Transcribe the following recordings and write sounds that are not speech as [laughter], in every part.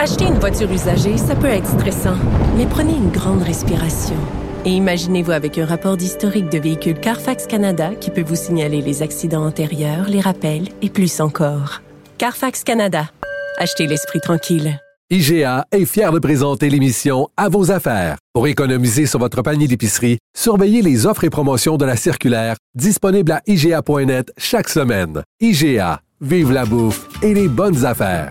Acheter une voiture usagée, ça peut être stressant, mais prenez une grande respiration. Et imaginez-vous avec un rapport d'historique de véhicule Carfax Canada qui peut vous signaler les accidents antérieurs, les rappels et plus encore. Carfax Canada. Achetez l'esprit tranquille. IGA est fier de présenter l'émission À vos affaires. Pour économiser sur votre panier d'épicerie, surveillez les offres et promotions de la circulaire disponible à IGA.net chaque semaine. IGA, vive la bouffe et les bonnes affaires.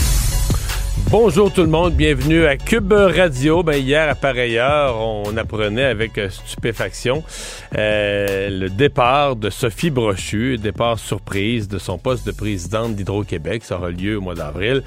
Bonjour tout le monde, bienvenue à Cube Radio. Ben, hier, à pareille heure, on apprenait avec euh, stupéfaction euh, le départ de Sophie Brochu, départ surprise de son poste de présidente d'Hydro-Québec. Ça aura lieu au mois d'avril.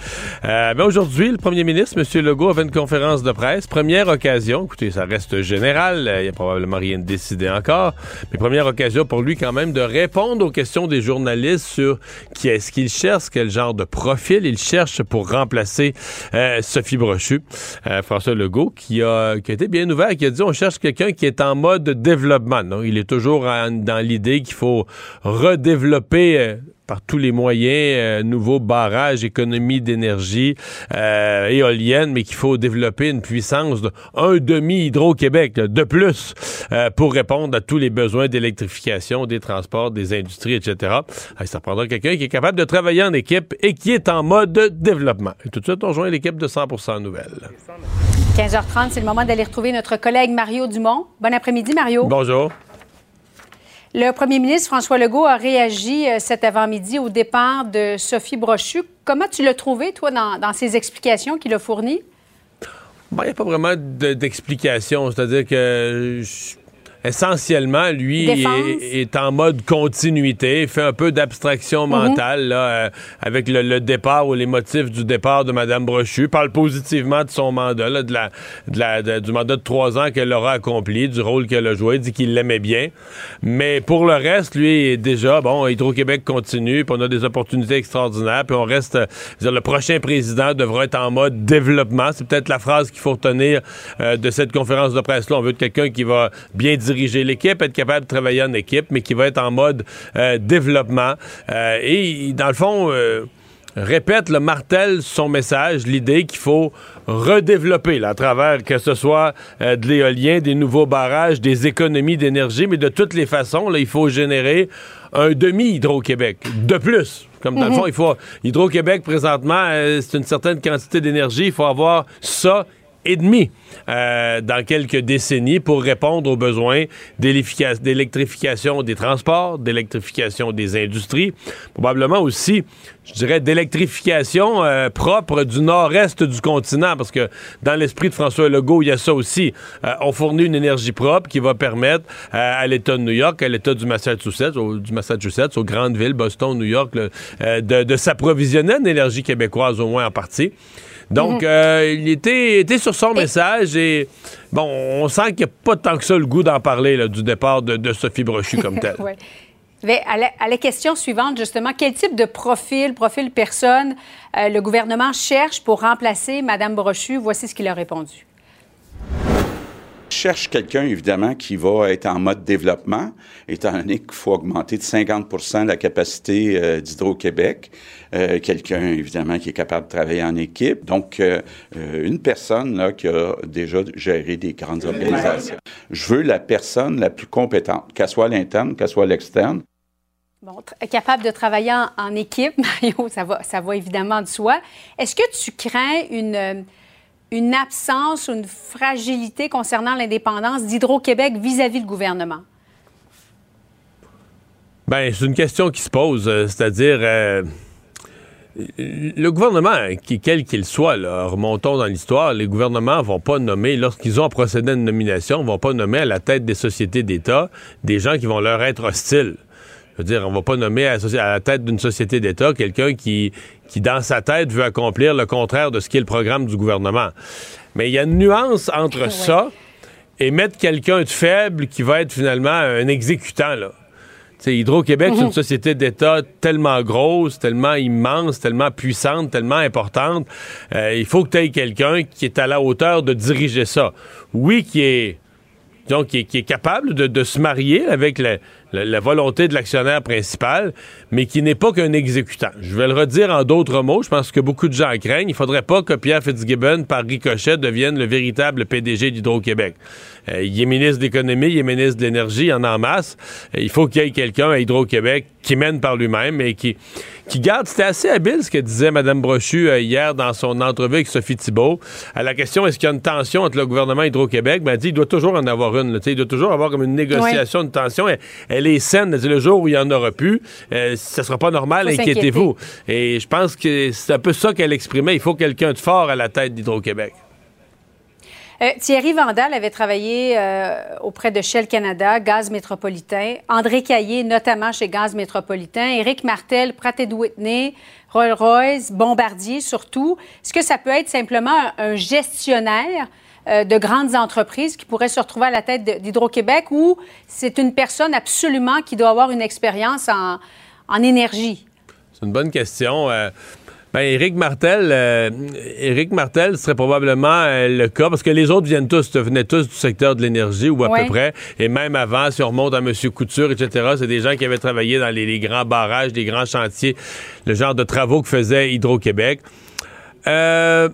Euh, ben, Aujourd'hui, le premier ministre, M. Legault, avait une conférence de presse. Première occasion, écoutez, ça reste général, il n'y a probablement rien de décidé encore, mais première occasion pour lui quand même de répondre aux questions des journalistes sur qui est-ce qu'il cherche, quel genre de profil il cherche pour remplacer euh, Sophie Brochu, euh, François Legault, qui a, qui a été bien ouvert, qui a dit on cherche quelqu'un qui est en mode développement. Il est toujours dans l'idée qu'il faut redévelopper euh, par tous les moyens, euh, nouveaux barrages, économie d'énergie, euh, éolienne, mais qu'il faut développer une puissance de un demi Hydro-Québec de plus euh, pour répondre à tous les besoins d'électrification, des transports, des industries, etc. ça prendra quelqu'un qui est capable de travailler en équipe et qui est en mode développement. Et tout de suite, on rejoint l'équipe de 100% Nouvelles. 15h30, c'est le moment d'aller retrouver notre collègue Mario Dumont. Bon après-midi, Mario. Bonjour. Le premier ministre François Legault a réagi euh, cet avant-midi au départ de Sophie Brochu. Comment tu l'as trouvé, toi, dans, ses explications qu'il a fournies? Il n'y a pas vraiment d'explication. C'est-à-dire que essentiellement, lui, est, en mode continuité, fait un peu d'abstraction mhm. mentale là, euh, avec le, départ ou les motifs du départ de Mme Brochu, parle positivement de son mandat, là, de la, de la du mandat de trois ans qu'elle aura accompli, du rôle qu'elle a joué, dit qu'il l'aimait bien. Mais pour le reste, lui, est déjà, bon, Hydro-Québec continue, puis on a des opportunités extraordinaires, puis on reste, dire, le prochain président devra être en mode développement. C'est peut-être la phrase qu'il faut retenir euh, de cette conférence de presse-là. On veut quelqu'un qui va bien dire diriger l'équipe, être capable de travailler en équipe, mais qui va être en mode euh, développement. Euh, et dans le fond, euh, répète le martèle son message, l'idée qu'il faut redévelopper à travers que ce soit de l'éolien, des nouveaux barrages, des économies d'énergie, mais de toutes les façons, là, il faut générer un demi Hydro-Québec de plus. Comme dans le mhm. fond, il faut Hydro-Québec présentement, c'est une certaine quantité d'énergie, il faut avoir ça et demi euh, dans quelques décennies pour répondre aux besoins d'électrification des transports, d'électrification des industries, probablement aussi, je dirais, d'électrification euh, propre du nord-est du continent, parce que dans l'esprit de François Legault, il y a ça aussi. Euh, on fournit une énergie propre qui va permettre à l'État de New York, à l'État du Massachusetts, au, du Massachusetts, aux grandes villes, Boston, New York, de, de s'approvisionner en énergie québécoise, au moins en partie. Donc, mhm. euh, il était, était, sur son message et, bon, on sent qu'il n'y a pas tant que ça le goût d'en parler du départ de, Sophie Brochu comme tel. [laughs] Mais à, la, question suivante, justement, quel type de profil, profil personne, euh, le gouvernement cherche pour remplacer Mme Brochu? Voici ce qu'il a répondu cherche quelqu'un, évidemment, qui va être en mode développement, étant donné qu'il faut augmenter de 50% la capacité euh, d'Hydro-Québec. Euh, quelqu'un, évidemment, qui est capable de travailler en équipe. Donc, euh, une personne là, qui a déjà géré des grandes organisations. Je veux la personne la plus compétente, qu'elle soit l'interne, qu'elle soit l'externe. Bon, capable de travailler en, en, équipe, [laughs] Mario, ça va, ça va évidemment de soi. Est-ce que tu crains une une absence ou une fragilité concernant l'indépendance d'Hydro-Québec vis-à-vis du gouvernement? Bien, c'est une question qui se pose, euh, c'est-à-dire euh, le gouvernement, quel qu'il soit, remontons dans l'histoire, les gouvernements vont pas nommer, lorsqu'ils ont procédé à une nomination, vont pas nommer à la tête des sociétés d'État des gens qui vont leur être hostiles je veux dire, on va pas nommer à, la tête d'une société d'État quelqu'un qui, qui, dans sa tête, veut accomplir le contraire de ce qui est le programme du gouvernement. Mais il y a une nuance entre ça et mettre quelqu'un de faible qui va être finalement un exécutant, là. Hydro-Québec, c'est une mhm. société d'État tellement grosse, tellement immense, tellement puissante, tellement importante. Euh, il faut que tu aies quelqu'un qui est à la hauteur de diriger ça. Oui, qui est, donc, qui est, capable de, de, se marier avec la, la, volonté de l'actionnaire principal, mais qui n'est pas qu'un exécutant. Je vais le redire en d'autres mots, je pense que beaucoup de gens craignent. Il faudrait pas que Pierre Fitzgibbon, par ricochet, devienne le véritable PDG d'Hydro-Québec. Euh, il est ministre de l'économie, il est ministre de l'énergie, en en masse. Euh, il faut qu'il y ait quelqu'un à Hydro-Québec qui mène par lui-même et qui, qui garde. C'était assez habile ce que disait Mme Brochu euh, hier dans son entrevue avec Sophie Thibault. À la question est-ce qu'il y a une tension entre le gouvernement et Hydro-Québec, ben, elle dit il doit toujours en avoir une. il doit toujours avoir comme une négociation, une tension. Elle, est saine. Elle dit, le jour où il n'y en aura plus, euh, ça sera pas normal, inquiétez-vous. Et je pense que c'est un peu ça qu'elle exprimait. Il faut quelqu'un de fort à la tête d'Hydro-Québec. Euh, Thierry Vandal avait travaillé euh, auprès de Shell Canada, Gaz Métropolitain. André Caillé, notamment chez Gaz Métropolitain. Éric Martel, Pratt Whitney, Rolls-Royce, Bombardier surtout. Est-ce que ça peut être simplement un, gestionnaire euh, de grandes entreprises qui pourrait se retrouver à la tête d'Hydro-Québec ou c'est une personne absolument qui doit avoir une expérience en, en énergie? C'est une bonne question. Ben, Éric Martel, euh, Éric Martel serait probablement euh, le cas parce que les autres viennent tous, venaient tous du secteur de l'énergie ou à peu près. Et même avant, si on remonte à M. Couture, etc., c'est des gens qui avaient travaillé dans les, grands barrages, les grands chantiers, le genre de travaux que faisait Hydro-Québec. Euh,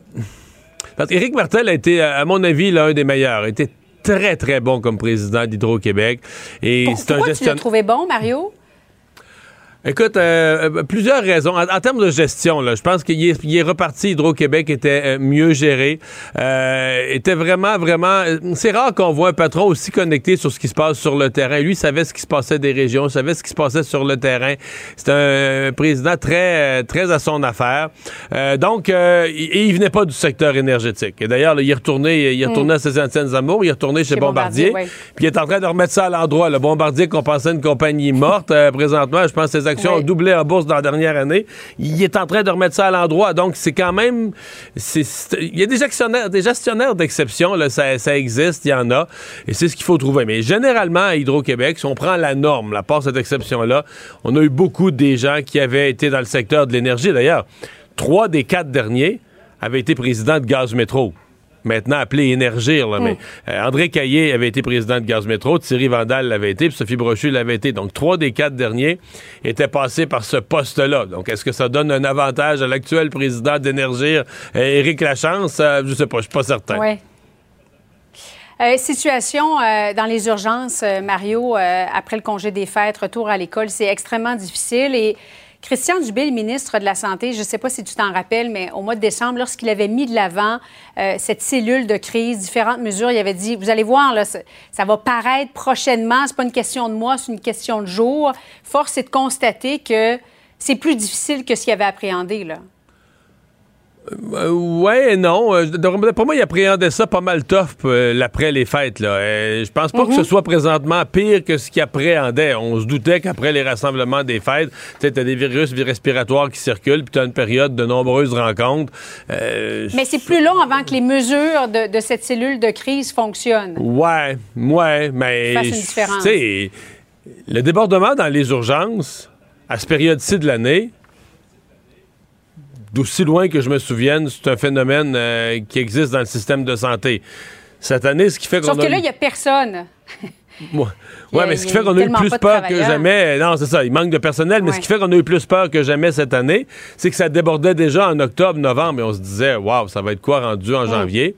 Éric Martel a été, à mon avis, l'un des meilleurs. Il était très, très bon comme président d'Hydro-Québec. Et c'est un gestionnaire. Tu l'as trouvé bon, Mario? Écoute, euh, euh, plusieurs raisons. En, termes de gestion, là, je pense qu'il est, est, reparti. Hydro-Québec était euh, mieux géré, était vraiment, vraiment. C'est rare qu'on voit un patron aussi connecté sur ce qui se passe sur le terrain. Lui savait ce qui se passait des régions, savait ce qui se passait sur le terrain. C'est un, président très, très à son affaire. donc, et il venait pas du secteur énergétique. Et d'ailleurs, il est retourné, il est retourné mm. à ses anciennes amours, il est retourné chez, Bombardier, puis il est en train de remettre ça à l'endroit. Le Bombardier qu'on pensait une compagnie morte, présentement, je pense que actions ont doublé en bourse dans la dernière année. Il est en train de remettre ça à l'endroit. Donc, c'est quand même. Il y a des actionnaires, des gestionnaires d'exception, ça, ça existe, il y en a. Et c'est ce qu'il faut trouver. Mais généralement, à Hydro-Québec, si on prend la norme, la part cette exception-là, on a eu beaucoup des gens qui avaient été dans le secteur de l'énergie. D'ailleurs, trois des quatre derniers avaient été présidents de Gaz Métro maintenant appelé Énergir. mais euh, André Caillé avait été président de Gaz Métro, Thierry Vandal l'avait été, puis Sophie Brochu l'avait été. Donc, trois des quatre derniers étaient passés par ce poste-là. Donc, est-ce que ça donne un avantage à l'actuel président d'Énergir, euh, Éric Lachance? Euh, je sais pas, je suis pas certain. Oui. situation dans les urgences, Mario, après le congé des fêtes, retour à l'école, c'est extrêmement difficile et Christian Dubé, ministre de la Santé, je ne sais pas si tu t'en rappelles, mais au mois de décembre, lorsqu'il avait mis de l'avant euh, cette cellule de crise, différentes mesures, il avait dit, vous allez voir, ça va paraître prochainement, c'est pas une question de mois, c'est une question de jours. Force est de constater que c'est plus difficile que ce qu'il avait appréhendé, là. Euh, ouais et non. Euh, pour moi, il appréhendait ça pas mal tough euh, après les fêtes. Là. je pense pas que ce mhm. soit présentement pire que ce qu'il appréhendait. On se doutait qu'après les rassemblements des fêtes, tu as des virus respiratoires qui circulent, puis tu as une période de nombreuses rencontres. Mais c'est plus long avant que les mesures de, cette cellule de crise fonctionnent. Ouais, ouais, mais... une différence. Le débordement dans les urgences, à cette période-ci de l'année, d'aussi loin que je me souvienne, c'est un phénomène euh, qui existe dans le système de santé. Cette année, ce qui fait qu'on. Sauf que là, il n'y a personne. [laughs] Oui, ouais, mais ce qui fait qu'on a eu plus peur que jamais. Non, c'est ça, il manque de personnel, mais ce qui fait qu'on a eu plus peur que jamais cette année, c'est que ça débordait déjà en octobre, novembre, et on se disait, waouh, ça va être quoi rendu en janvier?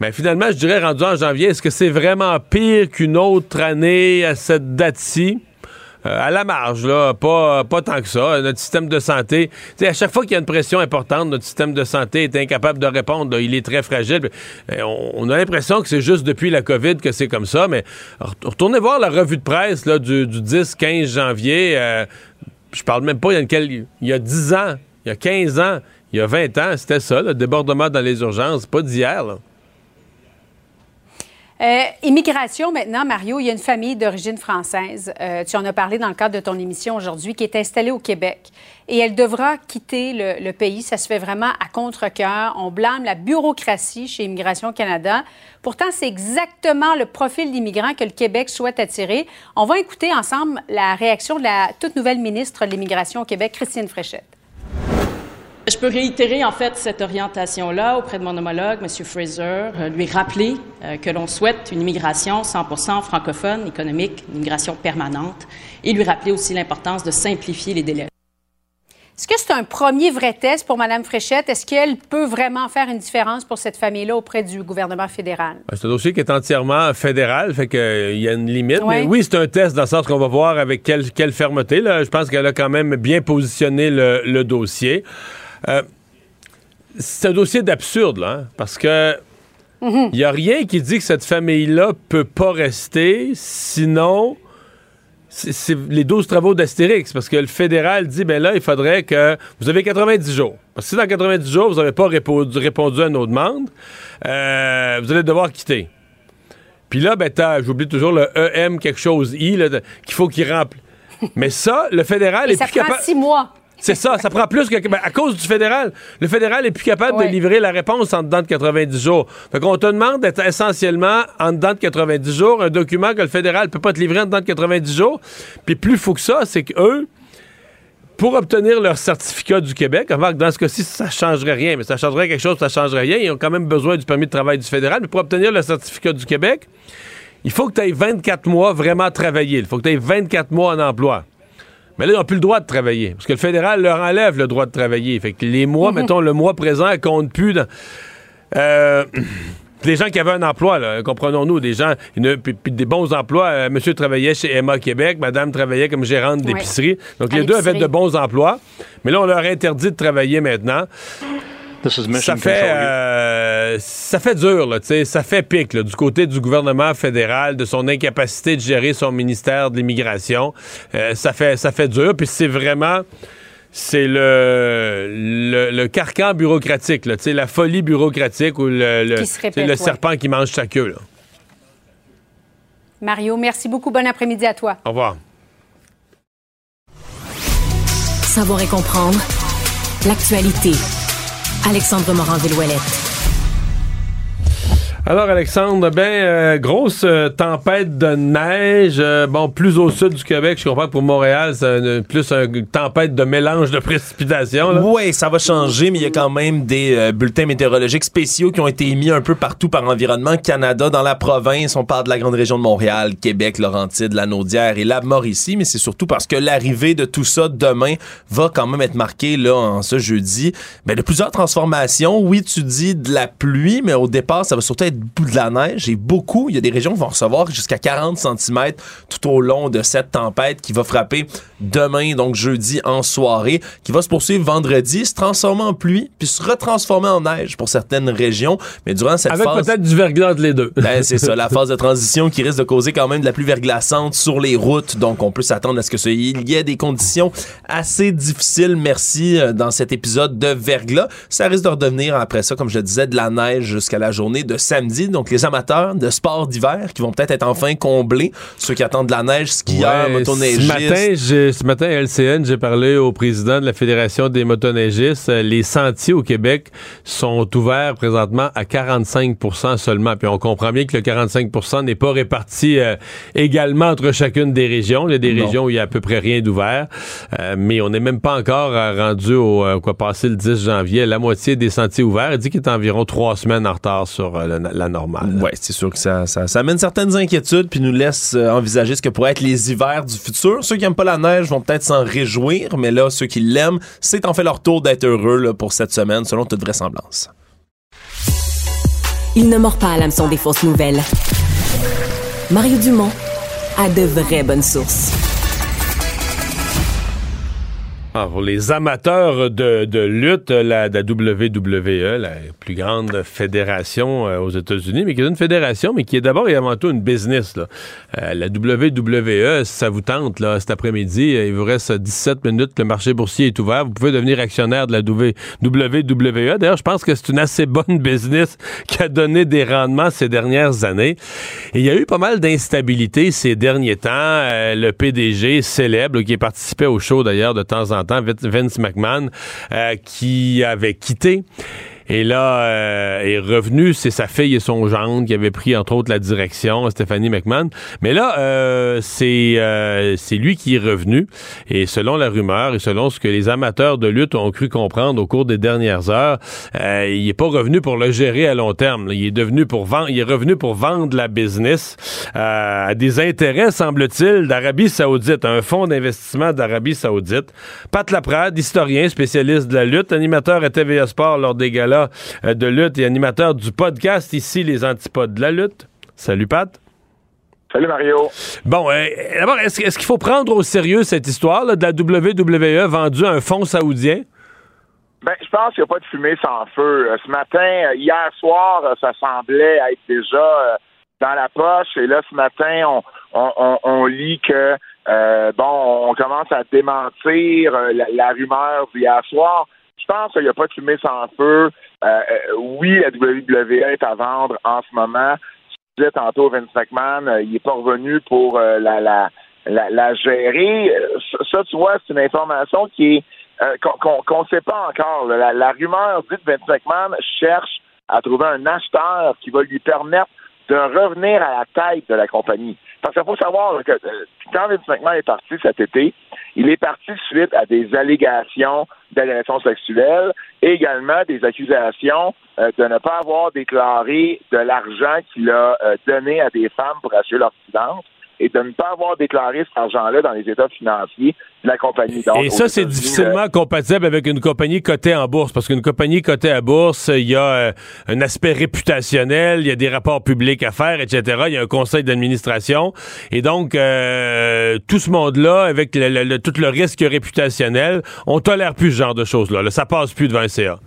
Mais finalement, je dirais rendu en janvier, est-ce que c'est vraiment pire qu'une autre année à cette date-ci? Euh, à la marge, là, pas, tant que ça. Notre système de santé, à chaque fois qu'il y a une pression importante, notre système de santé est incapable de répondre. il est très fragile. Euh, on, a l'impression que c'est juste depuis la COVID que c'est comme ça, mais retournez voir la revue de presse du, 10-15 janvier. Euh, je parle même pas, il y, il y a 10 ans, il y a 15 ans, il y a 20 ans, c'était ça, le débordement dans les urgences, pas d'hier. Euh, immigration maintenant, Mario, il y a une famille d'origine française, euh, tu en as parlé dans le cadre de ton émission aujourd'hui, qui est installée au Québec et elle devra quitter le, pays. Ça se fait vraiment à contre-cœur. On blâme la bureaucratie chez Immigration Canada. Pourtant, c'est exactement le profil d'immigrants que le Québec souhaite attirer. On va écouter ensemble la réaction de la toute nouvelle ministre de l'Immigration au Québec, Christine Fréchette. Je peux réitérer en fait cette orientation-là auprès de mon homologue, M. Fraser, euh, lui rappeler euh, que l'on souhaite une immigration 100% francophone, économique, une immigration permanente, et lui rappeler aussi l'importance de simplifier les délais. Est-ce que c'est un premier vrai test pour Mme Fréchette? Est-ce qu'elle peut vraiment faire une différence pour cette famille-là auprès du gouvernement fédéral? Ben, c'est un dossier qui est entièrement fédéral, fait qu'il euh, y a une limite. Mais oui, c'est un test dans le sens qu'on va voir avec quelle, quelle fermeté. Là. Je pense qu'elle a quand même bien positionné le dossier. Euh, c'est un dossier d'absurde, là, hein, parce que il mhm. n'y a rien qui dit que cette famille-là peut pas rester, sinon c'est les 12 travaux d'Astérix, parce que le fédéral dit, ben là, il faudrait que vous avez 90 jours. Parce que si dans 90 jours, vous n'avez pas répondu, à nos demandes, euh, vous allez devoir quitter. Puis là, ben, j'oublie toujours le EM quelque chose I, qu'il faut qu'il remplisse. Mais ça, le fédéral est plus capable. Ça prend six mois. C'est ça, ça prend plus que. Ben, à cause du fédéral. Le fédéral est plus capable de livrer la réponse en dedans de 90 jours. Fait qu'on te demande d'être essentiellement en dedans de 90 jours, un document que le fédéral peut pas te livrer en dedans de 90 jours. Puis plus fou que ça, c'est qu'eux, pour obtenir leur certificat du Québec, que dans ce cas-ci, ça changerait rien, mais ça changerait quelque chose, ça changerait rien. Ils ont quand même besoin du permis de travail du fédéral. Mais pour obtenir le certificat du Québec, il faut que tu aies 24 mois vraiment travaillé. Il faut que tu aies 24 mois en emploi. Mais là, ils n'ont plus le droit de travailler. Parce que le fédéral leur enlève le droit de travailler. Fait que les mois, mhm. mettons, le mois présent, comptent plus dans. Euh, [clears throat] les gens qui avaient un emploi, comprenons-nous, des gens, puis, des bons emplois. Euh, monsieur travaillait chez Emma Québec, madame travaillait comme gérante d'épicerie. Donc, les deux avaient de bons emplois. Mais là, on leur interdit de travailler maintenant ça fait, euh, ça fait dur, là, ça fait pic du côté du gouvernement fédéral, de son incapacité de gérer son ministère de l'immigration. Euh, ça, fait, ça fait dur, puis c'est vraiment c'est le, le, carcan bureaucratique, là, la folie bureaucratique ou le, le, serpent qui mange sa queue. Mario, merci beaucoup. Bon après-midi à toi. Au revoir. Savoir et comprendre l'actualité. Alexandre Morand-Villouellette. Alors, Alexandre, ben, euh, grosse euh, tempête de neige. Euh, bon, plus au sud du Québec, je comprends que pour Montréal, c'est plus une tempête de mélange de [laughs] précipitations. Oui, ça va changer, mais il y a quand même des bulletins météorologiques spéciaux qui ont été émis un peu partout par Environnement Canada dans la province. On parle de la grande région de Montréal, Québec, Laurentide, la Naudière et la Mauricie, mais c'est surtout parce que l'arrivée de tout ça demain va quand même être marquée là en ce jeudi. Ben, de plusieurs transformations. Oui, tu dis de la pluie, mais au départ, ça va surtout être bout de la neige et beaucoup, il y a des régions qui vont recevoir jusqu'à 40 cm tout au long de cette tempête qui va frapper demain, donc jeudi en soirée, qui va se poursuivre vendredi, se transformer en pluie, puis se retransformer en neige pour certaines régions. Mais durant cette phase... Avec peut-être du verglas entre les deux. Ben, c'est ça, la [laughs] phase de transition qui risque de causer quand même de la pluie verglaçante sur les routes. Donc, on peut s'attendre à ce que ce, il y ait des conditions assez difficiles, merci, euh, dans cet épisode de verglas. Ça risque de redevenir après ça, comme je le disais, de la neige jusqu'à la journée de samedi. Donc, les amateurs de sport d'hiver qui vont peut-être être enfin comblés, ceux qui attendent de la neige, skieurs, ouais, motoneigistes. Ce matin, ce matin, à LCN, j'ai parlé au président de la Fédération des motoneigistes. Euh, les sentiers au Québec sont ouverts présentement à 45% seulement. Puis on comprend bien que le 45% n'est pas réparti euh, également entre chacune des régions. Il y a des régions où il y a à peu près rien d'ouvert. Euh, mais on n'est même pas encore rendu au quoi passer le 10 janvier. La moitié des sentiers ouverts. Il dit qu'il est environ trois semaines en retard sur la, normale. Oui, c'est sûr que ça, ça, amène certaines inquiétudes puis nous laisse envisager ce que pourrait être les hivers du futur. Ceux qui n'aiment pas la neige vont peut-être s'en réjouir, mais là, ceux qui l'aiment, c'est en fait leur tour d'être heureux pour cette semaine, selon toute vraisemblance. Il ne mord pas à l'hameçon des fausses nouvelles. Mario Dumont a de vraies bonnes sources. Ah, pour les amateurs de, de lutte, la, la, WWE, la plus grande fédération euh, aux États-Unis, mais qui est une fédération, mais qui est d'abord et avant tout une business. Là. Euh, la WWE, ça vous tente, là, cet après-midi, euh, il vous reste 17 minutes, le marché boursier est ouvert. Vous pouvez devenir actionnaire de la WWE. D'ailleurs, je pense que c'est une assez bonne [laughs] business qui a donné des rendements ces dernières années. Il y a eu pas mal d'instabilité ces derniers temps. le PDG célèbre, qui participé au show d'ailleurs de temps en temps, Vince McMahon, euh, qui avait quitté et là, euh, est revenu, c'est sa fille et son gendre qui avaient pris, entre autres, la direction, Stéphanie McMahon. Mais là, euh, c'est euh, lui qui est revenu. Et selon la rumeur et selon ce que les amateurs de lutte ont cru comprendre au cours des dernières heures, euh, il est pas revenu pour le gérer à long terme. Il est devenu pour vendre, il est revenu pour vendre la business euh, à des intérêts, semble-t-il, d'Arabie Saoudite, un fonds d'investissement d'Arabie Saoudite. Pat Laprade, historien, spécialiste de la lutte, animateur à TVA Sport lors des galas euh, de lutte et animateur du podcast ici, Les Antipodes de la lutte. Salut Pat. Salut Mario. Bon, euh, d'abord, est-ce, qu'il faut prendre au sérieux cette histoire de la WWE vendue à un fonds saoudien? Ben, je pense qu'il n'y a pas de fumée sans feu. Euh, ce matin, hier soir, ça semblait être déjà dans la poche. Et là, ce matin, on, lit que bon, on commence à démentir la, la rumeur d'hier soir. Je pense qu'il n'y a pas de fumée sans feu. Euh, euh, oui, la WWE est à vendre en ce moment. Tu disais tantôt, Vince McMahon, euh, il n'est pas revenu pour la, la, la, gérer. Ça, tu vois, c'est une information qui est qu'on ne sait pas encore. La, rumeur dit que Vince McMahon cherche à trouver un acheteur qui va lui permettre de revenir à la tête de la compagnie. Parce qu'il faut savoir que quand Vince McMahon est parti cet été, il est parti suite à des allégations d'agression sexuelle et également des accusations euh, de ne pas avoir déclaré de l'argent qu'il a euh, donné à des femmes pour assurer leur silence et de ne pas avoir déclaré cet argent-là dans les états financiers de la compagnie. et ça, c'est difficilement compatible avec une compagnie cotée en bourse, parce qu'une compagnie cotée à bourse, il y a euh, un aspect réputationnel, il y a des rapports publics à faire, etc. Il y a un conseil d'administration. Et donc, euh, tout ce monde-là, avec le, tout le risque réputationnel, on tolère plus ce genre de choses-là. Là, ça passe plus devant un CA.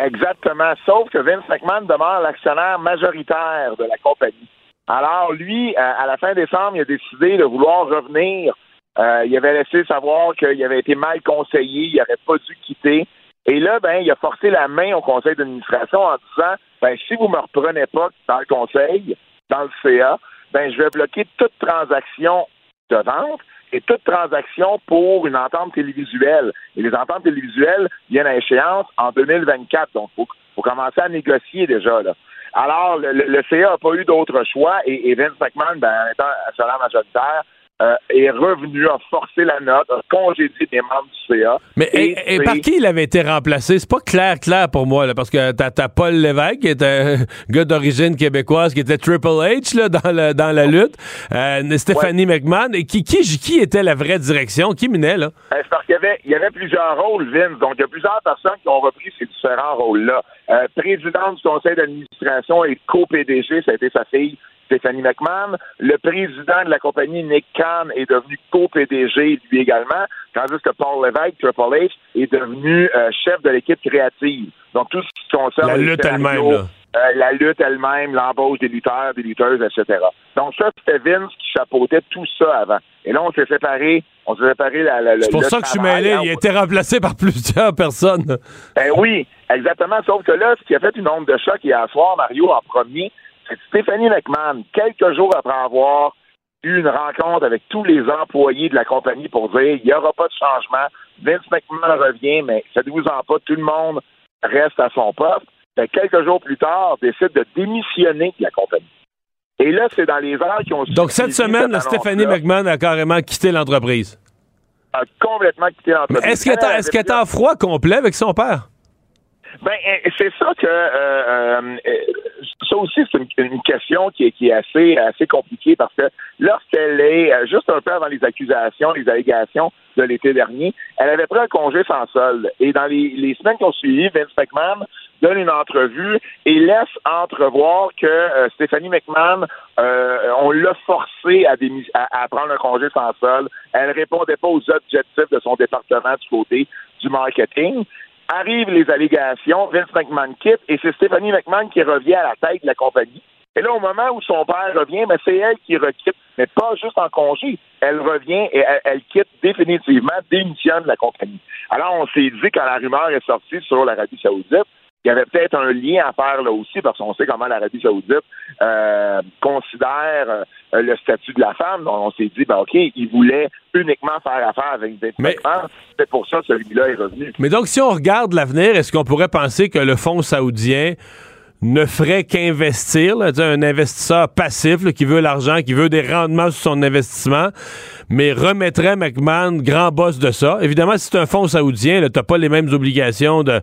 Exactement. Sauf que Vince McMahon demeure l'actionnaire majoritaire de la compagnie. Alors, lui, euh, à la fin décembre, il a décidé de vouloir revenir. Euh, il avait laissé savoir qu'il avait été mal conseillé, il n'aurait pas dû quitter. Et là, ben, il a forcé la main au conseil d'administration en disant, ben, si vous me reprenez pas dans le conseil, dans le CA, ben, je vais bloquer toute transaction de vente et toute transaction pour une entente télévisuelle. Et les ententes télévisuelles viennent à échéance en 2024. Donc, il faut commencer à négocier déjà, là. Alors, le, le, CA n'a pas eu d'autre choix et, et, Vince McMahon, ben, étant actionnaire majoritaire, euh, est revenu, a forcé la note, a congédié des membres du CA. Mais et, par qui il avait été remplacé? C'est pas clair, clair pour moi, là, parce que t'as as Paul Lévesque, qui était un [laughs] gars d'origine québécoise, qui était Triple H là, dans, le, dans la lutte, euh, Stéphanie McMahon, et qui, qui, qui était la vraie direction? Qui menait, là? Euh, c'est parce qu'il y avait, il y avait plusieurs rôles, Vince, donc il y a plusieurs personnes qui ont repris ces différents rôles-là. Euh, président du conseil d'administration et co-PDG, ça a été sa fille, Stéphanie McMahon. Le président de la compagnie, Nick Khan, est devenu co-PDG, lui également, tandis que Paul Levesque, Triple H, est devenu euh, chef de l'équipe créative. Donc, tout ce qui concerne... La lutte elle-même. Euh, la lutte elle-même, l'embauche des lutteurs, des lutteuses, etc. Donc ça, c'était Vince qui chapeautait tout ça avant. Et là, on s'est séparé. On s'est séparé la, la, C'est pour ça que je suis mêlé. Il a été remplacé par [laughs] plusieurs personnes. Ben oui, exactement. Sauf que là, ce qui a fait une onde de choc hier soir, Mario, en premier, c'est Stéphanie McMahon, quelques jours après avoir eu une rencontre avec tous les employés de la compagnie pour dire il n'y aura pas de changement, Vince McMahon revient, mais faites-vous en pas, tout le monde reste à son poste. Ben, quelques jours plus tard, décide de démissionner de la compagnie. Et là, c'est dans les heures qui ont Donc, cette semaine, Stéphanie McMahon a carrément quitté l'entreprise. A complètement quitté l'entreprise. Est-ce qu'elle est, en froid complet avec son père? Ben, eh, c'est ça que euh, euh, ça aussi c'est une, question qui est, qui est assez assez compliquée parce que lorsqu'elle est euh, juste un peu avant les accusations, les allégations de l'été dernier, elle avait pris un congé sans solde et dans les, semaines qui ont suivi, Vince McMahon donne une entrevue et laisse entrevoir que euh, Stéphanie McMahon, euh, on l'a forcé à, à, prendre un congé sans sol. Elle répondait pas aux objectifs de son département du côté du marketing. Arrivent les allégations, Vince McMahon quitte et c'est Stéphanie McMahon qui revient à la tête de la compagnie. Et là, au moment où son père revient, ben, c'est elle qui requitte, mais pas juste en congé. Elle revient et elle, quitte définitivement, démissionne de la compagnie. Alors, on s'est dit, quand la rumeur est sortie sur l'Arabie Saoudite, il y avait peut-être un lien à faire là aussi, parce qu'on sait comment l'Arabie Saoudite euh, considère euh, le statut de la femme. Donc, on s'est dit, ben, OK, il voulait uniquement faire affaire avec des mais... C'est pour ça que celui-là est revenu. Mais donc, si on regarde l'avenir, est-ce qu'on pourrait penser que le fonds saoudien ne ferait qu'investir, un investisseur passif qui veut l'argent, qui veut des rendements sur son investissement, mais remettrait McMahon grand boss de ça? Évidemment, si c'est un fonds saoudien, tu n'as pas les mêmes obligations de,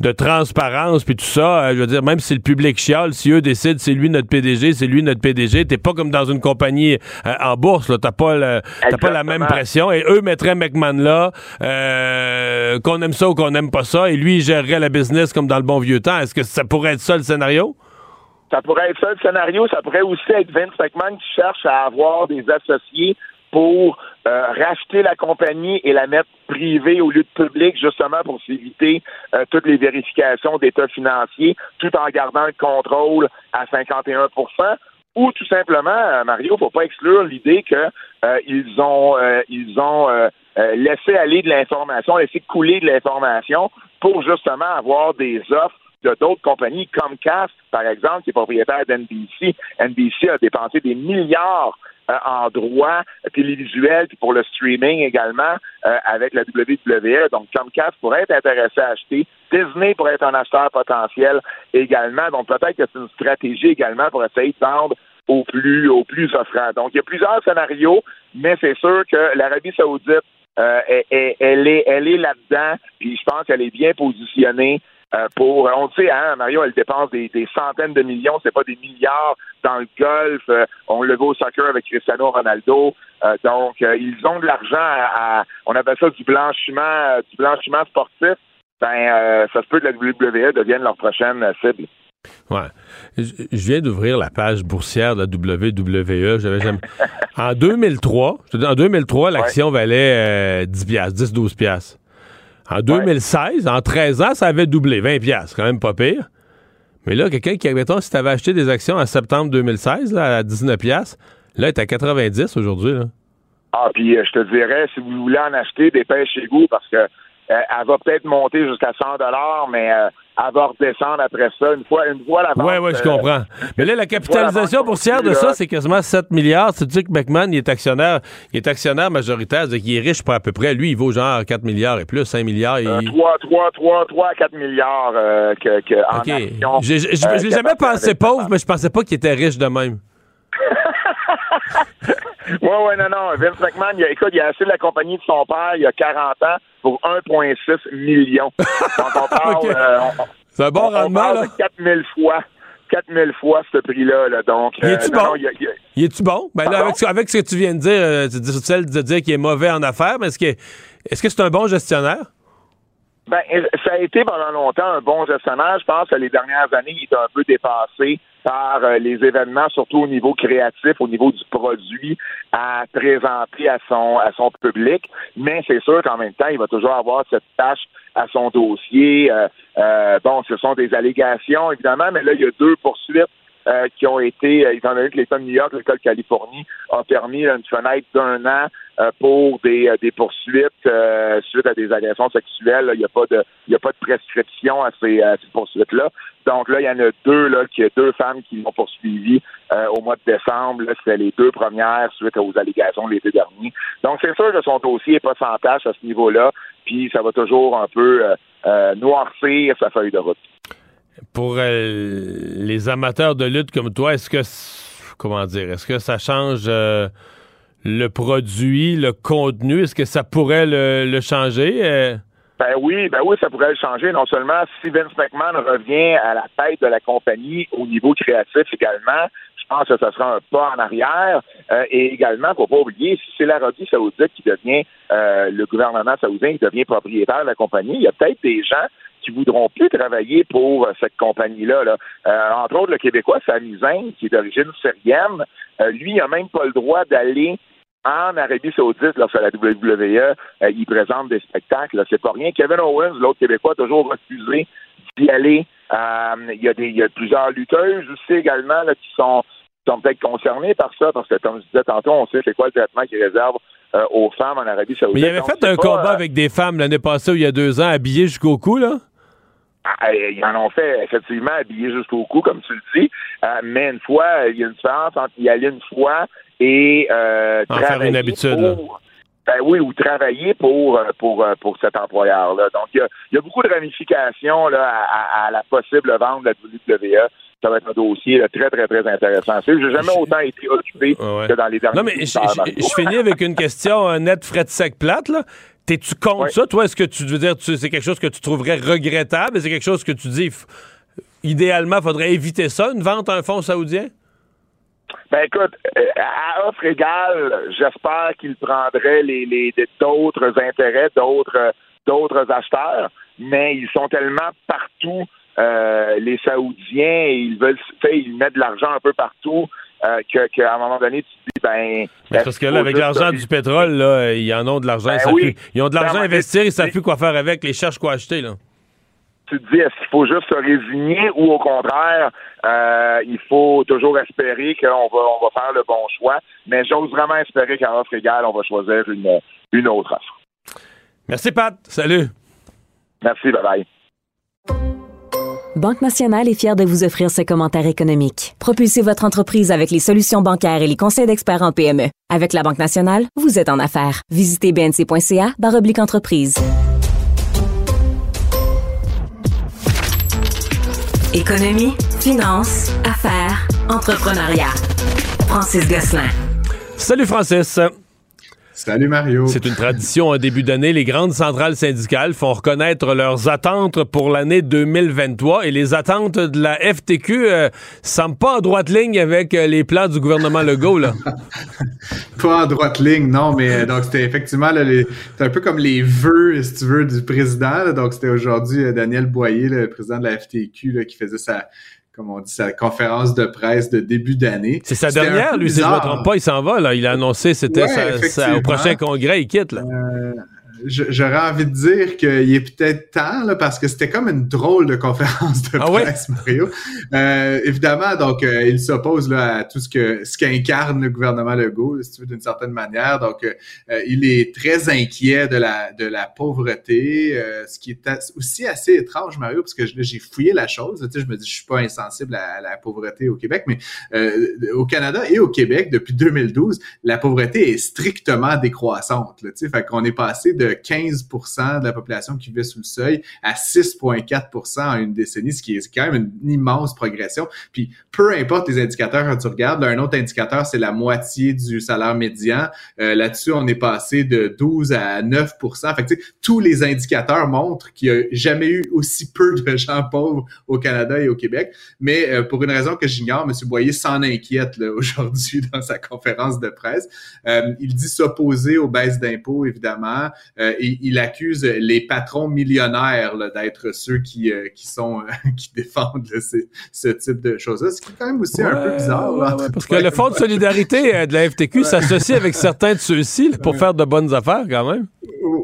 de transparence puis tout ça. Euh, je veux dire, même si le public chiale, si eux décident c'est lui notre PDG, c'est lui notre PDG, t'es pas comme dans une compagnie euh, en bourse. T'as pas, le, pas la même pression. Et eux mettraient McMahon là, euh, qu'on aime ça ou qu'on aime pas ça, et lui il gérerait la business comme dans le bon vieux temps. Est-ce que ça pourrait être ça le scénario? Ça pourrait être ça le scénario. Ça pourrait aussi être Vince McMahon qui cherche à avoir des associés pour euh, racheter la compagnie et la mettre privée au lieu de public, justement pour s'éviter euh, toutes les vérifications d'état financier, tout en gardant le contrôle à 51% ou tout simplement, euh, Mario, faut pas exclure l'idée que ils ont ils ont laissé aller de l'information, laissé couler de l'information pour justement avoir des offres de d'autres compagnies comme Cast, par exemple, qui est propriétaire d'NBC. NBC a dépensé des milliards euh, en droit télévisuel puis pour le streaming également euh, avec la WWE. Donc Comcast pourrait être intéressé à acheter. Disney pourrait être un acheteur potentiel également. Donc peut-être que c'est une stratégie également pour essayer de vendre au plus au plus offrant. Donc il y a plusieurs scénarios, mais c'est sûr que l'Arabie Saoudite euh, elle, est elle est là-dedans, puis je pense qu'elle est bien positionnée pour, on le sait, hein, Mario, elle dépense des, centaines de millions, c'est pas des milliards dans le golf. Euh, on le voit au soccer avec Cristiano Ronaldo. Euh, donc, ils ont de l'argent à, on appelle ça du blanchiment, du blanchiment sportif. Ben, ça se peut que la WWE devienne leur prochaine cible. Ouais. Je viens d'ouvrir la page boursière de la WWE. J'avais jamais... [laughs] en 2003, je en 2003, l'action valait 10 10 12 piastres. En 2016, en 13 ans, ça avait doublé. 20 pièces, quand même pas pire. Mais là, quelqu'un qui, mettons, si tu avais acheté des actions en septembre 2016 là, à 19 pièces, là, est à 90 aujourd'hui. Ah, puis euh, je te dirais, si vous voulez en acheter, dépêchez-vous parce que euh, elle va peut-être monter jusqu'à 100 dollars, mais euh, elle va redescendre après ça une fois une fois la vente. Oui, oui, je comprends. mais là, la capitalisation boursière de ça, c'est quasiment 7 milliards. Tu dis que McMahon, il est actionnaire, il est actionnaire majoritaire, c'est qu'il est riche pour à peu près. Lui, il vaut genre 4 milliards et plus, 5 milliards. 3, 3, 3, 3 4 milliards que, que en action. Je l'ai jamais pensé pauvre, mais je pensais pas qu'il était riche de même. [laughs] [laughs] Oui, oui, non, non. Vince McMahon, il a, écoute, il a acheté la compagnie de son père il y a 40 ans pour 1,6 million. Donc, on [laughs] parle. euh, C'est un bon rendement, là. 4000 fois. 4000 fois ce prix-là. Là. Donc, il est-tu euh, bon? il, est-tu bon? Ben, là, avec, avec, ce que tu viens de dire, euh, tu dis celle de dire qu'il est mauvais en affaires, mais est-ce que, est-ce que c'est un bon gestionnaire? Ben, ça a été pendant longtemps un bon gestionnaire. Je pense que les dernières années, il est un peu dépassé euh, les événements, surtout au niveau créatif, au niveau du produit à présenter à son à son public. Mais c'est sûr qu'en même temps, il va toujours avoir cette tâche à son dossier. Euh, euh, bon, ce sont des allégations, évidemment, mais là, il y a deux poursuites qui ont été, étant donné que l'État de New York, l'État de Californie a permis une fenêtre d'un an pour des, des poursuites suite à des agressions sexuelles. Il n'y a pas de il a pas de prescription à ces, poursuites-là. Donc là, il y en a deux, là, qui a deux femmes qui l'ont poursuivi euh, au mois de décembre. C'était les deux premières suite aux allégations l'été dernier. Donc c'est sûr que son dossier n'est pas sans tâche à ce niveau-là, puis ça va toujours un peu euh, euh, noircir sa feuille de route. Pour les amateurs de lutte comme toi, est-ce que comment dire, est-ce que ça change le produit, le contenu? Est-ce que ça pourrait le changer? Ben oui, ben oui, ça pourrait le changer. Non seulement si Vince McMahon revient à la tête de la compagnie au niveau créatif également, je pense que ça sera un pas en arrière. Euh, et également, faut pas oublier, si c'est l'Arabie Saoudite qui devient euh, le gouvernement saoudien qui devient propriétaire de la compagnie, il y a peut-être des gens qui voudront plus travailler pour euh, cette compagnie-là. Là. Euh, entre autres, le Québécois Sami qui est d'origine syrienne, lui, il n'a même pas le droit d'aller en Arabie Saoudite, lorsque la WWE il présente des spectacles. C'est pas rien. Kevin Owens, l'autre Québécois, a toujours refusé d'y aller. il, y a des, il y a plusieurs lutteuses aussi également là, qui sont sont peut-être concernés par ça, parce que comme je disais tantôt, on sait c'est quoi le traitement qu'ils réserve euh, aux femmes en Arabie Saoudite. Mais il avait fait un combat euh, avec des femmes l'année passée ou il y a deux ans, habillées jusqu'au cou, là? Ah, ils en ont fait effectivement habillés jusqu'au cou, comme tu le dis. Euh, mais une fois, il y a une différence entre y aller une fois et euh, en faire une habitude. Pour, ben oui, ou travailler pour pour pour cet employeur-là. Donc il y, a, beaucoup de ramifications là à, la possible vente de la WWE ça va être un dossier très, très, très intéressant. Je n'ai jamais autant été occupé que dans les derniers Non, mais je, finis avec une question net, frais de sec plate, là. T'es-tu contre ça? Toi, est-ce que tu veux dire c'est quelque chose que tu trouverais regrettable? C'est quelque chose que tu dis idéalement, il faudrait éviter ça, une vente à un fonds saoudien? Ben écoute, euh, à offre égale, j'espère qu'il prendrait les, les d'autres intérêts, d'autres d'autres acheteurs, mais ils sont tellement partout euh, les Saoudiens, ils veulent, ils mettent de l'argent un peu partout. Euh, qu'à un moment donné, tu te dis, ben. parce que là, avec l'argent du pétrole, là, ils en ont de l'argent. Ben ils ont de l'argent à investir, ils savent plus quoi faire avec, ils cherchent quoi acheter, là. Tu te dis, est-ce qu'il faut juste se résigner ou au contraire, euh, il faut toujours espérer qu'on va, on va faire le bon choix? Mais j'ose vraiment espérer qu'à offre égale, on va choisir une, une autre offre. Merci, Pat. Salut. Merci, bye bye. Banque Nationale est fière de vous offrir ce commentaire économique. Propulsez votre entreprise avec les solutions bancaires et les conseils d'experts en PME. Avec la Banque Nationale, vous êtes en affaires. Visitez bnc.ca oblique entreprise. Économie, finance, affaires, entrepreneuriat. Francis Gosselin. Salut Francis. Salut Mario. C'est une tradition en début d'année. Les grandes centrales syndicales font reconnaître leurs attentes pour l'année 2023 et les attentes de la FTQ euh, semblent pas en droite ligne avec euh, les plans du gouvernement Legault. Là. [laughs] pas en droite ligne, non, mais euh, donc c'était effectivement un peu comme les vœux, si tu veux, du président. donc c'était aujourd'hui Daniel Boyer, le président de la FTQ, qui faisait sa comme on dit, sa conférence de presse de début d'année. C'est sa dernière, lui, si je ne me trompe pas, il s'en va, là. Il a annoncé, c'était au prochain congrès, il quitte, là. Euh, j'aurais envie de dire qu'il est peut-être temps, là, parce que c'était comme une drôle de conférence de ah presse, Mario. Euh, évidemment, donc, euh, il s'oppose là, à tout ce que ce qu'incarne le gouvernement Legault, si tu veux, d'une certaine manière. Donc, euh, il est très inquiet de la, de la pauvreté, ce qui est aussi assez étrange, Mario, parce que j'ai fouillé la chose. Tu sais, je me dis, je suis pas insensible à, la pauvreté au Québec, mais au Canada et au Québec, depuis 2012, la pauvreté est strictement décroissante. Là, tu sais, fait qu'on est passé de 15% de la population qui vit sous le seuil à 6,4% en une décennie, ce qui est quand même une immense progression. Puis peu importe les indicateurs quand tu regardes, un autre indicateur, c'est la moitié du salaire médian. Euh, là-dessus, on est passé de 12 à 9 Fait que, tous les indicateurs montrent qu'il n'y a jamais eu aussi peu de gens pauvres au Canada et au Québec. Mais euh, pour une raison que j'ignore, M. Boyer s'en inquiète [laughs] aujourd'hui dans sa conférence de presse. Euh, il dit s'opposer aux baisses d'impôts, évidemment. Euh, il accuse les patrons millionnaires d'être ceux qui, euh, qui sont euh, [laughs] qui défendent ce type de choses-là, ce qui est quand même aussi un peu bizarre. parce que le Fonds de [laughs] solidarité de la FTQ s'associe avec certains de ceux-ci pour faire de bonnes affaires quand même.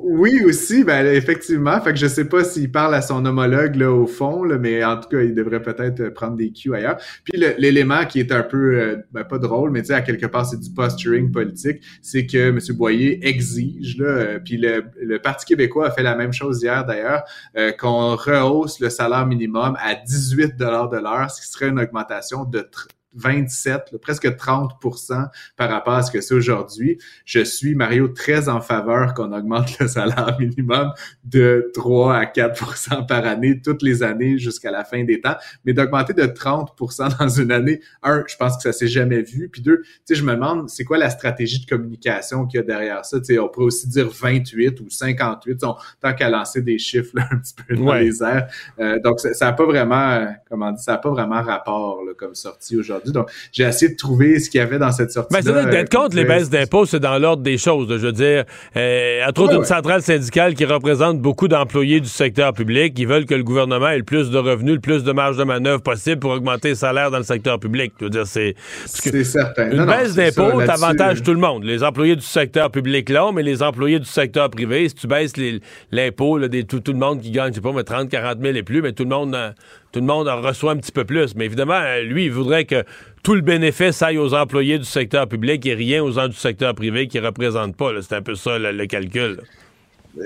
Oui, aussi, ben effectivement. Fait que je sais pas s'il parle à son homologue là, au fond, là, mais en tout cas, il devrait peut-être prendre des cues ailleurs. Puis l'élément qui est un peu ben, pas drôle, mais tu à quelque part, c'est du posturing politique, c'est que M. Boyer exige, là, puis le, le Parti québécois a fait la même chose hier d'ailleurs, euh, qu'on rehausse le salaire minimum à 18 de l'heure, ce qui serait une augmentation de 27, presque 30% par rapport à ce que c'est aujourd'hui. Je suis, Mario, très en faveur qu'on augmente le salaire [laughs] minimum de 3 à 4% par année, toutes les années jusqu'à la fin des temps. Mais d'augmenter de 30% dans une année, un, je pense que ça s'est jamais vu. Puis deux, tu sais, je me demande, c'est quoi la stratégie de communication qu'il y a derrière ça? Tu sais, on pourrait aussi dire 28 ou 58, tant qu'à lancer des chiffres [laughs] un petit peu dans les airs. Euh, donc, ça n'a pas vraiment, comment dire, ça n'a pas vraiment rapport là, comme sortie aujourd'hui perdu. Donc, j'ai essayé de trouver ce qu'il y avait dans cette sortie. Mais c'est d'être contre les baisses d'impôts, c'est dans l'ordre des choses. Je veux dire, euh, entre autres, une centrale syndicale qui représente beaucoup d'employés du secteur public, qui veulent que le gouvernement ait le plus de revenus, le plus de marge de manœuvre possible pour augmenter les salaires dans le secteur public. Je veux dire, c'est. C'est certain. Une baisse d'impôts t'avantage tout le monde. Les employés du secteur public là, mais les employés du secteur privé, si tu baisses l'impôt tout, tout, le monde qui gagne, je sais pas, mais 30, 40 000 et plus, mais tout le monde. Euh, tout le monde en reçoit un petit peu plus. Mais évidemment, euh, lui, il voudrait que tout le bénéfice aille aux employés du secteur public et rien aux gens du secteur privé qui ne représentent pas. C'est un peu ça le, calcul.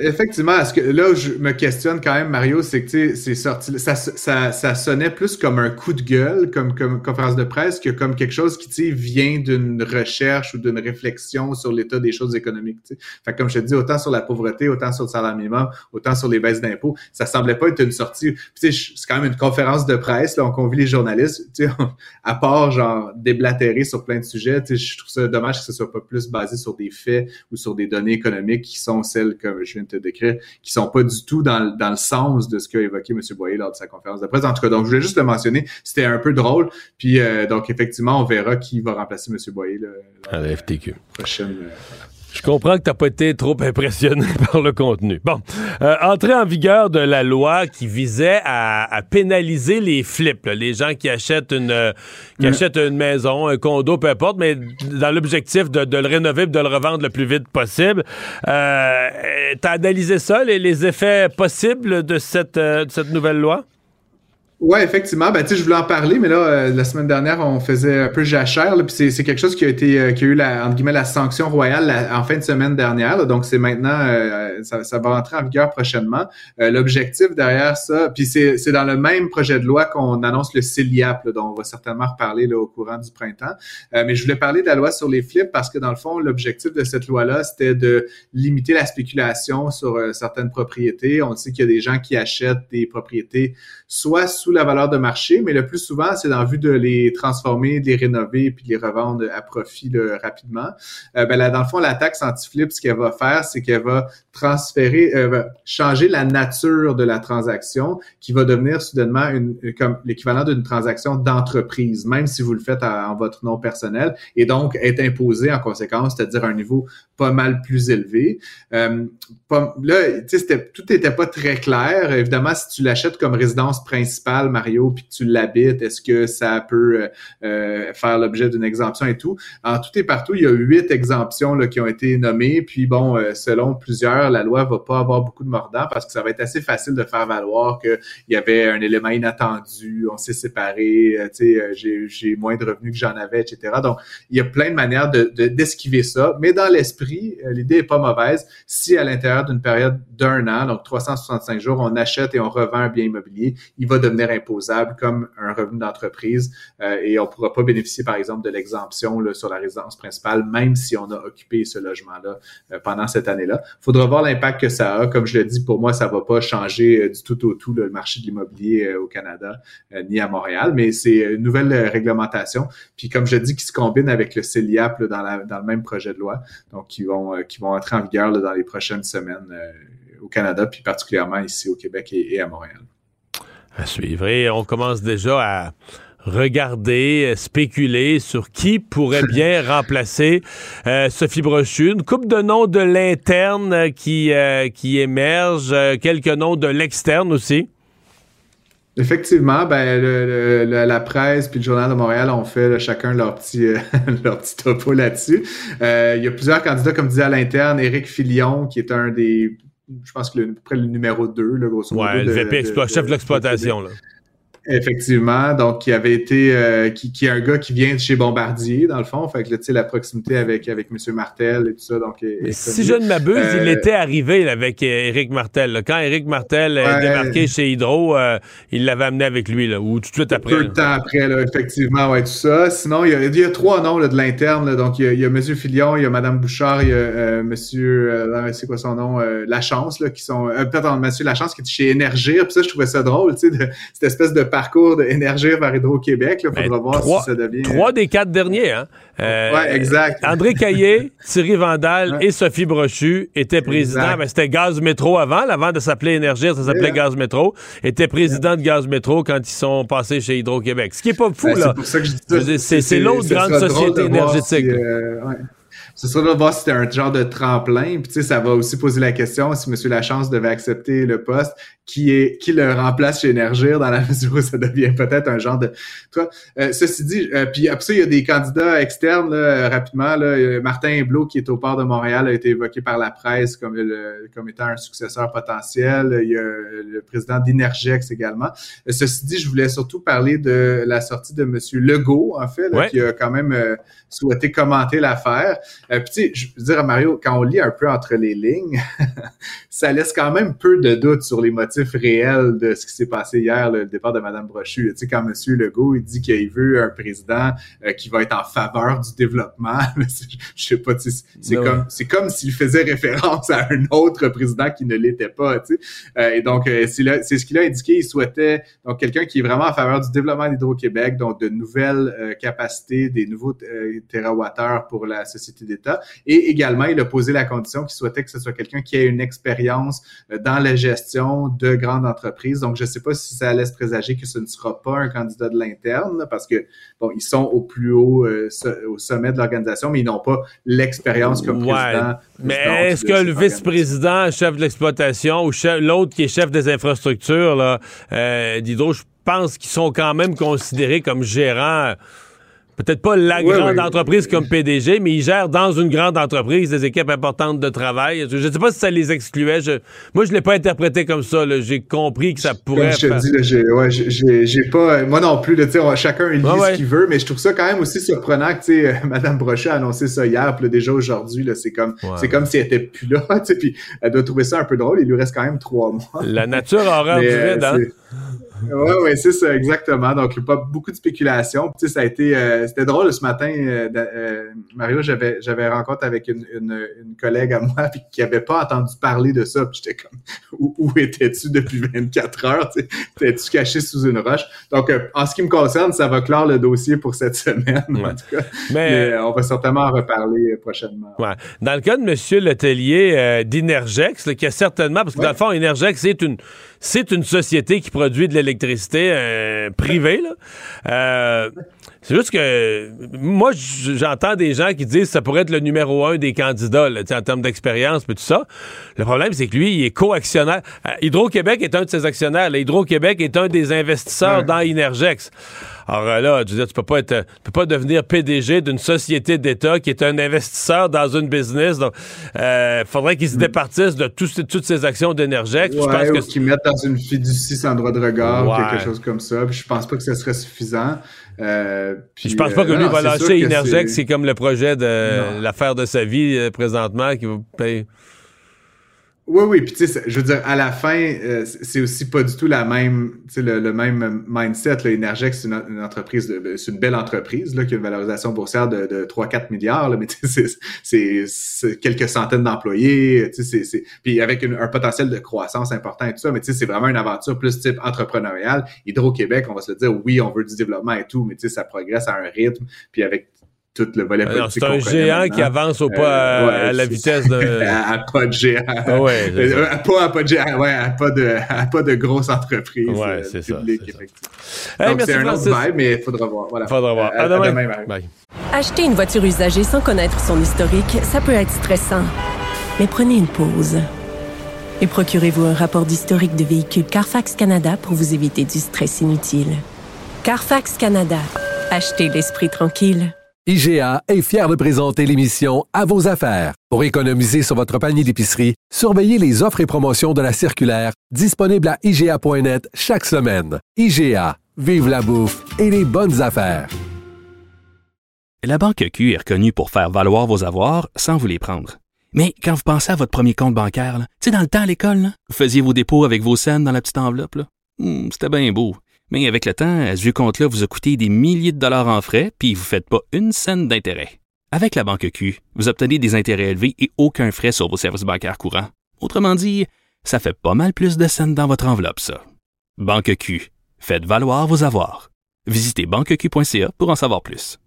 Effectivement, ce que là je me questionne quand même, Mario, c'est que c'est sorti, ça, ça, ça, sonnait plus comme un coup de gueule, comme, comme conférence de presse, que comme quelque chose qui vient d'une recherche ou d'une réflexion sur l'état des choses économiques. T'sais. Fait comme je te dis, autant sur la pauvreté, autant sur le salaire minimum, autant sur les baisses d'impôts, ça semblait pas être une sortie. C'est quand même une conférence de presse, là, on convie les journalistes, [laughs] à part genre déblatérer sur plein de sujets, je trouve ça dommage que ce soit pas plus basé sur des faits ou sur des données économiques qui sont celles que je viens de te décrire, qui sont pas du tout dans, dans le sens de ce qu'a évoqué M. Boyer lors de sa conférence de presse. En tout cas, donc je voulais juste le mentionner. C'était un peu drôle. Puis euh, donc effectivement, on verra qui va remplacer M. Boyer là, à la FTQ. Prochaine. Euh, je comprends que tu n'as pas été trop [laughs] impressionné par le contenu. Bon, euh, entrée en vigueur de la loi qui visait à, pénaliser les flips, les gens qui achètent une qui mm. achètent une maison, un condo, peu importe, mais dans l'objectif de, le rénover et de le revendre le plus vite possible. Euh, tu as analysé ça, les, effets possibles de cette, euh, de cette nouvelle loi? Ouais, effectivement. Ben, tu sais, je voulais en parler, mais là, euh, la semaine dernière, on faisait un peu jachère, puis c'est, quelque chose qui a été, euh, qui a eu la, entre guillemets, la sanction royale en fin de semaine dernière. donc, c'est maintenant, euh, ça, ça, va rentrer en vigueur prochainement. l'objectif derrière ça, puis c'est, dans le même projet de loi qu'on annonce le CELIAP, dont on va certainement reparler là, au courant du printemps. mais je voulais parler de la loi sur les flips parce que dans le fond, l'objectif de cette loi-là, c'était de limiter la spéculation sur certaines propriétés. On sait qu'il y a des gens qui achètent des propriétés soit sous la valeur de marché, mais le plus souvent, c'est dans vue de les transformer, de les rénover, puis de les revendre à profit rapidement. Euh, ben là, dans le fond, la taxe anti-flip, ce qu'elle va faire, c'est qu'elle va transférer, euh, changer la nature de la transaction, qui va devenir soudainement une, comme l'équivalent d'une transaction d'entreprise, même si vous le faites en votre nom personnel, et donc être imposé en conséquence, c'est-à-dire un niveau pas mal plus élevé. Euh, là, tout n'était pas très clair. Évidemment, si tu l'achètes comme résidence Mario, puis tu l'habites, est-ce que ça peut euh, euh, faire l'objet d'une exemption et tout? En tout et partout, il y a huit exemptions là, qui ont été nommées. Puis bon, euh, selon plusieurs, la loi va pas avoir beaucoup de mordants parce que ça va être assez facile de faire valoir qu'il y avait un élément inattendu, on s'est séparés, tu sais, j'ai moins de revenus que j'en avais, etc. Donc, il y a plein de manières de d'esquiver ça. Mais dans l'esprit, l'idée est pas mauvaise. Si à l'intérieur d'une période d'un an, donc 365 jours, on achète et on revend un bien immobilier, il va devenir imposable comme un revenu d'entreprise euh, et on ne pourra pas bénéficier, par exemple, de l'exemption sur la résidence principale, même si on a occupé ce logement-là euh, pendant cette année-là. Il faudra voir l'impact que ça a. Comme je l'ai dit, pour moi, ça ne va pas changer euh, du tout au tout le marché de l'immobilier au Canada ni à Montréal, mais c'est une nouvelle réglementation. Puis comme je dis, qui se combine avec le CELIAP dans, le même projet de loi, donc qui vont, qui vont entrer en vigueur dans les prochaines semaines au Canada, puis particulièrement ici au Québec et à Montréal. À suivre. Et on commence déjà à regarder, spéculer sur qui pourrait [laughs] bien remplacer euh, Sophie Brochu. Une coupe de noms de l'interne qui, euh, qui émerge, euh, quelques noms de l'externe aussi. Effectivement, ben la presse puis le journal de Montréal ont fait chacun leur petit [laughs] leur petit topo là-dessus. il y a plusieurs candidats, comme disait à l'interne, Éric Filion, qui est un des je pense que le, près le numéro 2, le grosso modo. Ouais, le VP, chef de l'exploitation. Effectivement, donc qui avait été euh, qui, qui est un gars qui vient de chez Bombardier dans le fond, fait que tu sais la proximité avec avec monsieur Martel et tout ça donc si je ne m'abuse, il euh, était arrivé avec Éric Martel quand Éric Martel est débarqué chez Hydro, euh, il l'avait amené avec lui là ou tout de suite après. Peu de temps après là, effectivement ouais tout ça. Sinon il y a, il y a trois noms là, de l'interne donc il y, a, il y, a, monsieur Filion, il y a madame Bouchard, il y a monsieur c'est quoi son nom Lachance là qui sont peut-être monsieur Lachance qui est chez Énergir, puis ça je trouvais ça drôle tu sais cette espèce de parcours d'Énergir vers Hydro-Québec. Il faudra ben, voir si ça devient... Trois des quatre derniers, hein? Euh, oui, exact. André Caillé, [laughs] Thierry Vandal et Sophie Brochu étaient présidents. Ben, c'était Gaz Métro avant. Avant de s'appeler Énergir, ça s'appelait Gaz Métro. Étaient présidents de Gaz Métro quand ils sont passés chez Hydro-Québec. Ce qui est pas fou, ben, là. C'est pour ça que je dis ça. C'est l'autre grande société énergétique. Euh, ce sera de voir si c'était un genre de tremplin. Puis, tu sais, ça va aussi poser la question si M. Lachance devait accepter le poste, qui est qui le remplace chez Énergir dans la [laughs] mesure où ça devient peut-être un genre de. Toi, euh, ceci dit, euh, puis après ça, il y a des candidats externes là, rapidement. Là, Martin Hublot, qui est au port de Montréal, a été évoqué par la presse comme le, comme étant un successeur potentiel. Il y a le président d'Energex également. Euh, ceci dit, je voulais surtout parler de la sortie de M. Legault, en fait, là, qui a quand même souhaité commenter l'affaire. Puis tu sais, je veux dire à Mario, quand on lit un peu entre les lignes, [laughs] ça laisse quand même peu de doutes sur les motifs réel de ce qui s'est passé hier, le départ de Mme Brochu. Tu sais, quand M. Legault il dit qu'il veut un président euh, qui va être en faveur du développement, [laughs] je sais pas, c'est comme c'est comme s'il faisait référence à un autre président qui ne l'était pas. Tu sais. Euh, et donc, euh, c'est ce qu'il a indiqué. Il souhaitait donc quelqu'un qui est vraiment en faveur du développement d'Hydro-Québec, donc de nouvelles capacités, des nouveaux térawattheures pour la société Et également, il a posé la condition qu'il souhaitait que ce soit quelqu'un qui ait une expérience dans la gestion de grandes entreprises. Donc, je ne sais pas si ça laisse présager que ce ne sera pas un candidat de l'interne, parce que, bon, ils sont au plus haut, euh, au sommet de l'organisation, mais ils n'ont pas l'expérience comme président. Mais est-ce que le vice-président, chef de l'exploitation, ou l'autre qui est chef des infrastructures, là, euh, d'Hydro, je pense qu'ils sont quand même considérés comme gérants peut-être pas la grande entreprise comme PDG, mais il gère dans une grande entreprise des équipes importantes de travail. Je ne sais pas si ça les excluait. moi, je l'ai pas interprété comme ça. J'ai compris que ça pourrait. je te dis, j'ai pas. Moi non plus. chacun lit ce qu'il veut, mais je trouve ça quand même aussi surprenant que euh, [laughs] Mme Brochet a annoncé ça hier, puis déjà aujourd'hui, c'est comme, c'est comme si elle était plus là. [laughs] Puis elle doit trouver ça un peu drôle. Il lui reste quand même trois mois. La nature horreur du vide, hein? Oui, ouais, c'est ça, exactement. Donc, pas beaucoup de spéculation. tu sais, ça a été, euh, c'était drôle ce matin, euh, euh, Mario, j'avais, j'avais rencontre avec une, une, une, collègue à moi [laughs] puis qui avait pas entendu parler de ça. Puis j'étais comme, [laughs] où, où étais-tu depuis 24 heures? T'es-tu caché sous une roche? Donc, en ce qui me concerne, ça va clore le dossier pour cette semaine, en tout cas. Mais, on va certainement en reparler prochainement. Ouais. Dans le cas de M. Letellier d'Inergex, qui a certainement, parce que dans le fond, Inergex, c'est une c'est une société qui produit de l'électricité euh, privée. Là. Euh, c'est juste que moi, j'entends des gens qui disent que ça pourrait être le numéro un des candidats là, en termes d'expérience et tout ça. Le problème, c'est que lui, il est co-actionnaire. Euh, Hydro-Québec est un de ses actionnaires. Hydro-Québec est un des investisseurs dans Inergex. Alors euh, là, tu peux pas être, tu peux pas devenir PDG d'une société d'État qui est un investisseur dans une business. Donc, euh, faudrait qu'ils se hmm. départissent de toutes ces actions d'énergie. je pense que qu'ils mettent dans une fiducie sans droit de regard, quelque chose comme ça. Puis je pense pas que ce serait suffisant. Euh, puis, je pense pas que lui va lâcher Energex, c'est comme le projet de l'affaire de sa vie euh, présentement qui va payer. Oui, oui, puis tu sais, je veux dire, à la fin, euh, c'est aussi pas du tout la même, tu sais, le, même mindset. Là. Energex, c'est une, entreprise, c'est une belle entreprise là, qui a une valorisation boursière de, de 3-4 milliards, là, mais [laughs] c'est quelques centaines d'employés, tu sais, puis avec un potentiel de croissance important et tout ça, mais tu sais, c'est vraiment une aventure plus type entrepreneuriale. Hydro-Québec, on va se le dire, oui, on veut du développement et tout, mais tu sais, ça progresse à un rythme, puis avec tout le volet politique. C'est un géant qui avance au pas euh, à, la vitesse de. [laughs] à, pas de géant. [laughs] Ouais, euh, pas à pas de géant, ouais, à pas de, à pas de grosse entreprise ouais, euh, c'est ça, Donc c'est un autre vibe, mais il faudra voir. Voilà. Faudra voir. À, demain. Bye. Acheter une voiture usagée sans connaître son historique, ça peut être stressant. Mais prenez une pause. Et procurez-vous un rapport d'historique de véhicule Carfax Canada pour vous éviter du stress inutile. Carfax Canada. Achetez l'esprit tranquille. IGA est fier de présenter l'émission À vos affaires. Pour économiser sur votre panier d'épicerie, surveillez les offres et promotions de la circulaire disponible à IGA.net chaque semaine. IGA, vive la bouffe et les bonnes affaires. La Banque Q est reconnue pour faire valoir vos avoirs sans vous les prendre. Mais quand vous pensez à votre premier compte bancaire, tu sais, dans le temps à l'école, vous faisiez vos dépôts avec vos scènes dans la petite enveloppe. Hmm, c'était bien beau. Mais avec le temps, à ce compte-là vous a coûté des milliers de dollars en frais, puis vous ne faites pas une scène d'intérêt. Avec la banque Q, vous obtenez des intérêts élevés et aucun frais sur vos services bancaires courants. Autrement dit, ça fait pas mal plus de scènes dans votre enveloppe, ça. Banque Q, Faites valoir vos avoirs. Visitez banqueq.ca pour en savoir plus.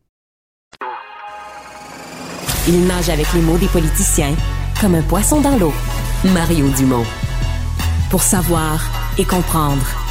Il nage avec les mots des politiciens comme un poisson dans l'eau. Mario Dumont. Pour savoir et comprendre.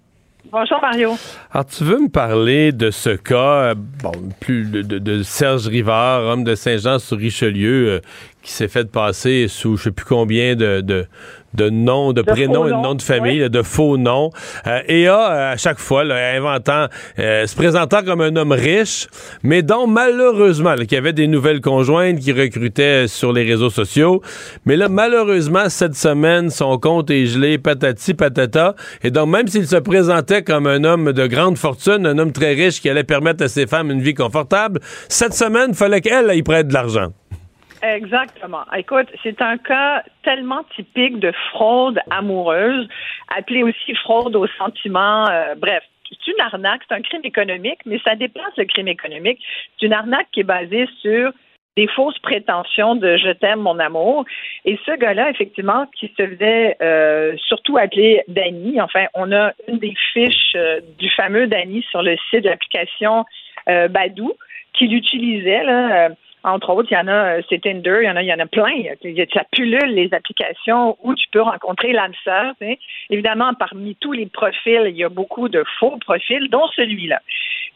Bonjour Mario. Alors, tu veux me parler de ce cas, euh, bon, plus de, Serge Rivard, homme de Saint-Jean-sur-Richelieu, euh, qui s'est fait passer sous je sais plus combien de, de noms, de, De prénoms et de noms, de famille, oui. là, de faux noms, euh, et a, euh, à chaque fois, là, inventant, euh, se présentant comme un homme riche, mais dont malheureusement, qui avait des nouvelles conjointes qui recrutaient sur les réseaux sociaux, mais là, malheureusement, cette semaine, son compte est gelé, patati patata, et donc même s'il se présentait comme un homme de grande fortune, un homme très riche qui allait permettre à ses femmes une vie confortable, cette semaine, il fallait qu'elle y prête de l'argent. Exactement. Écoute, c'est un cas tellement typique de fraude amoureuse, appelée aussi fraude aux sentiments. euh, bref, c'est une arnaque, c'est un crime économique, mais ça dépasse le crime économique. C'est une arnaque qui est basée sur des fausses prétentions de je t'aime mon amour. Et ce gars-là, effectivement, qui se faisait euh, surtout appeler Danny, enfin, on a une des fiches euh, du fameux Danny sur le site de l'application euh, Badou, qu'il utilisait, là, euh, entre autres, il y en a, euh, c'est Tinder, il y en a, il y en a plein. Ça pullule les applications où tu peux rencontrer l'âme. Évidemment, parmi tous les profils, il y a beaucoup de faux profils, dont celui-là.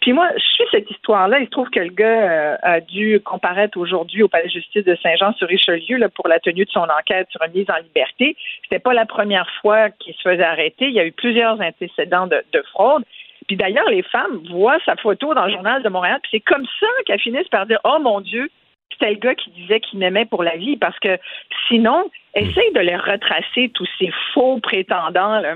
Puis moi, je suis cette histoire-là. Il se trouve que le gars euh, a dû comparaître aujourd'hui au palais de justice de Saint-Jean-sur-Richelieu pour la tenue de son enquête sur une mise en liberté. C'était pas la première fois qu'il se faisait arrêter. Il y a eu plusieurs antécédents de, de fraude. Puis d'ailleurs, les femmes voient sa photo dans le journal de Montréal. Puis c'est comme ça qu'elles finissent par dire Oh mon Dieu, c'était le gars qui disait qu'il m'aimait pour la vie. Parce que sinon, essaye de les retracer, tous ces faux prétendants. Là.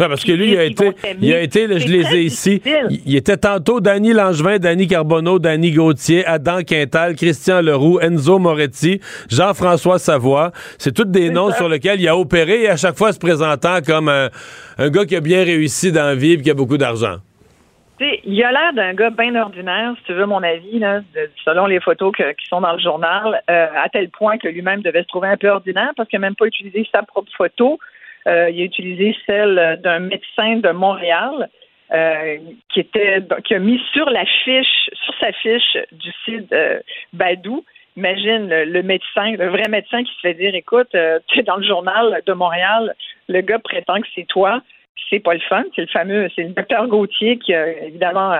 Ouais, parce que lui, il a été, vont t'aimer. il a été, là, je les ai ici. Il, il était tantôt Danny Langevin, Danny Carbonneau, Danny Gauthier, Adam Quintal, Christian Leroux, Enzo Moretti, Jean-François Savoie. C'est tous des noms ça. sur lesquels il a opéré et à chaque fois se présentant comme un, un gars qui a bien réussi dans la vie et qui a beaucoup d'argent. Il a l'air d'un gars bien ordinaire, si tu veux mon avis, là, selon les photos qui sont dans le journal, euh, à tel point que lui-même devait se trouver un peu ordinaire parce qu'il n'a même pas utilisé sa propre photo. Euh, il a utilisé celle d'un médecin de Montréal euh, qui était qui a mis sur la fiche, sur sa fiche du site Badou. Imagine le, le médecin, le vrai médecin qui se fait dire écoute, tu es dans le journal de Montréal, le gars prétend que c'est toi c'est pas le fun. C'est le fameux, c'est le docteur Gauthier qui a évidemment euh,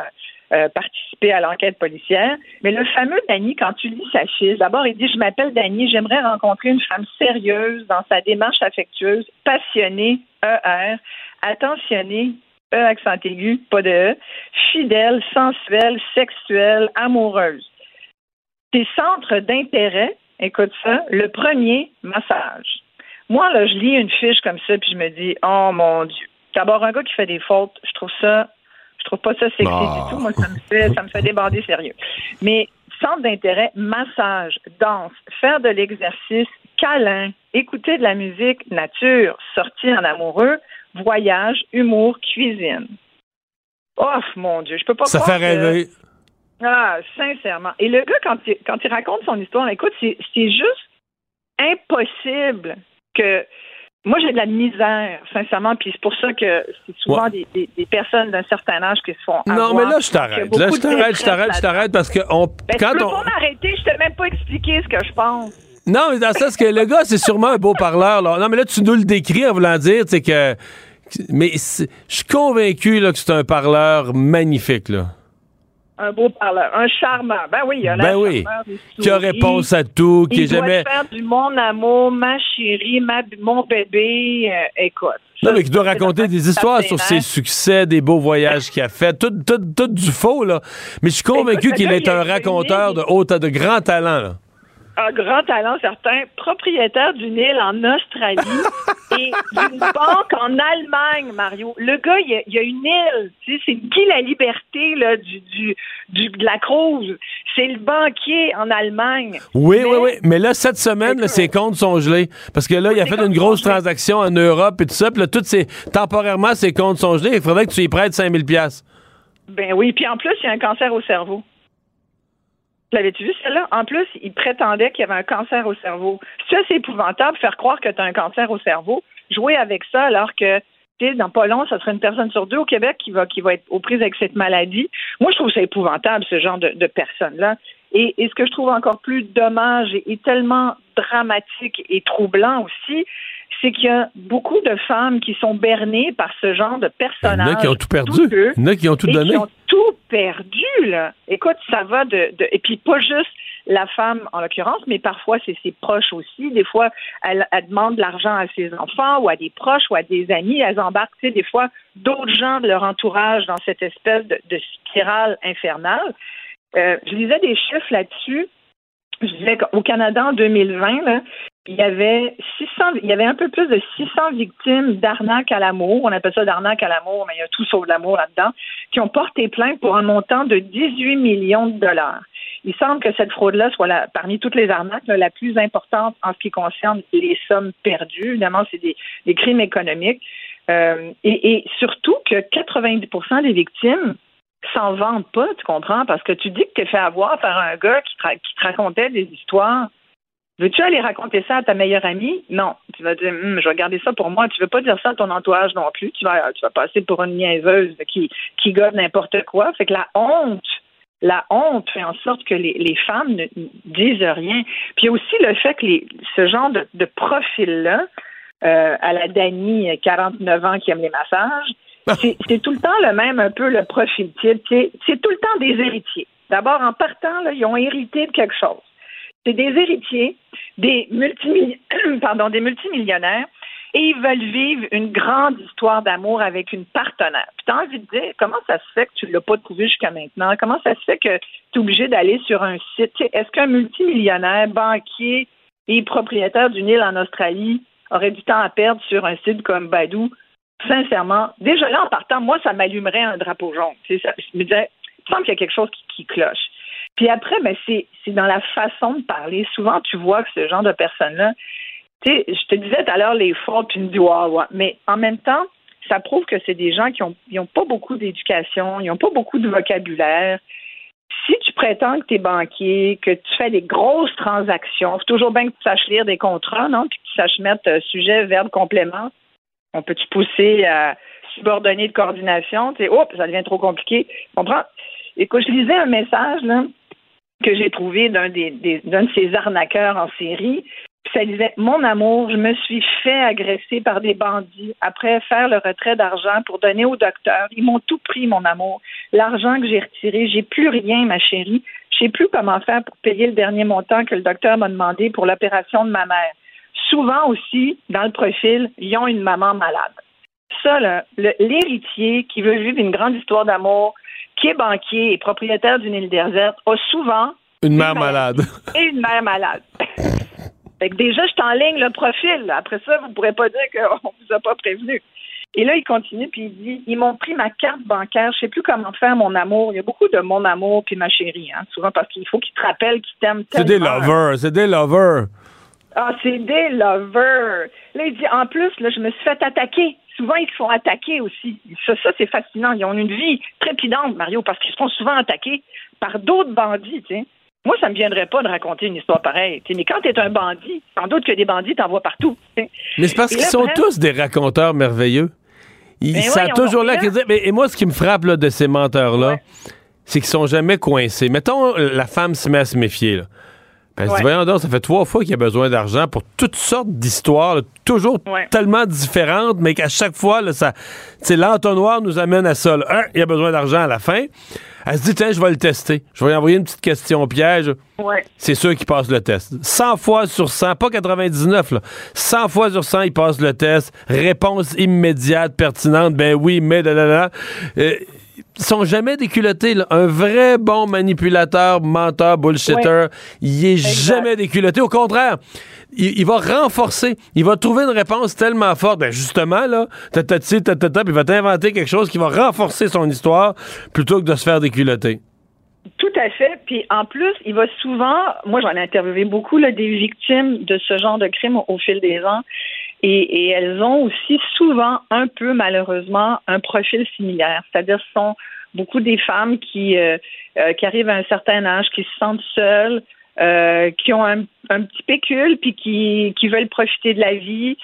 euh, participé à l'enquête policière. Mais le fameux Danny, quand tu lis sa fiche, d'abord il dit Je m'appelle Danny, j'aimerais rencontrer une femme sérieuse dans sa démarche affectueuse, passionnée, ER, attentionnée, E accent aigu, pas de E, fidèle, sensuelle, sexuelle, amoureuse. Tes centres d'intérêt, écoute ça, le premier, massage. Moi, là, je lis une fiche comme ça, puis je me dis, oh mon Dieu. D'abord, un gars qui fait des fautes, je trouve ça, je trouve pas ça sexy du tout. Moi, ça me fait, ça me fait déborder sérieux. Mais centre d'intérêt, massage, danse, faire de l'exercice, câlin, écouter de la musique, nature, sortir en amoureux, voyage, humour, cuisine. Oh mon Dieu, je peux pas Ça fait que- rêver. ah, sincèrement. Et le gars, quand il, quand il raconte son histoire, écoute, c'est c'est juste impossible que. Moi, j'ai de la misère, sincèrement, puis c'est pour ça que c'est souvent Ouais. des, des- des personnes d'un certain âge qui se font. Non, avoir, mais là, je t'arrête. Là, je t'arrête, je t'arrête, je t'arrête parce que on, Ben, quand tu peux on. pas m'arrêter, je t'ai même pas expliqué ce que je pense. Non, mais dans le sens que le gars, c'est sûrement un beau parleur. Là. Non, mais là, tu nous le décris en voulant dire, c'est que. Mais je suis convaincu là, que c'est un parleur magnifique, là. Un beau parleur, un charmant. Ben oui, il y a Ben l'air oui. charmeur, Qui a réponse à tout, qui Il est doit jamais. faire du mon amour, ma chérie, ma, mon bébé. euh, écoute. Non, mais qui doit raconter des histoires sur ses succès, des beaux voyages qu'il a fait, tout, tout, tout du faux, là. Mais je suis convaincu qu'il est un raconteur de haut, de grand talent, là. Un grand talent certain, propriétaire d'une île en Australie. [laughs] et d'une banque en Allemagne, Mario. Le gars, il y a, une île. Tu sais, c'est qui la liberté là, du, du, du, de la Cruz? C'est le banquier en Allemagne. Oui, oui, oui. Mais là, cette semaine, ses comptes sont gelés. Parce que là, il a fait une grosse transaction en Europe et tout ça. Puis là, toutes ces, temporairement, ses comptes sont gelés. Il faudrait que tu y prêtes 5000 pièces. Ben oui. Puis en plus, il y a un cancer au cerveau. L'avais-tu vu celle-là? En plus, il prétendait qu'il y avait un cancer au cerveau. Ça, c'est épouvantable, faire croire que tu as un cancer au cerveau. Jouer avec ça alors que, dans pas long, ça serait une personne sur deux au Québec qui va, qui va être aux prises avec cette maladie. Moi, je trouve ça épouvantable, ce genre de, de personnes-là. Et, ce que je trouve encore plus dommage et tellement dramatique et troublant aussi, c'est qu'il y a beaucoup de femmes qui sont bernées par ce genre de personnages. Il y en a qui ont tout perdu. Il y en a qui ont tout donné. Qui ont tout perdu, là. Écoute, ça va de, de... Et puis pas juste la femme, en l'occurrence, mais parfois c'est ses proches aussi. Des fois, elle, demande de l'argent à ses enfants ou à des proches ou à des amis. Elles embarquent, tu sais, des fois, d'autres gens de leur entourage dans cette espèce de, spirale infernale. Euh, je lisais des chiffres là-dessus. Je disais qu'au Canada, en 2020, là, il y avait 600, il y avait un peu plus de 600 victimes d'arnaque à l'amour. On appelle ça d'arnaque à l'amour, mais il y a tout sauf l'amour là-dedans, qui ont porté plainte pour un montant de 18 millions de dollars. Il semble que cette fraude-là soit la, parmi toutes les arnaques la plus importante en ce qui concerne les sommes perdues. Évidemment, c'est des, crimes économiques. Euh, et, surtout que 90% des victimes s'en vendent pas, tu comprends? Parce que tu dis que tu es fait avoir par un gars qui te racontait des histoires Veux-tu aller raconter ça à ta meilleure amie? Non. Tu vas dire, hum, je vais garder ça pour moi. Tu veux pas dire ça à ton entourage non plus. Tu vas, tu vas passer pour une niaiseuse qui, qui gobe n'importe quoi. Fait que la honte, la honte fait en sorte que les, les femmes ne disent rien. Puis il y a aussi le fait que les, ce genre de, de profil-là, euh, à la Dani, 49 ans, qui aime les massages, ah. c'est tout le temps le même, un peu le profil type. C'est tout le temps des héritiers. D'abord, en partant, là, ils ont hérité de quelque chose. C'est des héritiers, des, [clears throat] Pardon, des multimillionnaires, et ils veulent vivre une grande histoire d'amour avec une partenaire. Puis tu as envie de dire, comment ça se fait que tu ne l'as pas trouvé jusqu'à maintenant? Comment ça se fait que tu es obligé d'aller sur un site? Est-ce qu'un multimillionnaire, banquier et propriétaire d'une île en Australie aurait du temps à perdre sur un site comme Badou? Sincèrement, déjà là, en partant, moi, ça m'allumerait un drapeau jaune. Ça, je me disais, il semble qu'il y a quelque chose qui cloche. Puis après, ben, c'est dans la façon de parler. Souvent, tu vois que ce genre de personnes-là, tu sais, je te disais tout à l'heure les fraudes, puis me dis, ouais, ouais. Mais en même temps, ça prouve que c'est des gens qui n'ont ont pas beaucoup d'éducation, ils n'ont pas beaucoup de vocabulaire. Si tu prétends que tu es banquier, que tu fais des grosses transactions, faut toujours bien que tu saches lire des contrats, non? Puis que tu saches mettre euh, sujet, verbe, complément. On peut-tu pousser à subordonner de coordination? Tu sais, oh, ça devient trop compliqué. Comprends? Écoute, je lisais un message, là, que j'ai trouvé d'un de ces arnaqueurs en série. ça disait Mon amour, je me suis fait agresser par des bandits après faire le retrait d'argent pour donner au docteur. Ils m'ont tout pris, mon amour. L'argent que j'ai retiré, j'ai plus rien, ma chérie. Je sais plus comment faire pour payer le dernier montant que le docteur m'a demandé pour l'opération de ma mère. Souvent aussi, dans le profil, ils ont une maman malade. Ça, l'héritier qui veut vivre une grande histoire d'amour, qui est banquier et propriétaire d'une île déserte, a souvent une mère malade. Et une mère malade. [laughs] fait que déjà, je t'enligne le profil. Après ça, vous ne pourrez pas dire qu'on ne vous a pas prévenu. Et là, il continue, puis il dit Ils m'ont pris ma carte bancaire, je sais plus comment faire mon amour. Il y a beaucoup de mon amour puis ma chérie, hein, souvent parce qu'il faut qu'ils te rappellent qu'ils t'aiment tellement. C'est des lovers, c'est des lovers. Ah, c'est des lovers. Là, il dit En plus, là, je me suis fait attaquer souvent, ils se font attaquer aussi. Ça, ça c'est fascinant. Ils ont une vie trépidante, Mario, parce qu'ils se font souvent attaquer par d'autres bandits, Moi, ça ne me viendrait pas de raconter une histoire pareille. mais quand tu es un bandit, sans doute que des bandits t'en voient partout. Mais c'est parce qu'ils sont tous des raconteurs merveilleux. Ils ben savent toujours là et moi, ce qui me frappe de ces menteurs-là, c'est qu'ils sont jamais coincés. Mettons, la femme se met à se méfier. Là. Ben, voyons donc, ça fait trois fois qu'il a besoin d'argent pour toutes sortes d'histoires, toujours tellement différentes, mais qu'à chaque fois, là, ça, l'entonnoir nous amène à ça. Un, il a besoin d'argent à la fin. Elle se dit, tiens, je vais le tester. Je vais lui envoyer une petite question piège. C'est sûr qu'il passe le test. 100 fois sur 100, pas 99, là. 100 fois sur 100, il passe le test. Réponse immédiate, pertinente. Ben oui, mais là, là, là. Euh, sont jamais déculottés. Un vrai bon manipulateur, menteur, bullshitter, il est jamais déculotté. Au contraire, il, va renforcer, il va trouver une réponse tellement forte. Ben justement, là, tatati, tatata, il va t'inventer quelque chose qui va renforcer son histoire plutôt que de se faire déculoter. Tout à fait. Puis en plus, il va souvent, moi j'en ai interviewé beaucoup là, des victimes de ce genre de crime au fil des ans. Et, elles ont aussi souvent un peu malheureusement un profil similaire, c'est-à-dire ce sont beaucoup des femmes qui euh, euh, qui arrivent à un certain âge, qui se sentent seules, euh, qui ont un, petit pécule, puis qui, qui veulent profiter de la vie,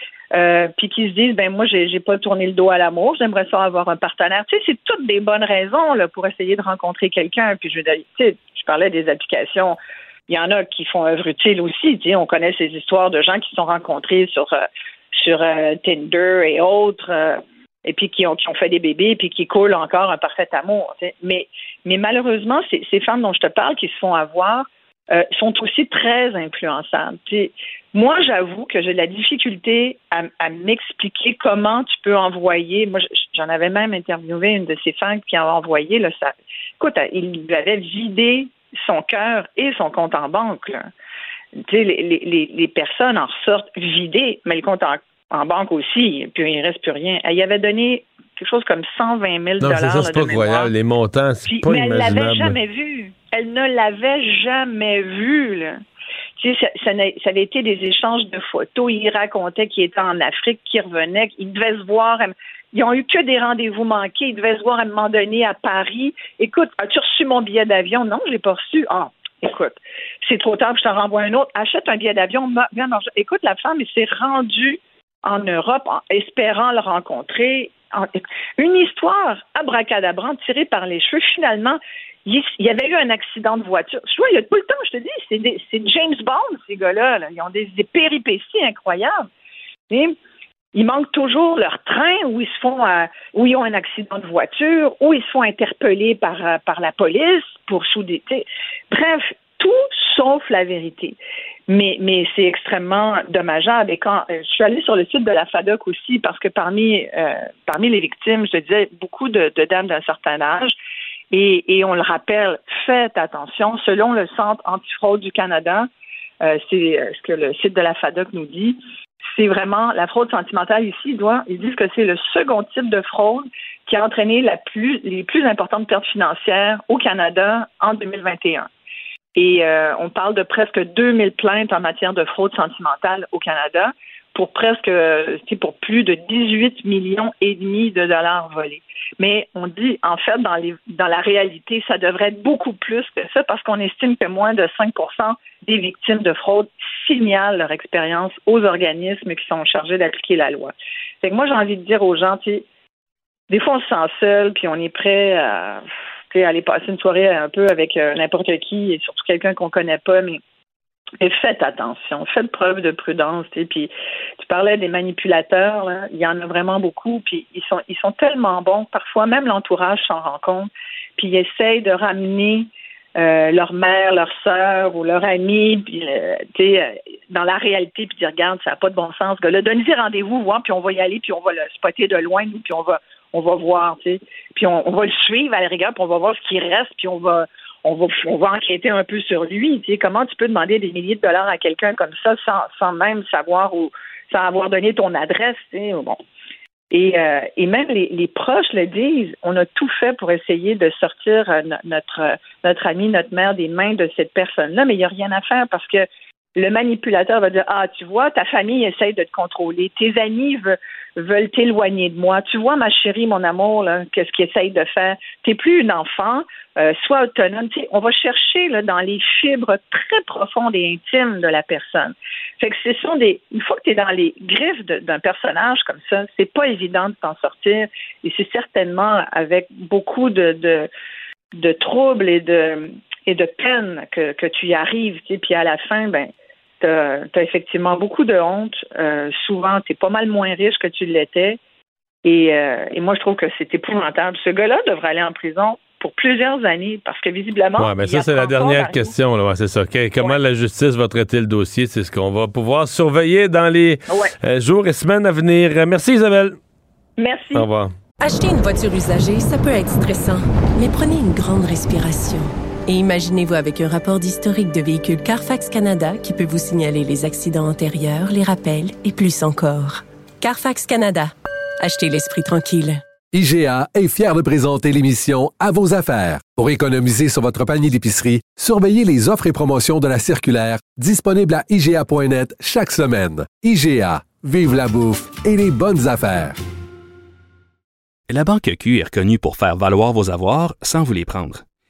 puis qui se disent ben moi j'ai pas tourné le dos à l'amour, j'aimerais ça avoir un partenaire. Tu sais, c'est toutes des bonnes raisons là pour essayer de rencontrer quelqu'un. Puis je tu sais, je parlais des applications. Il y en a qui font œuvre utile aussi. Tu sais, on connaît ces histoires de gens qui sont rencontrés sur sur euh, Tinder et autres, euh, et puis qui ont, qui ont fait des bébés, puis qui coulent encore un parfait amour. Mais, mais malheureusement, ces, ces femmes dont je te parle qui se font avoir euh, sont aussi très influençables. moi, j'avoue que j'ai de la difficulté à, m'expliquer comment tu peux envoyer. Moi, j'en avais même interviewé une de ces femmes qui a envoyé. Là, ça, écoute, il lui avait vidé son cœur et son compte en banque. Les, les, les, personnes en ressortent vidées, mais le compte en, en banque aussi, puis il ne reste plus rien. Elle y avait donné quelque chose comme 120 000 Non, c'est ça, c'est pas incroyable. Les montants, c'est pas mais imaginable. elle l'avait jamais vu. Elle ne l'avait jamais vu, là. Tu sais, ça, ça, ça, avait été des échanges de photos. Il racontait qu'il était en Afrique, qu'il revenait, qu'il devait se voir. Ils ont eu que des rendez-vous manqués. Ils devaient se voir à un moment donné à Paris. Écoute, as-tu reçu mon billet d'avion? Non, je l'ai pas reçu. Ah, écoute, c'est trop tard, je t'en renvoie un autre. Achète un billet d'avion. Écoute, la femme, elle s'est rendue en Europe en espérant le rencontrer. Une histoire abracadabrante tirée par les cheveux. Finalement, il y avait eu un accident de voiture. Je vois, il y a tout le temps, je te dis, c'est James Bond, ces gars-là. Ils ont des, péripéties incroyables. Ils manquent toujours leur train où ils se font euh, où ils ont un accident de voiture, où ils se font interpeller par, euh, par la police pour souder. Bref, tout sauf la vérité. Mais, mais c'est extrêmement dommageable. Et quand euh, je suis allée sur le site de la FADOC aussi, parce que parmi, euh, parmi les victimes, je disais, beaucoup de, dames d'un certain âge. Et, et, on le rappelle, faites attention. Selon le Centre antifraude du Canada, euh, c'est ce que le site de la FADOC nous dit, c'est vraiment la fraude sentimentale ici. Doit, ils disent que c'est le second type de fraude qui a entraîné les plus importantes pertes financières au Canada en 2021. Et euh, on parle de presque 2000 plaintes en matière de fraude sentimentale au Canada pour presque, c'est pour plus de 18 millions et demi de dollars volés. Mais on dit, en fait, dans, les, dans la réalité, ça devrait être beaucoup plus que ça parce qu'on estime que moins de 5% des victimes de fraude signalent leur expérience aux organismes qui sont chargés d'appliquer la loi. Fait que moi, j'ai envie de dire aux gens, des fois, on se sent seul, puis on est prêt à aller passer une soirée un peu avec euh, n'importe qui et surtout quelqu'un qu'on connaît pas, mais faites attention, faites preuve de prudence. Puis tu parlais des manipulateurs, il y en a vraiment beaucoup, puis ils sont ils sont tellement bons. Parfois même l'entourage s'en rend compte, puis ils essayent de ramener euh, leur mère, leur sœur ou leur ami, puis euh, dans la réalité, puis dire regarde, ça n'a pas de bon sens. Gars, donnez-y rendez-vous, voir, puis on va y aller, puis on va le spotter de loin, puis on va on va voir. Puis on, va le suivre à la rigueur, puis on va voir ce qui reste, puis on va on va, on va enquêter un peu sur lui. Tu sais, comment tu peux demander des milliers de dollars à quelqu'un comme ça sans, sans même savoir ou sans avoir donné ton adresse, tu sais, bon. Et, euh, même les, les, proches le disent, on a tout fait pour essayer de sortir euh, notre, notre ami, notre mère des mains de cette personne-là, mais il n'y a rien à faire parce que le manipulateur va dire Ah, tu vois, ta famille essaye de te contrôler, tes amis veulent, t'éloigner de moi. Tu vois, ma chérie, mon amour, qu'est-ce qu'ils essayent de faire? Tu n'es plus une enfant, euh, sois autonome. on va chercher là, dans les fibres très profondes et intimes de la personne. Fait que ce sont des. Une fois que tu es dans les griffes d'un personnage comme ça, c'est pas évident de t'en sortir. Et c'est certainement avec beaucoup de, de, de troubles et de et de peine que, que tu y arrives. Puis à la fin, ben tu as, effectivement beaucoup de honte. Euh, souvent, tu es pas mal moins riche que tu l'étais. Et, euh, et, moi, je trouve que c'est épouvantable. Ce gars-là devrait aller en prison pour plusieurs années parce que visiblement. Oui, mais ça, c'est la dernière question. Là. c'est ça. comment la justice va traiter le dossier? C'est ce qu'on va pouvoir surveiller dans les euh, jours et semaines à venir. Merci, Isabelle. Merci. Au revoir. Acheter une voiture usagée, ça peut être stressant, mais prenez une grande respiration. Et imaginez-vous avec un rapport d'historique de véhicule Carfax Canada qui peut vous signaler les accidents antérieurs, les rappels et plus encore. Carfax Canada. Achetez l'esprit tranquille. IGA est fier de présenter l'émission À vos affaires. Pour économiser sur votre panier d'épicerie, surveillez les offres et promotions de la circulaire disponible à IGA.net chaque semaine. IGA, vive la bouffe et les bonnes affaires. La Banque Q est reconnue pour faire valoir vos avoirs sans vous les prendre.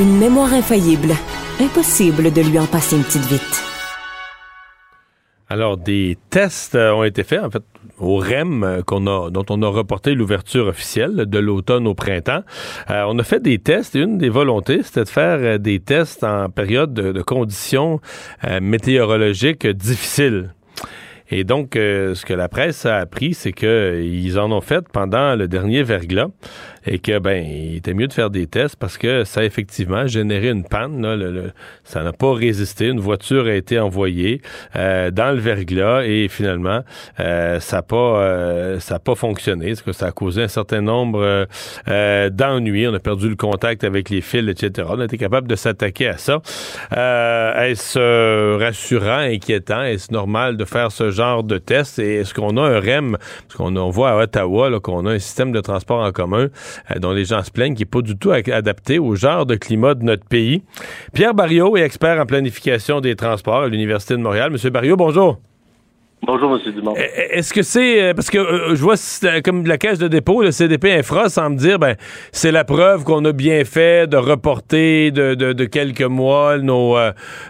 Une mémoire infaillible. Impossible de lui en passer une petite vite. Alors, des tests euh, ont été faits, en fait, au REM, euh, dont on a reporté l'ouverture officielle de l'automne au printemps. Euh, on a fait des tests et une des volontés, c'était de faire des tests en période de, de conditions météorologiques difficiles. Et donc, ce que la presse a appris, c'est qu'ils en ont fait pendant le dernier verglas et que ben il était mieux de faire des tests parce que ça a effectivement généré une panne. Ça n'a pas résisté. Une voiture a été envoyée euh, dans le verglas et finalement euh, ça n'a pas euh, ça a pas fonctionné. Ça a causé un certain nombre d'ennuis. On a perdu le contact avec les fils, etc. On a été capable de s'attaquer à ça. est-ce rassurant, inquiétant? Est-ce normal de faire ce genre de test? Et est-ce qu'on a un REM Parce qu'on on voit à Ottawa qu'on a un système de transport en commun dont les gens se plaignent, qui n'est pas du tout adapté au genre de climat de notre pays. Pierre Barriot est expert en planification des transports à l'Université de Montréal. Monsieur Barriot, bonjour. Bonjour, M. Dumont. Est-ce que c'est. Euh, parce que euh, je vois comme la caisse de dépôt, le CDP Infra, semble dire, ben, c'est la preuve qu'on a bien fait de reporter de, quelques mois nos,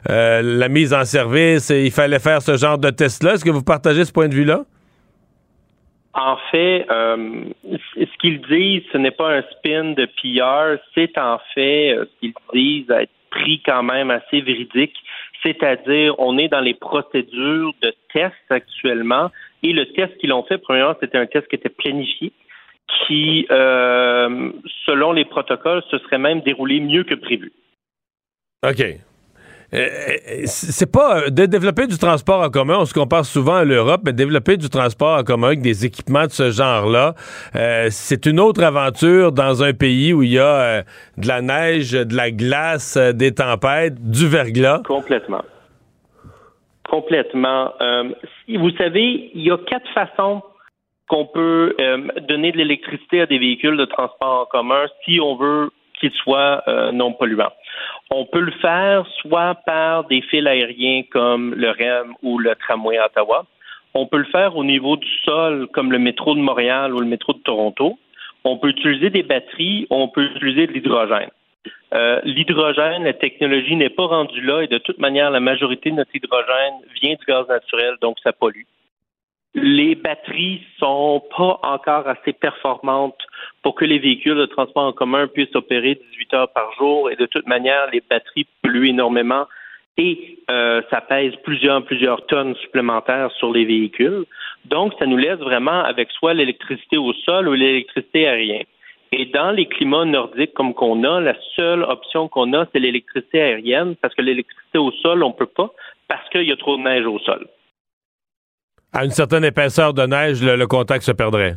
la mise en service et il fallait faire ce genre de test-là. Est-ce que vous partagez ce point de vue-là? En fait, euh, ce qu'ils disent, ce n'est pas un spin de PR, c'est en fait euh, ce qu'ils disent être pris quand même assez véridique, c'est-à-dire on est dans les procédures de tests actuellement et le test qu'ils ont fait, premièrement, c'était un test qui était planifié, qui, euh, selon les protocoles, se serait même déroulé mieux que prévu. OK. Euh, euh, c'est pas euh, de développer du transport en commun, on se compare souvent à l'Europe, mais développer du transport en commun avec des équipements de ce genre-là, c'est une autre aventure dans un pays où il y a de la neige, de la glace, des tempêtes, du verglas. Complètement. Complètement. vous savez, il y a quatre façons qu'on peut donner de l'électricité à des véhicules de transport en commun si on veut qu'ils soient non polluants. On peut le faire soit par des fils aériens comme le REM ou le tramway Ottawa. On peut le faire au niveau du sol comme le métro de Montréal ou le métro de Toronto. On peut utiliser des batteries, on peut utiliser de l'hydrogène. Euh, l'hydrogène, la technologie n'est pas rendue là et de toute manière, la majorité de notre hydrogène vient du gaz naturel, donc ça pollue. Les batteries sont pas encore assez performantes pour que les véhicules de transport en commun puissent opérer 18 heures par jour. Et de toute manière, les batteries polluent énormément et euh, ça pèse plusieurs, plusieurs tonnes supplémentaires sur les véhicules. Donc, ça nous laisse vraiment avec soit l'électricité au sol ou l'électricité aérienne. Et dans les climats nordiques comme qu'on a, la seule option qu'on a, c'est l'électricité aérienne, parce que l'électricité au sol, on ne peut pas, parce qu'il y a trop de neige au sol. À une certaine épaisseur de neige, le, contact se perdrait.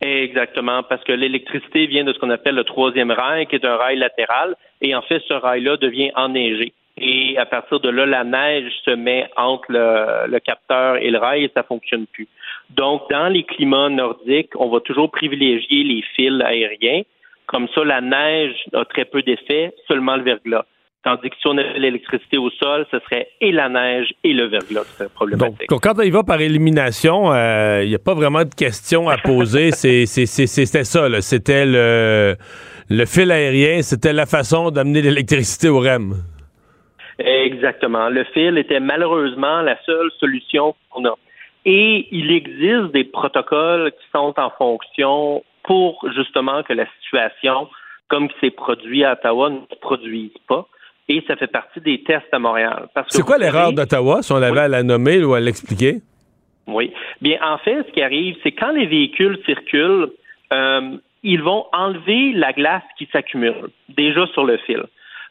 Exactement, parce que l'électricité vient de ce qu'on appelle le troisième rail, qui est un rail latéral, et en fait, ce rail-là devient enneigé. Et à partir de là, la neige se met entre le, capteur et le rail et ça fonctionne plus. Donc, dans les climats nordiques, on va toujours privilégier les fils aériens. Comme ça, la neige a très peu d'effet, seulement le verglas. Tandis que si on avait l'électricité au sol, ce serait et la neige et le verglas qui serait problématique. Donc, quand on y va par élimination, il euh, n'y a pas vraiment de questions à poser. [laughs] C'était ça, c'était le, le fil aérien, c'était la façon d'amener l'électricité au REM. Exactement. Le fil était malheureusement la seule solution qu'on a. Et il existe des protocoles qui sont en fonction pour justement que la situation, comme qui s'est produit à Ottawa, ne se produise pas. Et ça fait partie des tests à Montréal. C'est quoi l'erreur d'Ottawa, si on avait à la nommer ou à l'expliquer? Oui. Bien, en fait, ce qui arrive, c'est quand les véhicules circulent, euh, ils vont enlever la glace qui s'accumule déjà sur le fil.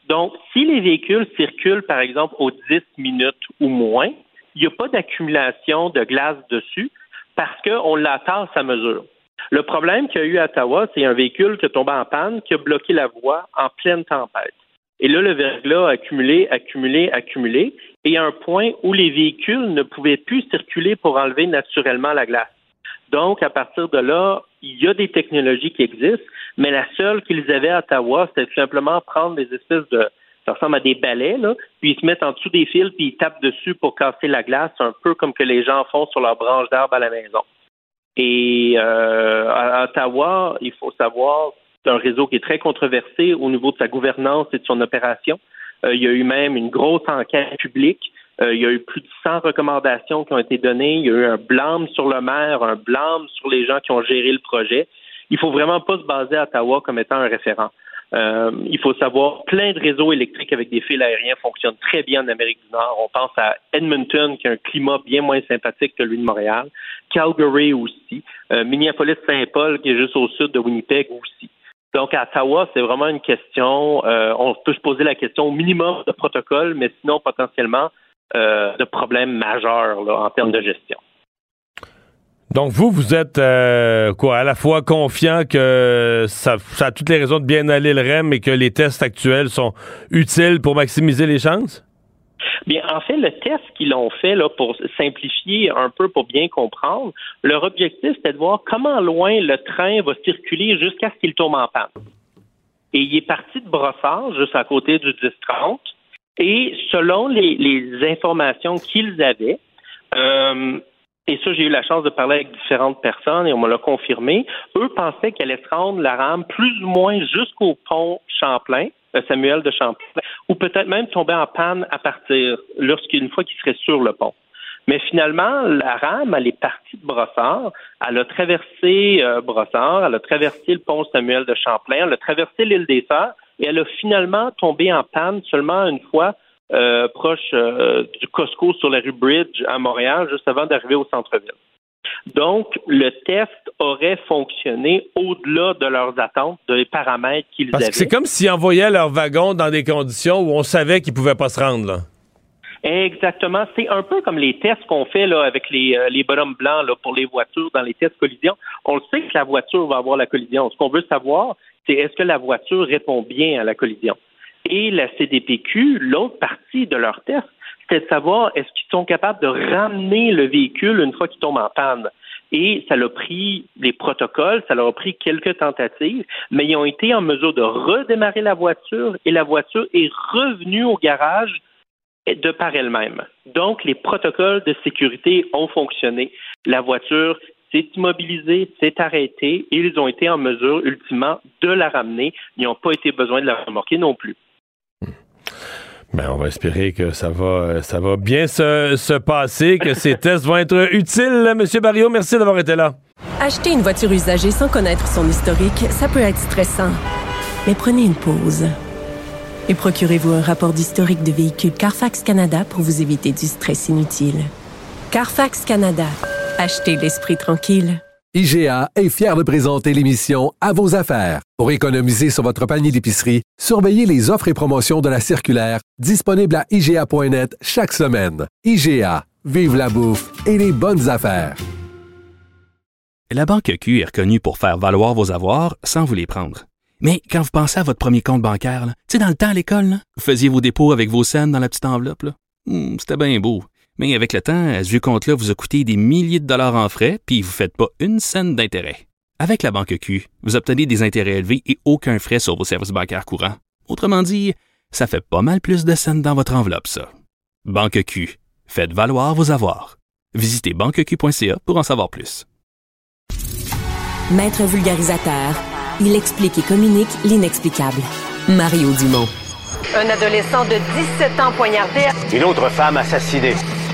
Donc, si les véhicules circulent, par exemple, aux 10 minutes ou moins, il n'y a pas d'accumulation de glace dessus parce qu'on l'attache à mesure. Le problème qu'il y a eu à Ottawa, c'est un véhicule qui est tombé en panne, qui a bloqué la voie en pleine tempête. Et là, le verglas a accumulé, accumulé, accumulé, et a un point où les véhicules ne pouvaient plus circuler pour enlever naturellement la glace. Donc, à partir de là, il y a des technologies qui existent, mais la seule qu'ils avaient à Ottawa, c'était simplement prendre des espèces de, ça ressemble à des balais, là, puis ils se mettent en dessous des fils, puis ils tapent dessus pour casser la glace, un peu comme que les gens font sur leurs branches d'arbre à la maison. Et euh, à Ottawa, il faut savoir, c'est un réseau qui est très controversé au niveau de sa gouvernance et de son opération. Euh, il y a eu même une grosse enquête publique. Euh, il y a eu plus de 100 recommandations qui ont été données. Il y a eu un blâme sur le maire, un blâme sur les gens qui ont géré le projet. Il faut vraiment pas se baser à Ottawa comme étant un référent. Euh, il faut savoir, plein de réseaux électriques avec des fils aériens fonctionnent très bien en Amérique du Nord. On pense à Edmonton, qui a un climat bien moins sympathique que lui de Montréal, Calgary aussi, Minneapolis-Saint-Paul, qui est juste au sud de Winnipeg aussi. Donc, à Ottawa, c'est vraiment une question, euh, on peut se poser la question au minimum de protocole, mais sinon potentiellement euh, de problèmes majeurs en termes de gestion. Donc, vous, vous êtes euh, quoi, à la fois confiant que ça, ça, a toutes les raisons de bien aller le REM et que les tests actuels sont utiles pour maximiser les chances? Bien, en fait, le test qu'ils ont fait pour simplifier un peu, pour bien comprendre, leur objectif, c'était de voir comment loin le train va circuler jusqu'à ce qu'il tombe en panne. Et il est parti de Brossard, juste à côté du 10-30, et selon les, informations qu'ils avaient, euh, et ça, j'ai eu la chance de parler avec différentes personnes et on me l'a confirmé, eux pensaient qu'elle allait se rendre la rame plus ou moins jusqu'au pont Champlain, euh, Samuel de Champlain, ou peut-être même tomber en panne à partir, lorsqu'une fois qu'il serait sur le pont. Mais finalement, la rame, elle est partie de Brossard, elle a traversé euh, Brossard, elle a traversé le pont Samuel de Champlain, elle a traversé l'île des Sœurs, et elle a finalement tombé en panne seulement une fois euh, proche du Costco sur la rue Bridge à Montréal, juste avant d'arriver au centre-ville. Donc, le test aurait fonctionné au-delà de leurs attentes, des paramètres qu'ils avaient. Parce que c'est comme s'ils envoyaient leur wagon dans des conditions où on savait qu'ils ne pouvaient pas se rendre, là. Exactement. C'est un peu comme les tests qu'on fait là, avec les, euh, les bonhommes blancs là, pour les voitures dans les tests collision. On le sait que la voiture va avoir la collision. Ce qu'on veut savoir, c'est est-ce que la voiture répond bien à la collision? Et la CDPQ, l'autre partie de leur test, c'était de savoir est-ce qu'ils sont capables de ramener le véhicule une fois qu'il tombe en panne. Et ça l'a pris des protocoles, ça leur a pris quelques tentatives, mais ils ont été en mesure de redémarrer la voiture et la voiture est revenue au garage de par elle-même. Donc, les protocoles de sécurité ont fonctionné. La voiture s'est immobilisée, s'est arrêtée et ils ont été en mesure, ultimement, de la ramener. Ils n'ont pas été besoin de la remorquer non plus. Ben, on va espérer que ça va, ça va bien se, se passer, que ces [laughs] tests vont être utiles. Monsieur Barrio, merci d'avoir été là. Acheter une voiture usagée sans connaître son historique, ça peut être stressant. Mais prenez une pause. Et procurez-vous un rapport d'historique de véhicule Carfax Canada pour vous éviter du stress inutile. Carfax Canada. Achetez l'esprit tranquille. IGA est fier de présenter l'émission À vos affaires. Pour économiser sur votre panier d'épicerie, surveillez les offres et promotions de la circulaire disponible à IGA.net chaque semaine. IGA, vive la bouffe et les bonnes affaires. La Banque Q est reconnue pour faire valoir vos avoirs sans vous les prendre. Mais quand vous pensez à votre premier compte bancaire, tu sais, dans le temps à l'école, vous faisiez vos dépôts avec vos scènes dans la petite enveloppe. Hmm, c'était bien beau. Mais avec le temps, à ce compte-là vous a coûté des milliers de dollars en frais, puis vous ne faites pas une scène d'intérêt. Avec la banque Q, vous obtenez des intérêts élevés et aucun frais sur vos services bancaires courants. Autrement dit, ça fait pas mal plus de scènes dans votre enveloppe, ça. Banque Q, faites valoir vos avoirs. Visitez banqueq.ca pour en savoir plus. Maître vulgarisateur, il explique et communique l'inexplicable. Mario Dumont. Un adolescent de 17 ans poignardé. Une autre femme assassinée.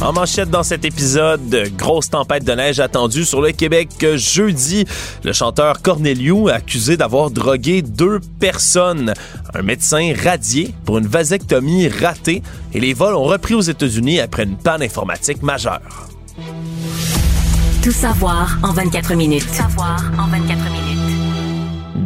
En manchette dans cet épisode, grosse tempête de neige attendue sur le Québec jeudi. Le chanteur Corneliu accusé d'avoir drogué deux personnes. Un médecin radié pour une vasectomie ratée et les vols ont repris aux États-Unis après une panne informatique majeure. Tout savoir en 24 minutes. Tout savoir en 24 minutes.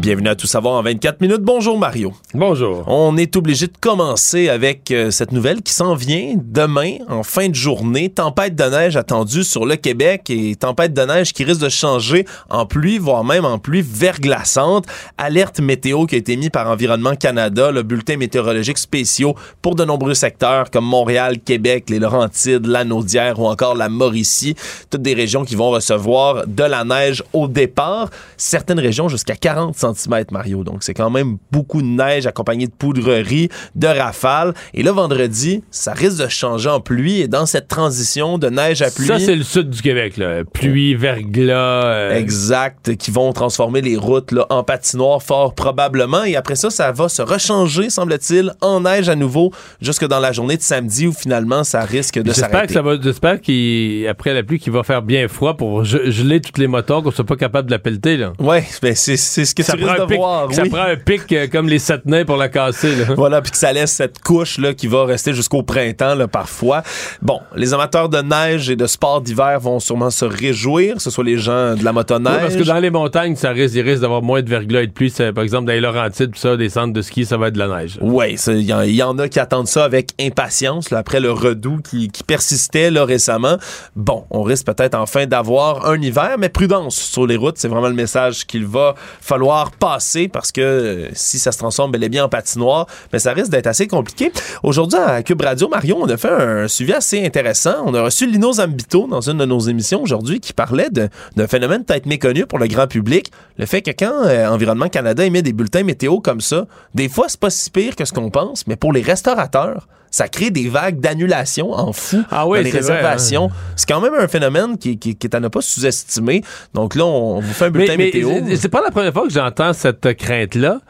Bienvenue à Tout savoir en 24 minutes. Bonjour Mario. Bonjour. On est obligé de commencer avec euh, cette nouvelle qui s'en vient demain en fin de journée. Tempête de neige attendue sur le Québec et tempête de neige qui risque de changer en pluie, voire même en pluie verglaçante. Alerte météo qui a été mise par Environnement Canada, le bulletin météorologique spéciaux pour de nombreux secteurs comme Montréal, Québec, les Laurentides, la Naudière ou encore la Mauricie. Toutes des régions qui vont recevoir de la neige au départ. Certaines régions jusqu'à 40 cm Mario. Donc, c'est quand même beaucoup de neige accompagnée de poudrerie, de rafales. Et là, vendredi, ça risque de changer en pluie. Et dans cette transition de neige à pluie... Ça, c'est le sud du Québec, là. Pluie, verglas... Euh, exact. Qui vont transformer les routes là, en patinoire fort probablement. Et après ça, ça va se rechanger, semble-t-il, en neige à nouveau jusque dans la journée de samedi où finalement, ça risque de s'arrêter. J'espère qu'après la pluie, qu'il va faire bien froid pour geler toutes les moteurs, qu'on soit pas capable de la pelleter, là. Ouais, ben c'est ce que ça prend, un pic, ça prend un pic euh, comme les sept nains pour la casser. Là. Voilà, puis que ça laisse cette couche là, qui va rester jusqu'au printemps là, parfois. Bon, les amateurs de neige et de sport d'hiver vont sûrement se réjouir, que ce soit les gens de la motoneige. Oui, parce que dans les montagnes, ça risque, il risque d'avoir moins de verglas et de pluie. Par exemple, dans les Laurentides, ça, des centres de ski, ça va être de la neige. Oui, il y, en a qui attendent ça avec impatience là, après le redout qui, qui persistait là, récemment. Bon, on risque peut-être enfin d'avoir un hiver, mais prudence sur les routes, c'est vraiment le message qu'il va falloir parce que euh, si ça se transforme bel et bien en patinoire, mais ça risque d'être assez compliqué. Aujourd'hui, à Cube Radio, Marion, on a fait un suivi assez intéressant. On a reçu Lino Zambito dans une de nos émissions aujourd'hui qui parlait d'un phénomène peut-être méconnu pour le grand public. Le fait que quand euh, Environnement Canada émet des bulletins météo comme ça, des fois, c'est pas si pire que ce qu'on pense, mais pour les restaurateurs, ça crée des vagues d'annulation en fou ah oui, dans les réservations. Hein. C'est quand même un phénomène qui, qui, qui est à ne pas sous-estimer. Donc là, on, vous fait un bulletin météo. C'est pas la première fois que j'entends cette crainte-là.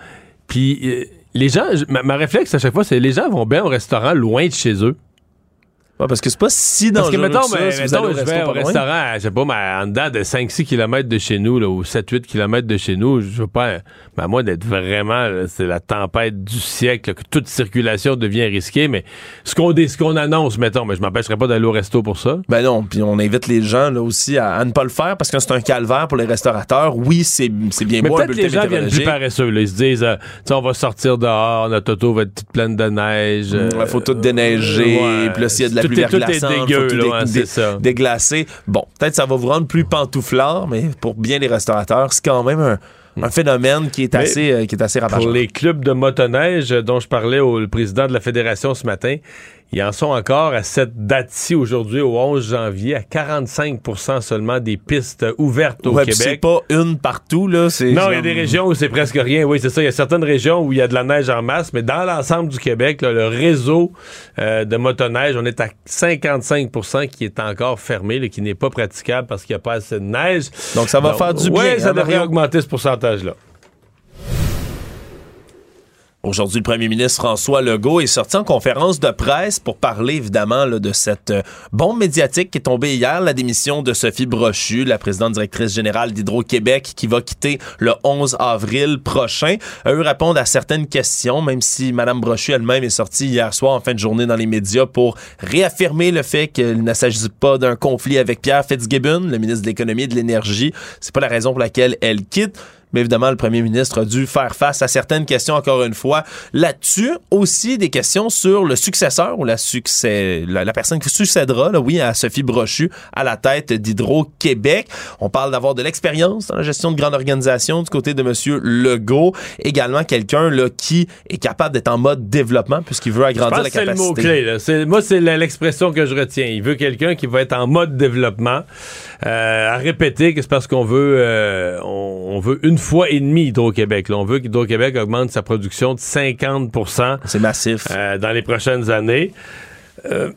Puis euh, les gens, ma, ma réflexe à chaque fois, c'est les gens vont bien au restaurant loin de chez eux. Ouais, parce que c'est pas si dangereux Parce que, mettons, que ça, mais, si mettons, vous allez je vais au restaurant, je sais pas, mais en dedans de 5-6 km de chez nous, là, ou 7-8 km de chez nous, je veux pas, mais à moins d'être vraiment, c'est la tempête du siècle, là, que toute circulation devient risquée, mais ce qu'on ce qu'on annonce, mettons, mais je m'empêcherai pas d'aller au resto pour ça. Ben non, puis on invite les gens là aussi à, à ne pas le faire parce que c'est un calvaire pour les restaurateurs. Oui, c'est c'est bien Mais beau un peut-être les bulletin gens viennent plus paresseux, là. Ils se disent, euh, on va sortir dehors, notre auto va être toute pleine de neige. Il euh, faut tout déneiger, ouais. puis là, s'il y a de la Tout est- faut dégueu, tout là, dé- ouais, dé- c'est ça. déglacer. Bon, peut-être ça va vous rendre plus pantouflard, mais pour bien les restaurateurs, c'est quand même un, un phénomène qui est Mais assez, euh, qui est assez rattachant. Pour les clubs de motoneige euh, dont je parlais au le président de la fédération ce matin, ils en sont encore à cette date-ci aujourd'hui, au 11 janvier, à 45% seulement des pistes ouvertes au Ouais, puis c'est Québec. pas une partout, là. c'est Non, il y a des régions où c'est presque rien. Oui, c'est ça. Il y a certaines régions où il y a de la neige en masse, mais dans l'ensemble du Québec, là, le réseau euh, de motoneige, on est à 55% qui est encore fermé, là, qui n'est pas praticable parce qu'il n'y a pas assez de neige. Donc, ça va faire du bien, Oui, ça hein, devrait augmenter ce pourcentage-là. Aujourd'hui, le premier ministre François Legault est sorti en conférence de presse pour parler évidemment de cette euh, bombe médiatique qui est tombée hier, la démission de Sophie Brochu, la présidente directrice générale d'Hydro-Québec, qui va quitter le 11 avril prochain. A eu répondre à certaines questions, même si Mme Brochu elle-même est sortie hier soir en fin de journée dans les médias pour réaffirmer le fait qu'il ne s'agit pas d'un conflit avec Pierre Fitzgibbon, le ministre de l'Économie et de l'Énergie. C'est pas la raison pour laquelle elle quitte. Mais évidemment, le premier ministre a dû faire face à certaines questions, encore une fois, là-dessus. Aussi, des questions sur le successeur ou la, succès, la, la personne qui succédera, là, oui, à Sophie Brochu, à la tête d'Hydro-Québec. On parle d'avoir de l'expérience dans la gestion de grandes organisations du côté de M. Legault. Également, quelqu'un là, qui est capable d'être en mode développement puisqu'il veut agrandir la que c'est le capacité. mot-clé. Moi, c'est l'expression que je retiens. Il veut quelqu'un qui va être en mode développement. Euh, à répéter que c'est parce qu'on veut, euh, on, on veut une fois et demie Hydro-Québec. On veut qu'Hydro-Québec augmente sa production de 50 C'est massif. euh, dans les prochaines années. Euh,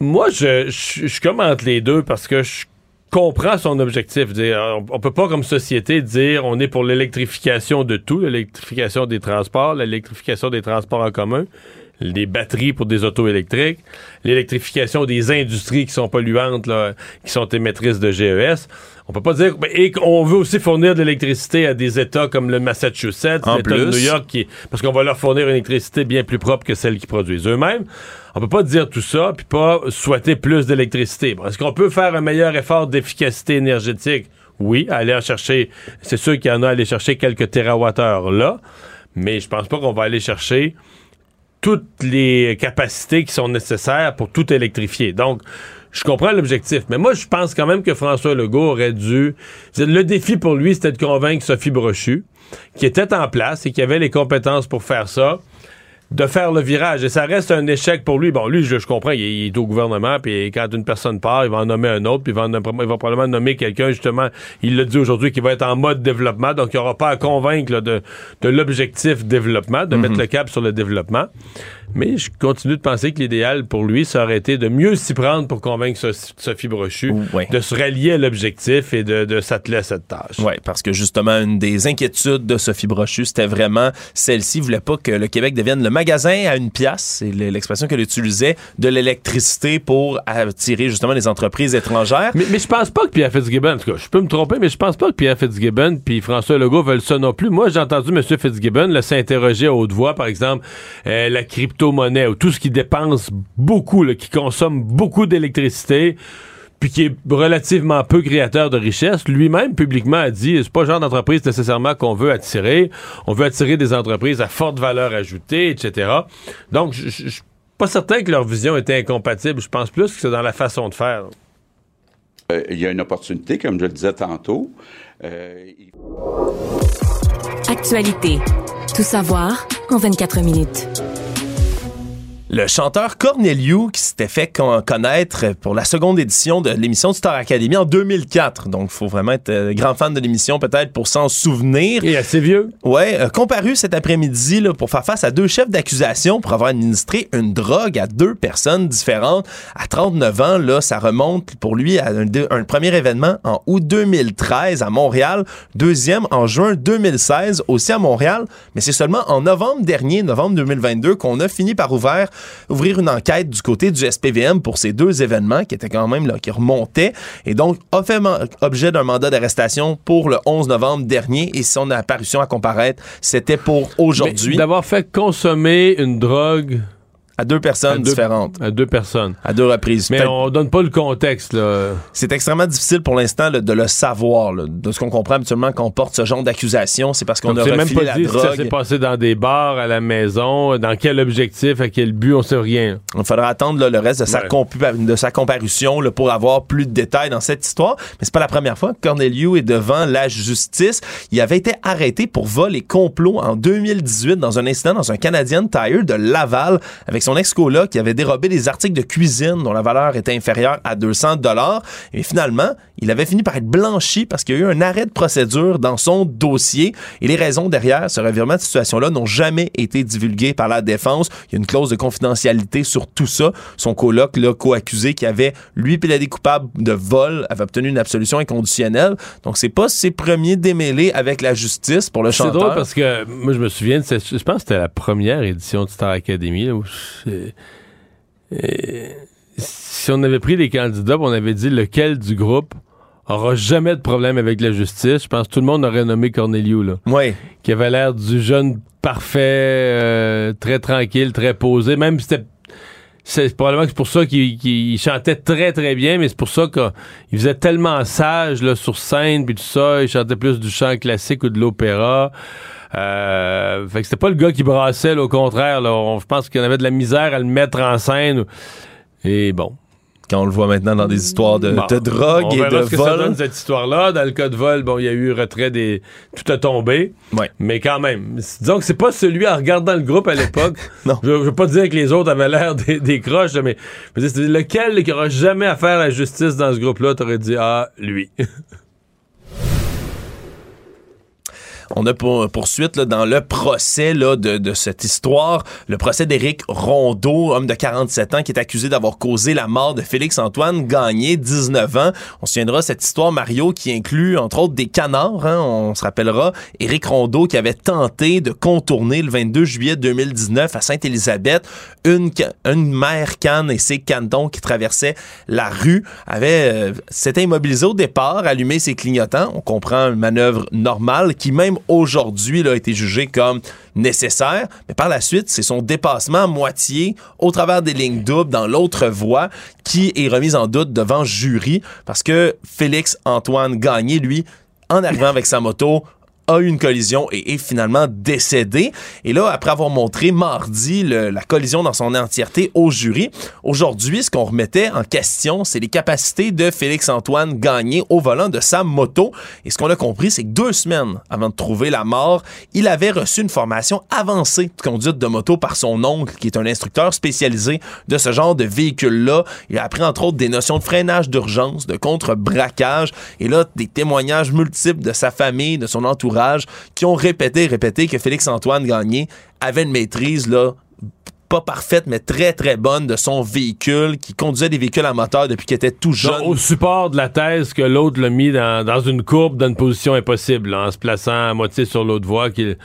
Moi, je, je, je commente les deux parce que je comprend son objectif. on peut pas, comme société, dire on est pour l'électrification de tout, l'électrification des transports, l'électrification des transports en commun, les batteries pour des autos électriques, l'électrification des industries qui sont polluantes, qui sont émettrices de GES. On peut pas dire et qu'on veut aussi fournir de l'électricité à des États comme le Massachusetts, l'État de New York, qui, parce qu'on va leur fournir une électricité bien plus propre que celle qu'ils produisent eux-mêmes. On peut pas dire tout ça puis pas souhaiter plus d'électricité. Est-ce qu'on peut faire un meilleur effort d'efficacité énergétique? Oui, aller en chercher. C'est sûr qu'il y en a à aller chercher quelques térawattheures là, mais je pense pas qu'on va aller chercher toutes les capacités qui sont nécessaires pour tout électrifier. Donc, je comprends l'objectif, mais moi, je pense quand même que François Legault aurait dû. Le défi pour lui, c'était de convaincre Sophie Brochu, qui était en place et qui avait les compétences pour faire ça de faire le virage. Et ça reste un échec pour lui. Bon, lui, je, comprends, il, est au gouvernement, puis quand une personne part, il va en nommer un autre, puis il va, probablement nommer quelqu'un, justement, il l'a dit aujourd'hui, qui va être en mode développement, donc il aura pas à convaincre de, l'objectif développement, de mettre mhm. le cap sur le développement. Mais je continue de penser que l'idéal pour lui, ça aurait été de mieux s'y prendre pour convaincre Sophie Brochu de se rallier à l'objectif et de, s'atteler à cette tâche. Oui, parce que justement, une des inquiétudes de Sophie Brochu, c'était vraiment celle-ci. voulait pas que le Québec devienne le magasin à une pièce, c'est l'expression qu'elle utilisait, de l'électricité pour attirer justement les entreprises étrangères. Mais, mais je pense pas que Pierre Fitzgibbon, en tout cas, je peux me tromper, mais je pense pas que Pierre Fitzgibbon puis François Legault veulent ça non plus. Moi, j'ai entendu M. Fitzgibbon s'interroger à haute voix, par exemple, euh, la crypto monnaie ou tout ce qui dépense beaucoup, qui consomme beaucoup d'électricité, puis qui est relativement peu créateur de richesse, lui-même publiquement a dit c'est pas le genre d'entreprise nécessairement qu'on veut attirer. On veut attirer des entreprises à forte valeur ajoutée, etc. Donc, je suis pas certain que leur vision était incompatible. Je pense plus que c'est dans la façon de faire. Euh, il y a une opportunité, comme je le disais tantôt. Euh, Actualité. Tout savoir en 24 minutes. Le chanteur Corneliu qui s'était fait connaître pour la seconde édition de l'émission de Star Academy en 2004. Donc, il faut vraiment être euh, grand fan de l'émission peut-être pour s'en souvenir. Et assez vieux. Ouais, euh, comparu cet après-midi pour faire face à deux chefs d'accusation pour avoir administré une drogue à deux personnes différentes. À 39 ans, là, ça remonte pour lui à un, un premier événement en août 2013 à Montréal, deuxième en juin 2016 aussi à Montréal, mais c'est seulement en novembre dernier, novembre 2022, qu'on a fini par ouvrir ouvrir une enquête du côté du SPVM pour ces deux événements qui étaient quand même là, qui remontaient et donc a fait objet d'un mandat d'arrestation pour le 11 novembre dernier et son apparition à comparaître, c'était pour aujourd'hui. D'avoir fait consommer une drogue à deux personnes différentes. À deux personnes. À deux reprises. Mais on donne pas le contexte. C'est extrêmement difficile pour l'instant de le savoir. De ce qu'on comprend habituellement quand on porte ce genre d'accusation, c'est parce qu'on a refilé même pas la dit drogue. Si ça s'est passé dans des bars, à la maison, dans quel objectif, à quel but, on sait rien. Il faudra attendre le reste de sa, de sa comparution pour avoir plus de détails dans cette histoire. Mais c'est pas la première fois que Corneliu est devant la justice. Il avait été arrêté pour vol et complot en 2018 dans un incident dans un Canadian Tire de Laval avec son ex-coloc qui avait dérobé des articles de cuisine dont la valeur était inférieure à 200 dollars. Et finalement, il avait fini par être blanchi parce qu'il y a eu un arrêt de procédure dans son dossier. Et les raisons derrière ce revirement de situation-là n'ont jamais été divulguées par la défense. Il y a une clause de confidentialité sur tout ça. Son coloc, le co-accusé, qui avait, lui, plaidé coupable de vol, avait obtenu une absolution inconditionnelle. Donc, c'est pas ses premiers démêlés avec la justice pour le chanteur. C'est drôle parce que moi, je me souviens, de je pense que c'était la première édition de Star Academy, où si on avait pris les candidats, on avait dit lequel du groupe aura jamais de problème avec la justice, je pense que tout le monde aurait nommé Corneliu, là. Oui. Qui avait l'air du jeune parfait, euh, très tranquille, très posé. Même c'était c'est probablement que c'est pour ça qu'il chantait très très bien, mais c'est pour ça qu'il faisait tellement sage là, sur scène puis tout ça. Il chantait plus du chant classique ou de l'opéra. Euh, fait que c'était pas le gars qui brassait, au contraire. Là, je pense qu'il y avait de la misère à le mettre en scène. Et bon, quand on le voit maintenant dans des histoires de, drogue et de ce que ça donne cette histoire-là. Dans le cas de vol, bon, il y a eu retrait des. Tout a tombé. Ouais. Mais quand même. Disons que c'est pas celui en regardant le groupe à l'époque. [laughs] non. Je, veux pas dire que les autres avaient l'air des, des, croches, mais c'est lequel qui aura jamais à faire la justice dans ce groupe-là, t'aurais dit Ah, lui. [laughs] On a pour, poursuite dans le procès là, de, de cette histoire, le procès d'Éric Rondeau, homme de 47 ans, qui est accusé d'avoir causé la mort de Félix-Antoine Gagné, 19 ans. On se souviendra cette histoire, Mario, qui inclut entre autres des canards. Hein, on se rappellera Éric Rondeau qui avait tenté de contourner le 22 juillet 2019 à Sainte-Élisabeth une, une mère canne et ses canetons qui traversaient la rue avait euh, s'était immobilisé au départ, allumé ses clignotants. On comprend une manœuvre normale qui même aujourd'hui a été jugée comme nécessaire, mais par la suite, c'est son dépassement à moitié au travers des lignes doubles dans l'autre voie qui est remise en doute devant jury parce que Félix Antoine Gagné, lui, en arrivant avec sa moto, a eu une collision et est finalement décédé. Et là, après avoir montré mardi la collision dans son entièreté au jury, aujourd'hui, ce qu'on remettait en question, c'est les capacités de Félix-Antoine Gagné au volant de sa moto. Et ce qu'on a compris, c'est que deux semaines avant de trouver la mort, il avait reçu une formation avancée de conduite de moto par son oncle, qui est un instructeur spécialisé de ce genre de véhicule-là. Il a appris entre autres des notions de freinage d'urgence, de contre-braquage, et là, des témoignages multiples de sa famille, de son entourage qui ont répété, répété que Félix-Antoine Gagné avait une maîtrise pas parfaite, mais très, très bonne de son véhicule, qui conduisait des véhicules à moteur depuis qu'il était tout jeune. au support de la thèse que l'autre l'a mis dans, une courbe, dans une position impossible, en se plaçant à moitié sur l'autre voie, qu'il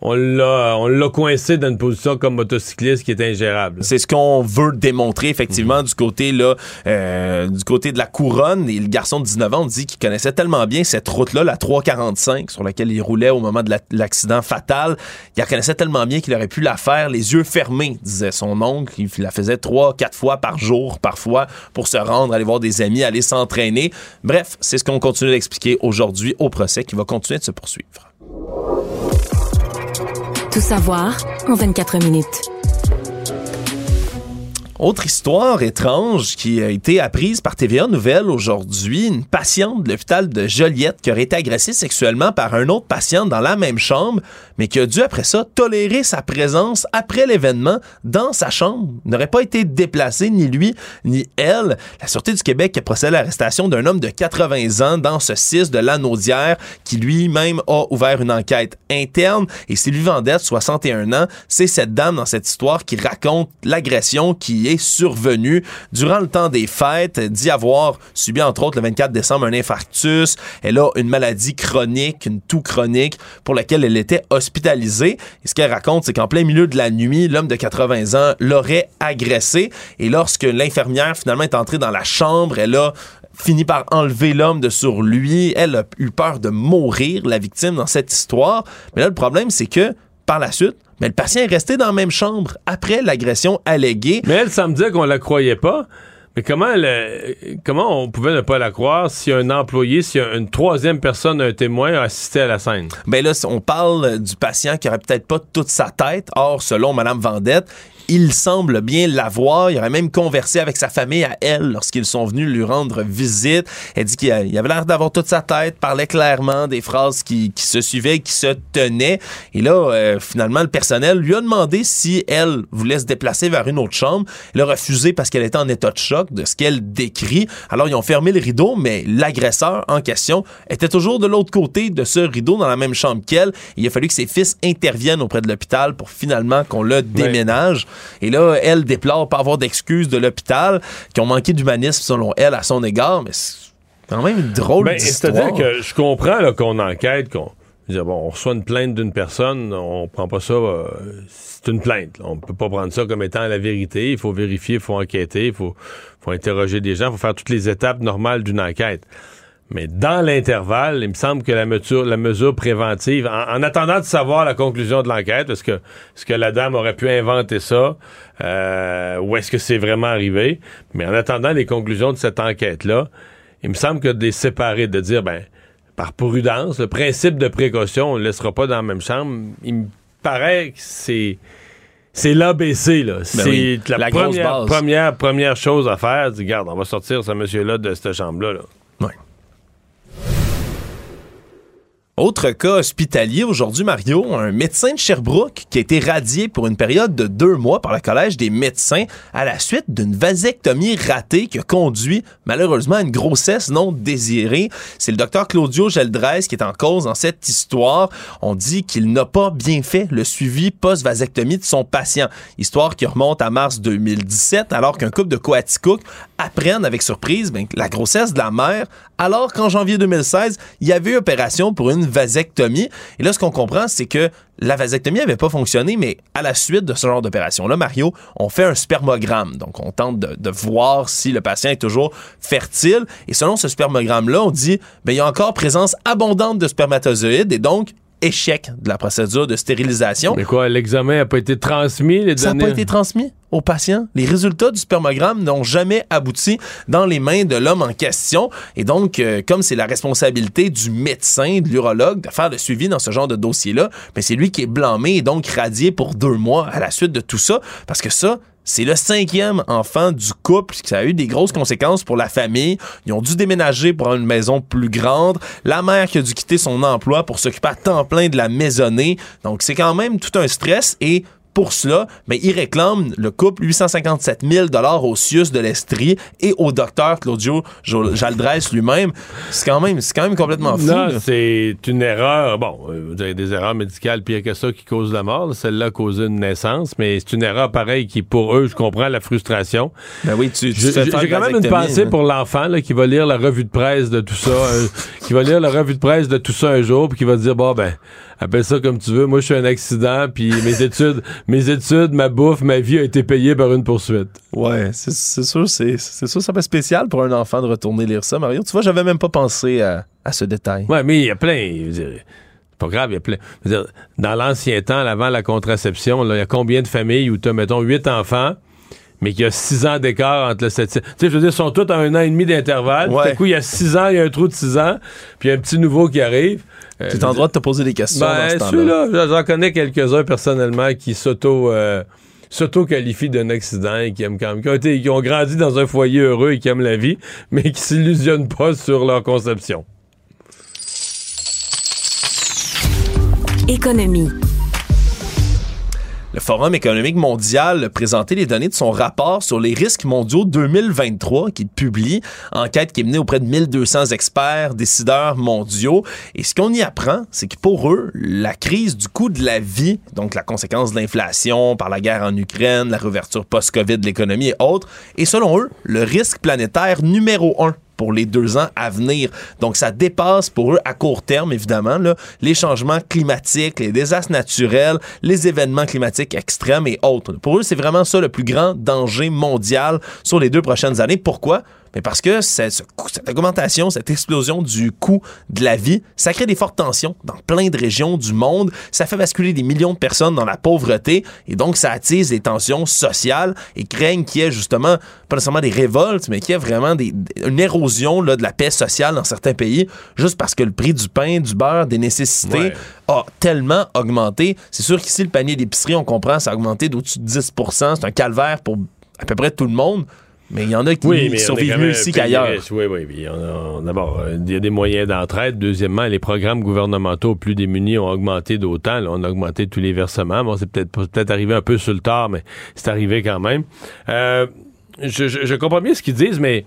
on l'a, coincé dans une position comme motocycliste qui est ingérable. C'est ce qu'on veut démontrer effectivement du côté là, euh, du côté de la couronne. Et le garçon de 19 ans dit qu'il connaissait tellement bien cette route-là, la 345, sur laquelle il roulait au moment de l'accident fatal. Il la connaissait tellement bien qu'il aurait pu la faire les yeux fermés, disait son oncle. Il la faisait trois, quatre fois par jour, parfois, pour se rendre, aller voir des amis, aller s'entraîner. Bref, c'est ce qu'on continue d'expliquer aujourd'hui au procès qui va continuer de se poursuivre. Savoir en 24 minutes. Autre histoire étrange qui a été apprise par TVA Nouvelle aujourd'hui, une patiente de l'hôpital de Joliette qui aurait été agressée sexuellement par un autre patient dans la même chambre, mais qui a dû après ça tolérer sa présence après l'événement dans sa chambre. N'aurait pas été déplacé ni lui ni elle. La Sûreté du Québec a procédé à l'arrestation d'un homme de 80 ans dans ce 6 de Lanaudière qui lui-même a ouvert une enquête interne et Sylvie Vendette, 61 ans, c'est cette dame dans cette histoire qui raconte l'agression qui est survenue durant le temps des fêtes, dit avoir subi entre autres le 24 décembre un infarctus. Elle a une maladie chronique, une toux chronique pour laquelle elle était hospitalisée. Et ce qu'elle raconte, c'est qu'en plein milieu de la nuit, l'homme de 80 ans l'aurait agressé. Et lorsque l'infirmière finalement est entrée dans la chambre, elle a fini par enlever l'homme de sur lui. Elle a eu peur de mourir, la victime, dans cette histoire. Mais là, le problème, c'est que par la suite, mais le patient est resté dans la même chambre après l'agression alléguée. Mais elle, ça me dit qu'on la croyait pas. Mais comment, comment on pouvait ne pas la croire si un employé, si une troisième personne, un témoin, a assisté à la scène? Ben là, on parle du patient qui aurait peut-être pas toute sa tête. Or, selon Mme Vendette, il semble bien l'avoir. Il aurait même conversé avec sa famille à elle lorsqu'ils sont venus lui rendre visite. Elle dit qu'il avait l'air d'avoir toute sa tête, parlait clairement des phrases qui, se suivaient, qui se tenaient. Et là, euh, finalement, le personnel lui a demandé si elle voulait se déplacer vers une autre chambre. Elle a refusé parce qu'elle était en état de choc de ce qu'elle décrit. Alors, ils ont fermé le rideau, mais l'agresseur en question était toujours de l'autre côté de ce rideau dans la même chambre qu'elle. Il a fallu que ses fils interviennent auprès de l'hôpital pour finalement qu'on le déménage. Et là, elle déplore pas avoir d'excuses de l'hôpital, qui ont manqué d'humanisme selon elle à son égard, mais c'est quand même une drôle ben. C'est-à-dire que je comprends qu'on enquête, qu'on bon, on reçoit une plainte d'une personne, on prend pas ça, euh, c'est une plainte. On peut pas prendre ça comme étant la vérité. Il faut vérifier, il faut enquêter, il faut, faut interroger des gens, il faut faire toutes les étapes normales d'une enquête. Mais dans l'intervalle, il me semble que la mesure, la mesure préventive, en, attendant de savoir la conclusion de l'enquête, est-ce que, est-ce que la dame aurait pu inventer ça, euh, ou est-ce que c'est vraiment arrivé, mais en attendant les conclusions de cette enquête-là, il me semble que de les séparer, de dire, ben, par prudence, le principe de précaution, on ne le laissera pas dans la même chambre, il me paraît que c'est c'est l'ABC, là. Ben c'est la, première, première, première chose à faire. Regarde, on va sortir ce monsieur-là de cette chambre-là. Là. Autre cas hospitalier aujourd'hui, Mario, un médecin de Sherbrooke qui a été radié pour une période de deux mois par le Collège des médecins à la suite d'une vasectomie ratée qui a conduit malheureusement à une grossesse non désirée. C'est le docteur Claudio Geldres qui est en cause dans cette histoire. On dit qu'il n'a pas bien fait le suivi post-vasectomie de son patient. Histoire qui remonte à mars 2017 alors qu'un couple de Coaticook apprennent avec surprise ben, la grossesse de la mère alors qu'en janvier 2016, il y avait eu opération pour une vasectomie. Et là, ce qu'on comprend, c'est que la vasectomie n'avait pas fonctionné, mais à la suite de ce genre d'opération-là, Mario, on fait un spermogramme. Donc, on tente de, voir si le patient est toujours fertile. Et selon ce spermogramme-là, on dit, ben, il y a encore présence abondante de spermatozoïdes et donc, échec de la procédure de stérilisation. Mais quoi, l'examen n'a pas été transmis? Les Ça n'a pas été transmis aux patients. Les résultats du spermogramme n'ont jamais abouti dans les mains de l'homme en question. Et donc, euh, comme c'est la responsabilité du médecin, de l'urologue, de faire le suivi dans ce genre de dossier-là, mais c'est lui qui est blâmé et donc radié pour deux mois à la suite de tout ça. Parce que ça, c'est le cinquième enfant du couple, ça a eu des grosses conséquences pour la famille. Ils ont dû déménager pour une maison plus grande. La mère qui a dû quitter son emploi pour s'occuper à temps plein de la maisonnée. Donc, c'est quand même tout un stress et pour cela, mais il réclame le couple 857 000 au CIUS de l'Estrie et au docteur Claudio Jaldresse lui-même. C'est quand même, c'est quand même complètement fou. Non, c'est une erreur. Bon, euh, vous avez des erreurs médicales pire que ça qui causent la mort. Celle-là a causé une naissance, mais c'est une erreur pareille qui, pour eux, je comprends la frustration. Ben oui, tu, J'ai quand même une pensée hein. pour l'enfant qui va lire la revue de presse de tout ça, euh, qui va lire la revue de presse de tout ça un jour, puis qui va dire bon ben appelle ça comme tu veux. Moi, je suis un accident, puis mes [laughs] études, mes études, ma bouffe, ma vie a été payée par une poursuite. Ouais, c'est sûr, c'est sûr, ça fait spécial pour un enfant de retourner lire ça, Mario. Tu vois, j'avais même pas pensé à, ce détail. Ouais, mais il y a plein. C'est pas grave, il y a plein. Dire, dans l'ancien temps, avant la contraception, il y a combien de familles où tu as, mettons, huit enfants? Mais qu'il y a six ans d'écart entre le septième. Tu sais, je veux dire, ils sont tous à un an et demi d'intervalle. Ouais. Du coup, il y a six ans, il y a un trou de six ans, puis il y a un petit nouveau qui arrive. Euh, tu es en droit de te poser des questions. Ben, celui-là, j'en connais quelques-uns personnellement qui s'auto. Euh, s'auto-qualifient d'un accident et qui aiment quand même, qui ont, été, qui ont grandi dans un foyer heureux et qui aiment la vie, [laughs] mais qui s'illusionnent pas sur leur conception. Économie. Le Forum économique mondial a présenté les données de son rapport sur les risques mondiaux 2023 qu'il publie, enquête qui est menée auprès de 1200 experts, décideurs mondiaux. Et ce qu'on y apprend, c'est que pour eux, la crise du coût de la vie, donc la conséquence de l'inflation par la guerre en Ukraine, la réouverture post-Covid de l'économie et autres, est selon eux le risque planétaire numéro un pour les deux ans à venir. Donc, ça dépasse pour eux à court terme, évidemment, les changements climatiques, les désastres naturels, les événements climatiques extrêmes et autres. Pour eux, c'est vraiment ça le plus grand danger mondial sur les deux prochaines années. Pourquoi? Mais parce que cette, augmentation, cette explosion du coût de la vie, ça crée des fortes tensions dans plein de régions du monde, ça fait basculer des millions de personnes dans la pauvreté et donc ça attise des tensions sociales et craignent qu'il y ait justement, pas nécessairement des révoltes, mais qu'il y ait vraiment des, une érosion là, de la paix sociale dans certains pays juste parce que le prix du pain, du beurre, des nécessités a tellement augmenté. C'est sûr qu'ici, le panier d'épicerie, on comprend, ça a augmenté d'au-dessus de 10% C'est un calvaire pour à peu près tout le monde. Mais il y en a qui survivent mieux ici qu'ailleurs. Oui, oui. D'abord, il y a des moyens d'entraide. Deuxièmement, les programmes gouvernementaux plus démunis ont augmenté d'autant. On a augmenté tous les versements. Bon, c'est peut-être peut arrivé un peu sur le tard, mais c'est arrivé quand même. Euh, je, comprends bien ce qu'ils disent, mais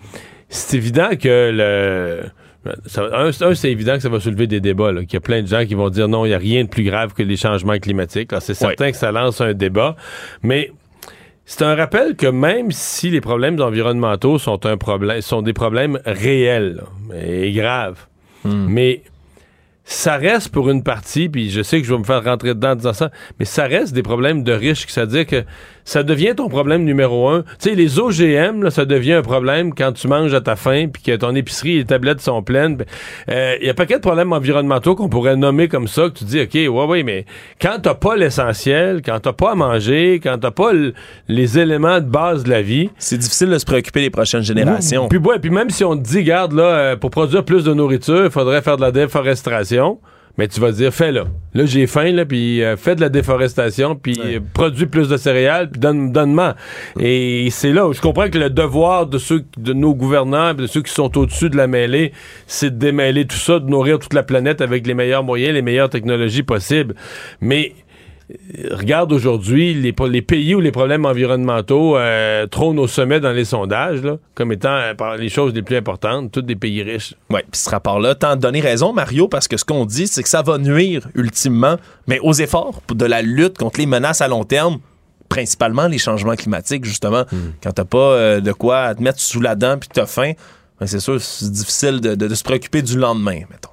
c'est évident que le... un, c'est évident que ça va soulever des débats, qu'il y a plein de gens qui vont dire non, il n'y a rien de plus grave que les changements climatiques. C'est certain que ça lance un débat, mais c'est un rappel que même si les problèmes environnementaux sont un problème, sont des problèmes réels et graves, hmm. mais ça reste pour une partie, puis je sais que je vais me faire rentrer dedans en disant ça, mais ça reste des problèmes de riches, c'est-à-dire que ça devient ton problème numéro un. Tu sais, les OGM, là, ça devient un problème quand tu manges à ta faim, puis que ton épicerie et les tablettes sont pleines. Il euh, y a pas de problèmes environnementaux qu'on pourrait nommer comme ça, que tu dis, OK, ouais, ouais, mais quand t'as pas l'essentiel, quand t'as pas à manger, quand t'as pas les éléments de base de la vie... C'est difficile de se préoccuper des prochaines générations. Puis, ouais, puis même si on te dit, garde, là, euh, pour produire plus de nourriture, il faudrait faire de la déforestation mais tu vas dire, fais-le. Là, j'ai faim, là, puis euh, fais de la déforestation, puis euh, produis plus de céréales, puis donne, donne-moi. Et c'est là où je comprends que le devoir de ceux, de nos gouvernants, de ceux qui sont au-dessus de la mêlée, c'est de démêler tout ça, de nourrir toute la planète avec les meilleurs moyens, les meilleures technologies possibles. Mais regarde aujourd'hui les, les, pays où les problèmes environnementaux euh, trônent au sommet dans les sondages, comme étant euh, les choses les plus importantes, tous des pays riches. Oui, puis ce rapport-là t'en donné raison, Mario, parce que ce qu'on dit, c'est que ça va nuire ultimement, mais aux efforts de la lutte contre les menaces à long terme, principalement les changements climatiques, justement. Hmm. Quand t'as pas euh, de quoi te mettre sous la dent puis t'as faim, ben c'est sûr, c'est difficile de, de, se préoccuper du lendemain, mettons.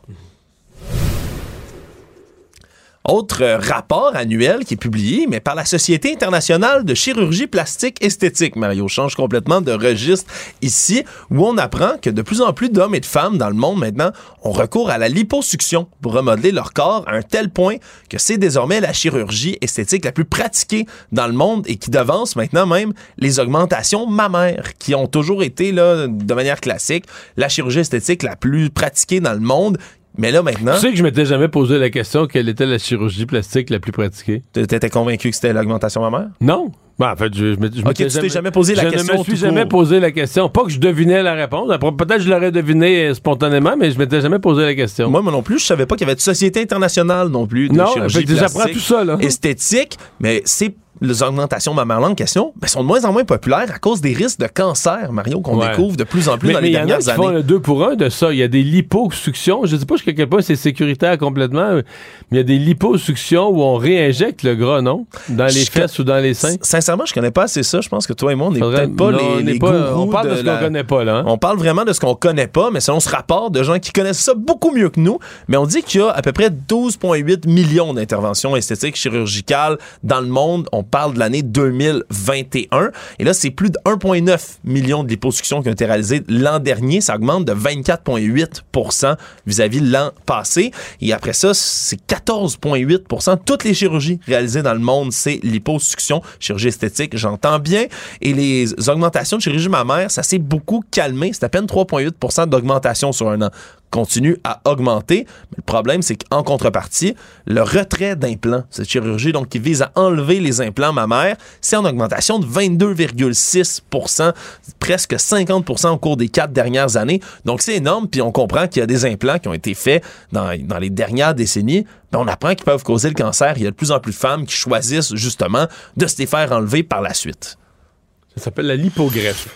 Autre rapport annuel qui est publié, mais par la Société internationale de chirurgie plastique esthétique. Mario change complètement de registre ici, où on apprend que de plus en plus d'hommes et de femmes dans le monde maintenant ont recours à la liposuction pour remodeler leur corps à un tel point que c'est désormais la chirurgie esthétique la plus pratiquée dans le monde et qui devance maintenant même les augmentations mammaires qui ont toujours été là de manière classique la chirurgie esthétique la plus pratiquée dans le monde mais là, maintenant. Tu sais que je m'étais jamais posé la question quelle était la chirurgie plastique la plus pratiquée. T'étais convaincu que c'était l'augmentation mammaire? Non. Ben, en fait, je, je, je tu jamais posé la question. Je ne me suis jamais posé la question. Pas que je devinais la réponse. Peut-être que je l'aurais deviné euh, spontanément, mais je m'étais jamais posé la question. Moi, moi non plus, je savais pas qu'il y avait de société internationale non plus de non, plastique tout ça, là. esthétique, mais c'est les augmentations mammaires en question ben, sont de moins en moins populaires à cause des risques de cancer, Mario, qu'on découvre de plus en plus dans les dernières y en a qui font le 2 pour 1 de ça. Il y a des liposuctions. Je ne sais pas jusqu'à quel point c'est sécuritaire complètement, mais il y a des liposuctions où on réinjecte le gras, non? Dans les fesses ou dans les seins? Sincèrement, je connais pas assez ça. Je pense que toi et moi, on n'est peut-être pas les, On parle de, ce qu'on connaît pas, là. Hein? On parle vraiment de ce qu'on connaît pas, mais selon ce rapport de gens qui connaissent ça beaucoup mieux que nous, mais on dit qu'il y a à peu près 12,8 millions d'interventions esthétiques chirurgicales dans le monde. On parle de l'année 2000 2021. Et là, c'est plus de 1,9 million de liposuctions qui ont été réalisées l'an dernier. Ça augmente de 24,8% vis-à-vis l'an passé. Et après ça, c'est 14,8% Toutes les chirurgies réalisées dans le monde, c'est liposuction, chirurgie esthétique, j'entends bien. Et les augmentations de chirurgie mammaire, ça s'est beaucoup calmé. C'est à peine 3,8% d'augmentation sur un an continue à augmenter. Le problème, c'est qu'en contrepartie, le retrait d'implants, cette chirurgie qui vise à enlever les implants mammaires, c'est en augmentation de 22,6% presque 50% au cours des quatre dernières années. Donc c'est énorme, puis on comprend qu'il y a des implants qui ont été faits dans, dans les dernières décennies. Mais on apprend qu'ils peuvent causer le cancer. Il y a de plus en plus de femmes qui choisissent justement de se les faire enlever par la suite. Ça s'appelle la lipogreffe.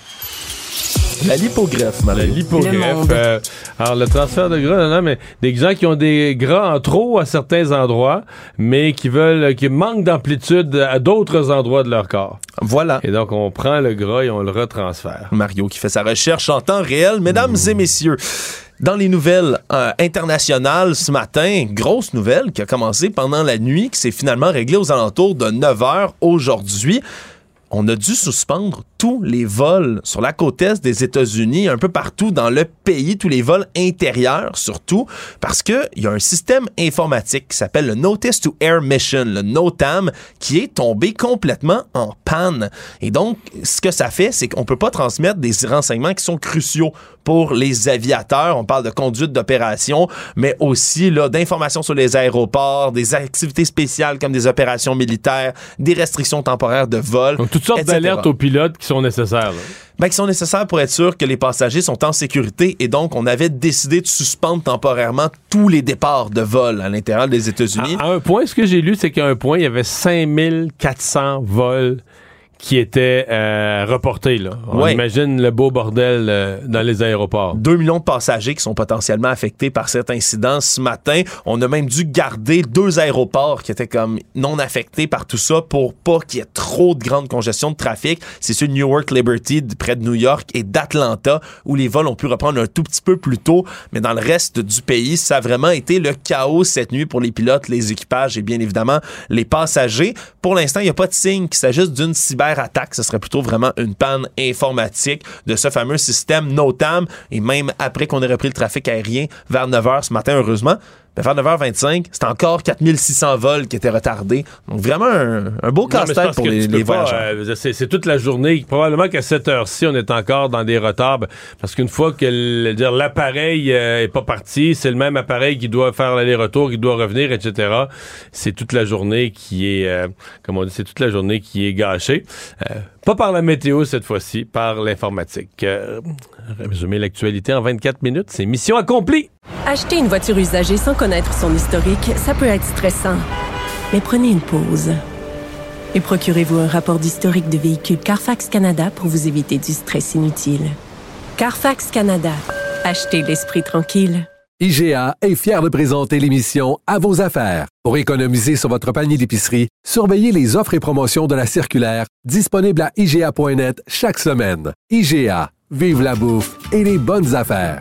La lipogreffe, Marie. La lipogreffe. Euh, alors, le transfert de gras, non, non, mais des gens qui ont des gras en trop à certains endroits, mais qui veulent, qui manquent d'amplitude à d'autres endroits de leur corps. Voilà. Et donc, on prend le gras et on le retransfère. Mario qui fait sa recherche en temps réel. Mesdames et messieurs, dans les nouvelles euh, internationales ce matin, grosse nouvelle qui a commencé pendant la nuit, qui s'est finalement réglée aux alentours de 9 h aujourd'hui on a dû suspendre tous les vols sur la côte est des États-Unis, un peu partout dans le pays, tous les vols intérieurs surtout, parce qu'il y a un système informatique qui s'appelle le Notice to Air Mission, le NOTAM, qui est tombé complètement en panne. Et donc, ce que ça fait, c'est qu'on peut pas transmettre des renseignements qui sont cruciaux pour les aviateurs. On parle de conduite d'opération, mais aussi là d'informations sur les aéroports, des activités spéciales comme des opérations militaires, des restrictions temporaires de vol. Donc, toutes sortes d'alertes aux pilotes qui sont nécessaires. Ben, qui sont nécessaires pour être sûr que les passagers sont en sécurité et donc on avait décidé de suspendre temporairement tous les départs de vol à l'intérieur des États-Unis. À, un point, ce que j'ai lu, c'est qu'à un point, il y avait 5400 vols qui était euh, reporté. Là. On imagine le beau bordel euh, dans les aéroports. 2 millions de passagers qui sont potentiellement affectés par cet incident ce matin. On a même dû garder deux aéroports qui étaient comme non affectés par tout ça pour pas qu'il y ait trop de grande congestion de trafic. C'est de Newark Liberty près de New York et d'Atlanta où les vols ont pu reprendre un tout petit peu plus tôt. Mais dans le reste du pays, ça a vraiment été le chaos cette nuit pour les pilotes, les équipages et bien évidemment les passagers. Pour l'instant, il n'y a pas de signe qu'il s'agisse d'une cyber attaque, ce serait plutôt vraiment une panne informatique de ce fameux système NOTAM. Et même après qu'on ait repris le trafic aérien vers 9 h ce matin, heureusement, Ben, vers 9h25, c'est encore 4600 vols qui étaient retardés. Donc, vraiment un, beau casse-tête pour les, les voyageurs. Euh, c'est toute la journée. Probablement qu'à cette heure-ci, on est encore dans des retards. Parce qu'une fois que l'appareil euh, est pas parti, c'est le même appareil qui doit faire l'aller-retour, qui doit revenir, etc. C'est toute la journée qui est, euh, comme on dit, c'est toute la journée qui est gâchée. pas par la météo cette fois-ci, par l'informatique. résumer l'actualité en 24 minutes, c'est mission accomplie. Acheter une voiture usagée sans connaître son historique, ça peut être stressant. Mais prenez une pause. Et procurez-vous un rapport d'historique de véhicule Carfax Canada pour vous éviter du stress inutile. Carfax Canada. Achetez l'esprit tranquille. IGA est fier de présenter l'émission À vos affaires. Pour économiser sur votre panier d'épicerie, surveillez les offres et promotions de la circulaire disponible à IGA.net chaque semaine. IGA. Vive la bouffe et les bonnes affaires.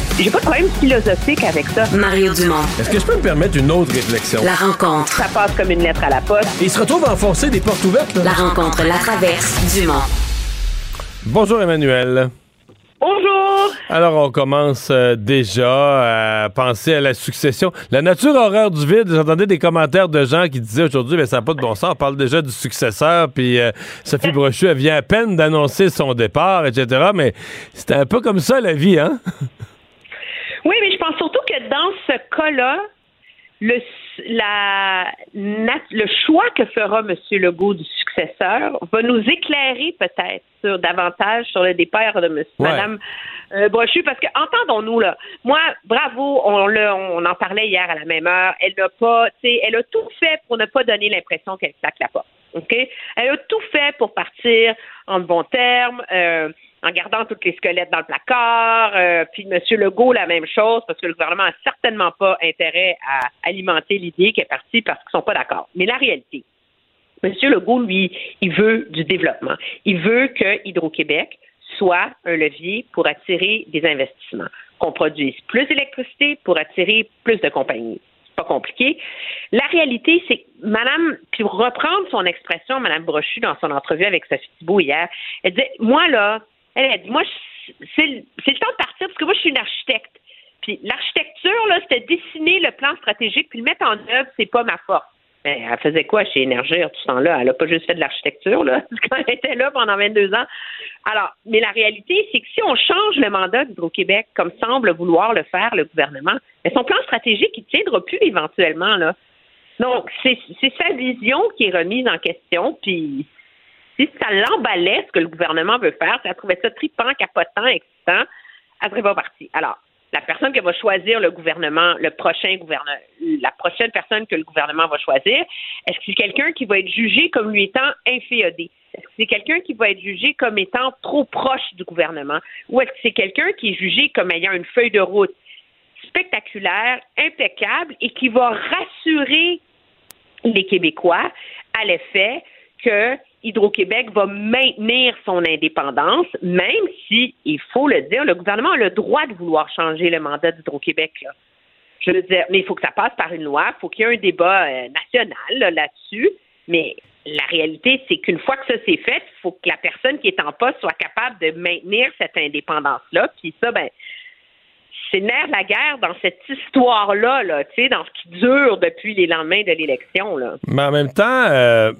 J'ai pas de problème philosophique avec ça. Mario Dumont. Est-ce que je peux me permettre une autre réflexion? La rencontre. Ça passe comme une lettre à la poste. Et il se retrouve à enfoncer des portes ouvertes. La rencontre, la traverse, Dumont. Bonjour Emmanuel. Bonjour. Alors, on commence euh, déjà à penser à la succession. La nature horreur du vide. J'entendais des commentaires de gens qui disaient aujourd'hui, mais ça n'a pas de bon sens. On parle déjà du successeur, puis euh, Sophie Brochu, elle vient à peine d'annoncer son départ, etc. Mais c'était un peu comme ça la vie, hein? Oui, mais je pense surtout que dans ce cas-là, le, la, le choix que fera M. Legault du successeur va nous éclairer peut-être sur davantage sur le départ de M. Madame euh, Brochu, parce que entendons-nous là, moi, bravo, on, on en parlait hier à la même heure, elle n'a pas, elle a tout fait pour ne pas donner l'impression qu'elle claque la porte. OK? Elle a tout fait pour partir en bon terme. Euh, en gardant tous les squelettes dans le placard. Euh, puis M. Legault, la même chose, parce que le gouvernement n'a certainement pas intérêt à alimenter l'idée qui est partie parce qu'ils ne sont pas d'accord. Mais la réalité, M. Legault, lui, il veut du développement. Il veut que Hydro-Québec soit un levier pour attirer des investissements, qu'on produise plus d'électricité pour attirer plus de compagnies. C'est pas compliqué. La réalité, c'est que Madame, puis reprendre son expression, Madame Brochu, dans son entrevue avec Sophie Thibault hier, elle dit Moi, là, elle a dit, moi, c'est le temps de partir parce que moi, je suis une architecte. Puis l'architecture, là, c'était dessiner le plan stratégique puis le mettre en œuvre, c'est pas ma force. Mais elle faisait quoi chez Énergir tout ce temps-là? Elle n'a pas juste fait de l'architecture, là, [laughs] quand elle était là pendant 22 ans. Alors, mais la réalité, c'est que si on change le mandat d'Hydro-Québec, comme semble vouloir le faire le gouvernement, mais son plan stratégique, il ne tiendra plus éventuellement, là. Donc, c'est sa vision qui est remise en question, puis si ça l'emballait ce que le gouvernement veut faire, si elle trouvait ça tripant, capotant, excitant, elle serait pas partie. Alors, la personne qui va choisir le gouvernement, le prochain gouvernement, la prochaine personne que le gouvernement va choisir, est-ce que c'est quelqu'un qui va être jugé comme lui étant inféodé? Est-ce que c'est quelqu'un qui va être jugé comme étant trop proche du gouvernement? Ou est-ce que c'est quelqu'un qui est jugé comme ayant une feuille de route spectaculaire, impeccable et qui va rassurer les Québécois à l'effet que Hydro-Québec va maintenir son indépendance, même si, il faut le dire, le gouvernement a le droit de vouloir changer le mandat d'Hydro-Québec. Je veux dire, mais il faut que ça passe par une loi, il faut qu'il y ait un débat euh, national là-dessus, mais la réalité, c'est qu'une fois que ça s'est fait, il faut que la personne qui est en poste soit capable de maintenir cette indépendance-là. Puis ça, ben, c'est nerf la guerre dans cette histoire-là, là, tu sais, dans ce qui dure depuis les lendemains de l'élection. Mais en même temps, euh,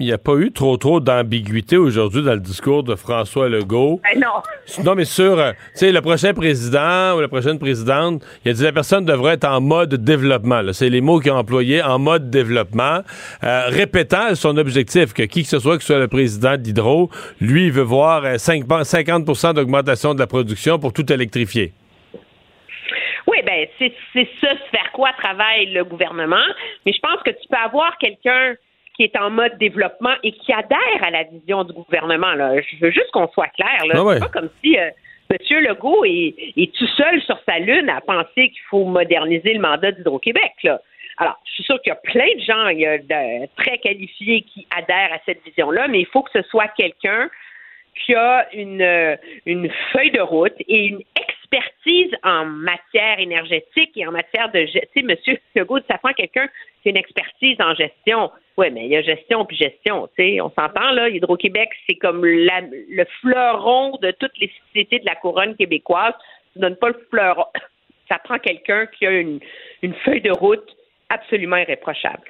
il n'y a pas eu trop trop d'ambiguïté aujourd'hui dans le discours de François Legault. Ben non. [laughs] Non, mais sur, euh, tu sais, le prochain président ou la prochaine présidente, il a dit la personne devrait être en mode développement. C'est les mots qu'il a employés, en mode développement, euh, répétant son objectif que qui que ce soit, que ce soit le président d'Hydro, lui, il veut voir 5, euh, 50 d'augmentation de la production pour tout électrifier. Oui, ben c'est ça, ce vers quoi travaille le gouvernement. Mais je pense que tu peux avoir quelqu'un qui est en mode développement et qui adhère à la vision du gouvernement. Là. Je veux juste qu'on soit clair. Là. Ah C'est pas comme si euh, M. Legault est, est, tout seul sur sa lune à penser qu'il faut moderniser le mandat d'Hydro-Québec. Là. Alors, je suis sûr qu'il y a plein de gens il y a de, très qualifiés qui adhèrent à cette vision-là, mais il faut que ce soit quelqu'un qui a une, euh, une feuille de route et une expertise en matière énergétique et en matière de gestion. Tu sais, Monsieur Legault, ça prend quelqu'un qui a une expertise en gestion. Oui, mais il y a gestion puis gestion. Tu sais, on s'entend là. Hydro-Québec, c'est comme la, le fleuron de toutes les sociétés de la couronne québécoise. Tu donnes pas le fleuron. [coughs] Ça prend quelqu'un qui a une, une feuille de route absolument irréprochable.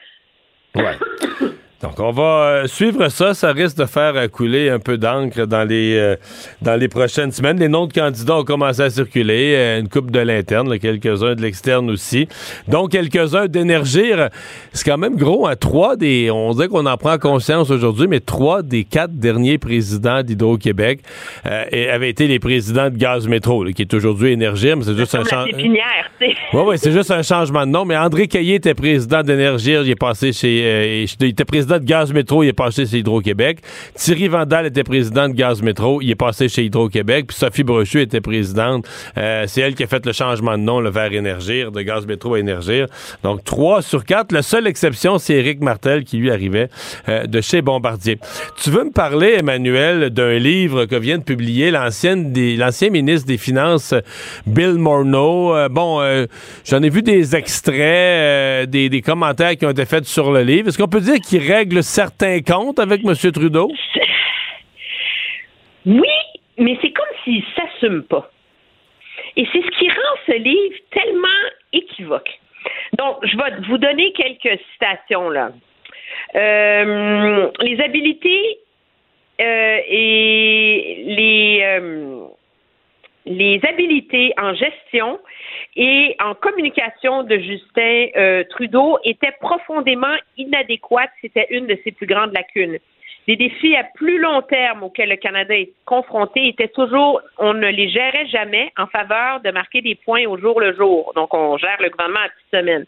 Ouais. [coughs] Donc, on va euh, suivre ça. Ça risque de faire euh, couler un peu d'encre dans les euh, dans les prochaines semaines. Les noms de candidats ont commencé à circuler. une coupe de l'interne, quelques-uns de l'externe aussi. Donc, quelques-uns d'énergir. C'est quand même gros. Hein? Trois des... On dirait qu'on en prend conscience aujourd'hui, mais trois des quatre derniers présidents d'Hydro-Québec avaient été les présidents de Gaz Métro, qui est aujourd'hui Énergir, mais c'est juste un changement... Oui, oui, c'est juste un changement de nom. Mais André Caillé était président d'Énergir. Il est passé chez... il était président de Gaz Métro, il est passé chez Hydro-Québec. Thierry Vandal était président de Gaz Métro, il est passé chez Hydro-Québec. Puis Sophie Brochu était présidente. Euh, c'est elle qui a fait le changement de nom le vers Énergir, de Gaz Métro à Énergir. Donc, trois sur quatre. La seule exception, c'est Éric Martel qui lui arrivait euh, de chez Bombardier. Tu veux me parler, Emmanuel, d'un livre que vient de publier l'ancien ministre des Finances, Bill Morneau. Euh, bon, j'en ai vu des extraits, des, des commentaires qui ont été faits sur le livre. Est-ce qu'on peut dire qu'il règle certains comptes avec M. Trudeau? Oui, mais c'est comme s'il ne s'assume pas. Et c'est ce qui rend ce livre tellement équivoque. Donc, je vais vous donner quelques citations là. Euh, les habilités euh, et euh, les habilités en gestion et en communication de Justin euh, Trudeau étaient profondément inadéquates. C'était une de ses plus grandes lacunes. Les défis à plus long terme auxquels le Canada est confronté étaient toujours, on ne les gérait jamais en faveur de marquer des points au jour le jour. Donc, on gère le gouvernement à petite semaine.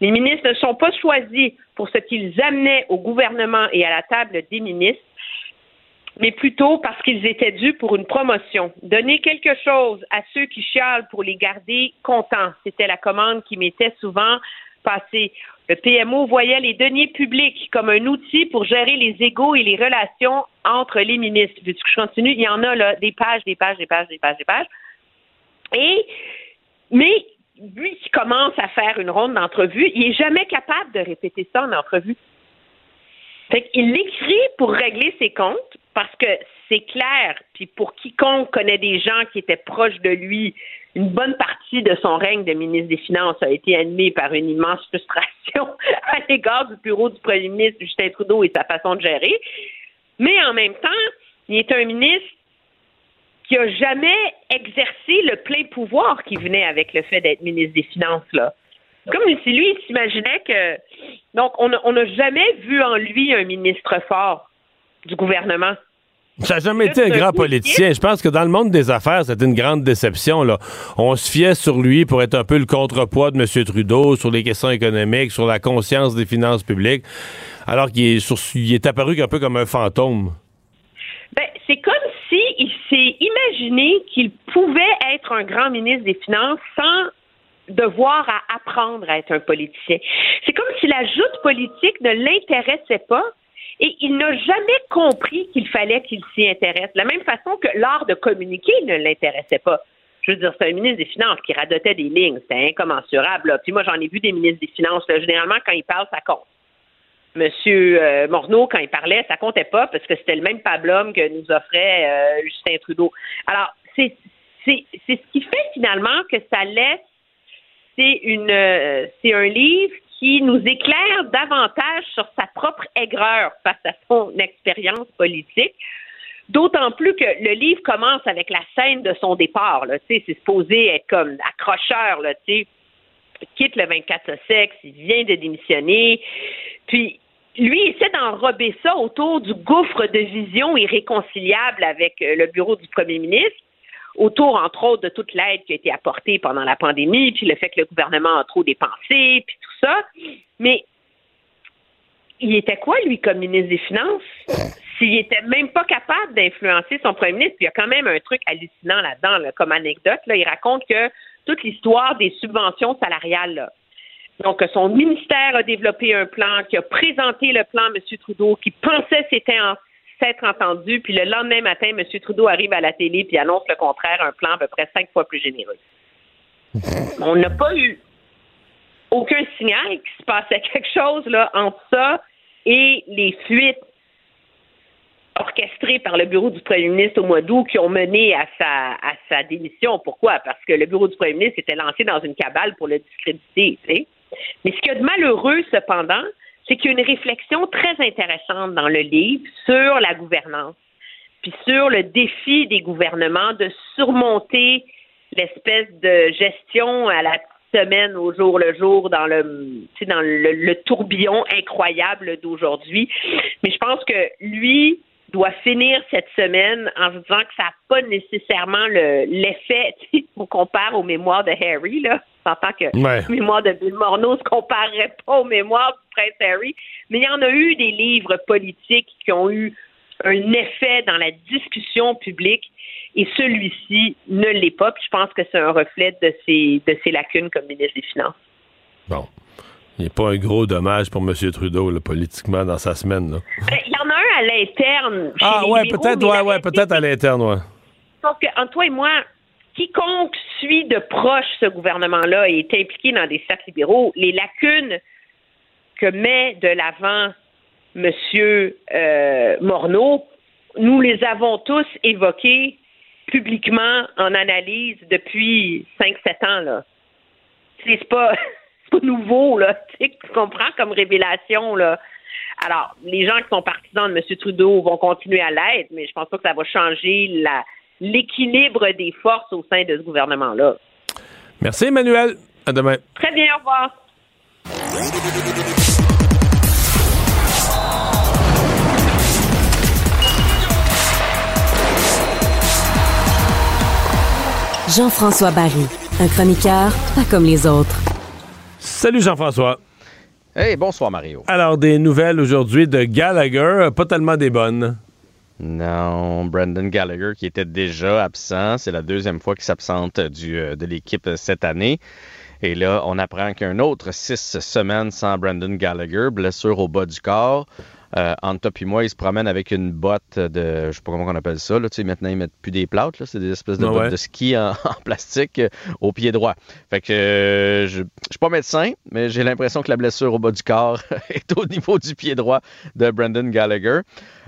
Les ministres ne sont pas choisis pour ce qu'ils amenaient au gouvernement et à la table des ministres, mais plutôt parce qu'ils étaient dus pour une promotion. Donner quelque chose à ceux qui chialent pour les garder contents, c'était la commande qui m'était souvent passée. Le PMO voyait les deniers publics comme un outil pour gérer les égaux et les relations entre les ministres. Vu que je continue, il y en a là des pages, des pages, des pages, des pages, des pages. Et mais lui qui commence à faire une ronde d'entrevue, il est jamais capable de répéter ça en entrevue. Fait qu'il l'écrit pour régler ses comptes parce que c'est clair, puis pour quiconque connaît des gens qui étaient proches de lui, une bonne partie de son règne de ministre des Finances a été animée par une immense [laughs] frustration à l'égard du bureau du premier ministre Justin Trudeau et sa façon de gérer. Mais en même temps, il est un ministre qui n'a jamais exercé le plein pouvoir qui venait avec le fait d'être ministre des Finances. Là. Comme si lui, il s'imaginait que. Donc, on n'a jamais vu en lui un ministre fort du gouvernement. Ça n'a jamais été un grand politicien. Je pense que dans le monde des affaires, c'est une grande déception. Là. On se fiait sur lui pour être un peu le contrepoids de M. Trudeau sur les questions économiques, sur la conscience des finances publiques, alors qu'il est, est apparu un peu comme un fantôme. Ben, c'est comme s'il s'est imaginé qu'il pouvait être un grand ministre des Finances sans devoir à apprendre à être un politicien. C'est comme si la joute politique ne l'intéressait pas et il n'a jamais compris qu'il fallait qu'il s'y intéresse. De la même façon que l'art de communiquer ne l'intéressait pas. Je veux dire, c'est un ministre des Finances qui radotait des lignes. C'était incommensurable. Puis moi, j'en ai vu des ministres des Finances. Généralement, quand il parle, ça compte. Monsieur euh, Morneau, quand il parlait, ça comptait pas parce que c'était le même pablum que nous offrait euh, Justin Trudeau. Alors, c'est ce qui fait finalement que ça laisse c'est une euh, c'est un livre qui nous éclaire davantage sur sa propre aigreur face à son expérience politique. D'autant plus que le livre commence avec la scène de son départ. C'est supposé être comme accrocheur. Il quitte le 24 sexe, il vient de démissionner. Puis lui essaie d'enrober ça autour du gouffre de vision irréconciliable avec euh, le bureau du premier ministre, autour, entre autres, de toute l'aide qui a été apportée pendant la pandémie, puis le fait que le gouvernement a trop dépensé, puis ça. Mais il était quoi, lui, comme ministre des Finances? S'il était même pas capable d'influencer son premier ministre, puis il y a quand même un truc hallucinant là-dedans, comme anecdote. Là, il raconte que toute l'histoire des subventions salariales, donc son ministère a développé un plan, qui a présenté le plan à M. Trudeau, qui pensait c'était s'être entendu, puis le lendemain matin, M. Trudeau arrive à la télé puis annonce le contraire, un plan à peu près cinq fois plus généreux. On n'a pas eu aucun signal qu'il se passait quelque chose là, entre ça et les fuites orchestrées par le bureau du premier ministre au mois d'août qui ont mené à sa, démission. Pourquoi? Parce que le bureau du premier ministre était lancé dans une cabale pour le discréditer. Mais ce qu'il y a de malheureux, cependant, c'est qu'il y a une réflexion très intéressante dans le livre sur la gouvernance, puis sur le défi des gouvernements de surmonter l'espèce de gestion à la semaine au jour le jour dans le dans le, tourbillon incroyable d'aujourd'hui. Mais je pense que lui doit finir cette semaine en se disant que ça n'a pas nécessairement l'effet, [laughs] on compare aux mémoires de Harry, là. On s'entend que les mémoires de Bill Morneau ne se comparerait pas aux mémoires du prince Harry, mais il y en a eu des livres politiques qui ont eu un effet dans la discussion publique et celui-ci ne l'est pas. Puis je pense que c'est un reflet de ses, de ses lacunes comme ministre des Finances. Bon. Il n'y a pas un gros dommage pour M. Trudeau, politiquement, dans sa semaine. Là. Ben, il y en a un à l'interne. Ah, ouais, peut-être, ouais, ouais, peut-être à l'interne, ouais. Sauf que, entre toi et moi, quiconque suit de proche ce gouvernement-là et est impliqué dans des cercles libéraux, les lacunes que met de l'avant M. Euh, Morneau, nous les avons tous évoquées publiquement en analyse depuis 5-7 ans. Là. C'est pas, [laughs] pas nouveau, là. Tu comprends comme révélation, là. Alors, les gens qui sont partisans de M. Trudeau vont continuer à l'être, mais je pense pas que ça va changer la, l'équilibre des forces au sein de ce gouvernement-là. Merci, Emmanuel. À demain. Très bien, au revoir. Jean-François Barry, un chroniqueur pas comme les autres. Salut Jean-François. Hey, bonsoir Mario. Alors, des nouvelles aujourd'hui de Gallagher, pas tellement des bonnes. Non, Brandon Gallagher qui était déjà absent, c'est la deuxième fois qu'il s'absente euh, de l'équipe cette année. Et là, on apprend qu'un autre six semaines sans Brandon Gallagher, blessure au bas du corps. Euh, entre toi et moi, ils se promènent avec une botte de, je sais pas comment on appelle ça, là, tu sais, maintenant ils mettent plus des plates, c'est des espèces de bottes de ski [laughs] en, plastique euh, au pied droit. Fait que euh, je, je suis pas médecin, mais j'ai l'impression que la blessure au bas du corps [laughs] est au niveau du pied droit de Brandon Gallagher.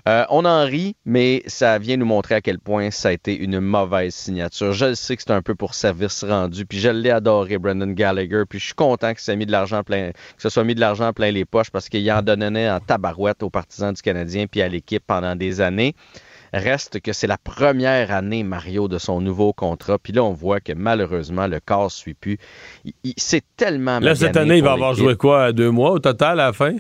Euh, on en rit, mais ça vient nous montrer à quel point ça a été une mauvaise signature. Je sais que c'est un peu pour service rendu, puis je l'ai adoré, Brendan Gallagher, puis je suis content que ça mis de l'argent plein, que ce soit mis de l'argent plein les poches parce qu'il en donnait en tabarouette aux partisans du Canadien puis à l'équipe pendant des années. Reste que c'est la première année, Mario, de son nouveau contrat. Puis là, on voit que malheureusement, le corps ne suit plus. C'est tellement Là, cette année, il va avoir joué quoi, deux mois au total à la fin?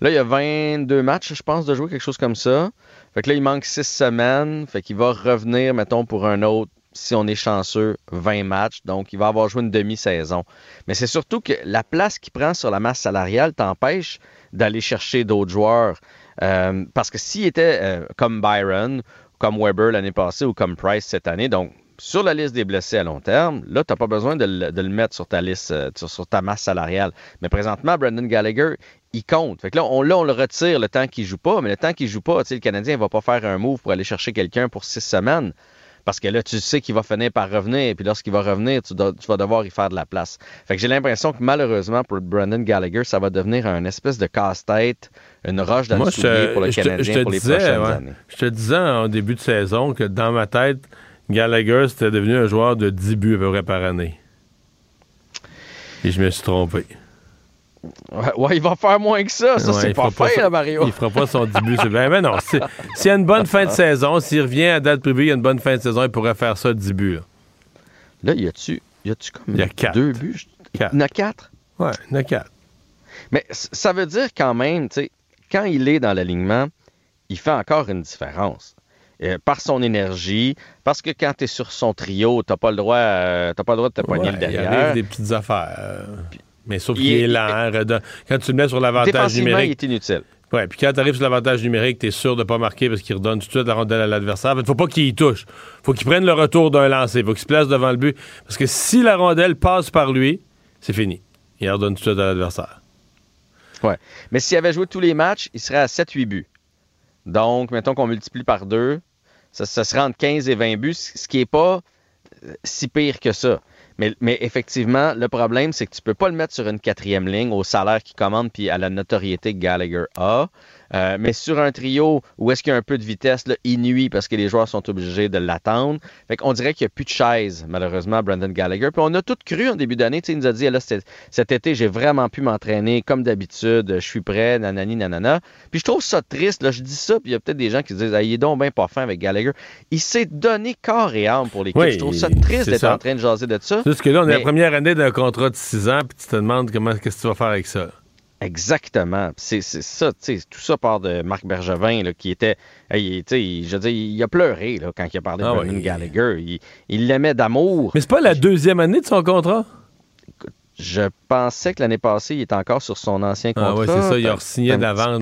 Là, il y a 22 matchs, je pense, de jouer, quelque chose comme ça. Fait que là, il manque 6 semaines. Fait qu'il va revenir, mettons, pour un autre, si on est chanceux, 20 matchs. Donc, il va avoir joué une demi-saison. Mais c'est surtout que la place qu'il prend sur la masse salariale t'empêche d'aller chercher d'autres joueurs. Euh, parce que s'il était euh, comme Byron, comme Weber l'année passée ou comme Price cette année, donc sur la liste des blessés à long terme, là, tu n'as pas besoin de le, mettre sur ta liste, euh, sur, ta masse salariale. Mais présentement, Brendan Gallagher, il compte. Fait que là, on, là, on le retire le temps qu'il joue pas, mais le temps qu'il joue pas, le Canadien ne va pas faire un move pour aller chercher quelqu'un pour six semaines. Parce que là, tu sais qu'il va finir par revenir, et puis lorsqu'il va revenir, tu, vas devoir y faire de la place. Fait que j'ai l'impression que malheureusement, pour Brendan Gallagher, ça va devenir un espèce de casse-tête, une roche dans le soulier pour le Canadien pour les prochaines années. Je te disais en début de saison que dans ma tête, Gallagher, c'était devenu un joueur de 10 buts à peu près par année. Et je me suis trompé. Ouais, il va faire moins que ça. Ça, Ouais, c'est il pas son- là, Mario. Il fera pas son début. Mais non, si- s'il y a une bonne fin de saison, s'il revient à date privée, il y a une bonne fin de saison, il pourrait faire ça début. Là, Là, y a-tu y a-tu comme Il y a quatre. deux buts? Il y en a quatre? Ouais, il y en a quatre. Mais ça veut dire quand même, tu sais, quand il est dans l'alignement, il fait encore une différence. Euh, par son énergie, parce que quand tu es sur son trio, tu pas le droit euh, t'as pas le droit de te poigner Ouais, le Il derrière. arrive des petites affaires. euh, mais sauf il qu'il est est- lent. redon- Quand tu le mets sur l'avantage Défensivement, il numérique. est inutile. Ouais, puis quand tu arrives sur l'avantage numérique, tu es sûr de pas marquer parce qu'il redonne tout de suite la rondelle à l'adversaire. Il faut pas qu'il y touche. faut qu'il prenne le retour d'un lancer. faut qu'il se place devant le but. Parce que si la rondelle passe par lui, c'est fini. Il redonne tout de suite à l'adversaire. Ouais. Mais s'il avait joué tous les matchs, il serait à 7-8 buts. Donc, mettons qu'on multiplie par deux, ça, ça serait entre 15 et 20 buts, ce qui n'est pas euh, si pire que ça. Mais, effectivement, le problème, c'est que tu peux pas le mettre sur une quatrième ligne au salaire qu'il commande puis à la notoriété que Gallagher a. Euh, mais sur un trio où est-ce qu'il y a un peu de vitesse, là, il nuit parce que les joueurs sont obligés de l'attendre. Fait qu'on dirait qu'il n'y a plus de chaise, malheureusement, à Brandon Gallagher. Puis on a tout cru en début d'année. Tu sais, Il nous a dit, là, cet, été, j'ai vraiment pu m'entraîner comme d'habitude. Je suis prêt, nanani, nanana. Puis je trouve ça triste. Là, je dis ça, puis il y a peut-être des gens qui se disent, ah, il est donc bien pas fin avec Gallagher. Il s'est donné corps et âme pour l'équipe. Oui, je trouve ça triste d'être en train de jaser de ça. Juste que là, on est la première année d'un contrat de 6 ans, puis tu te demandes comment qu'est-ce que tu vas faire avec ça? Exactement. C'est ça, tu sais, tout ça part de Marc Bergevin, là, qui était, sais, je veux dire, il a pleuré là, quand il a parlé de Ah Brendan ouais. Gallagher. Il- Il l'aimait d'amour. Mais c'est pas la deuxième année de son contrat? Je pensais que l'année passée, il était encore sur son ancien Ah contrat. oui, c'est ça. Il a signé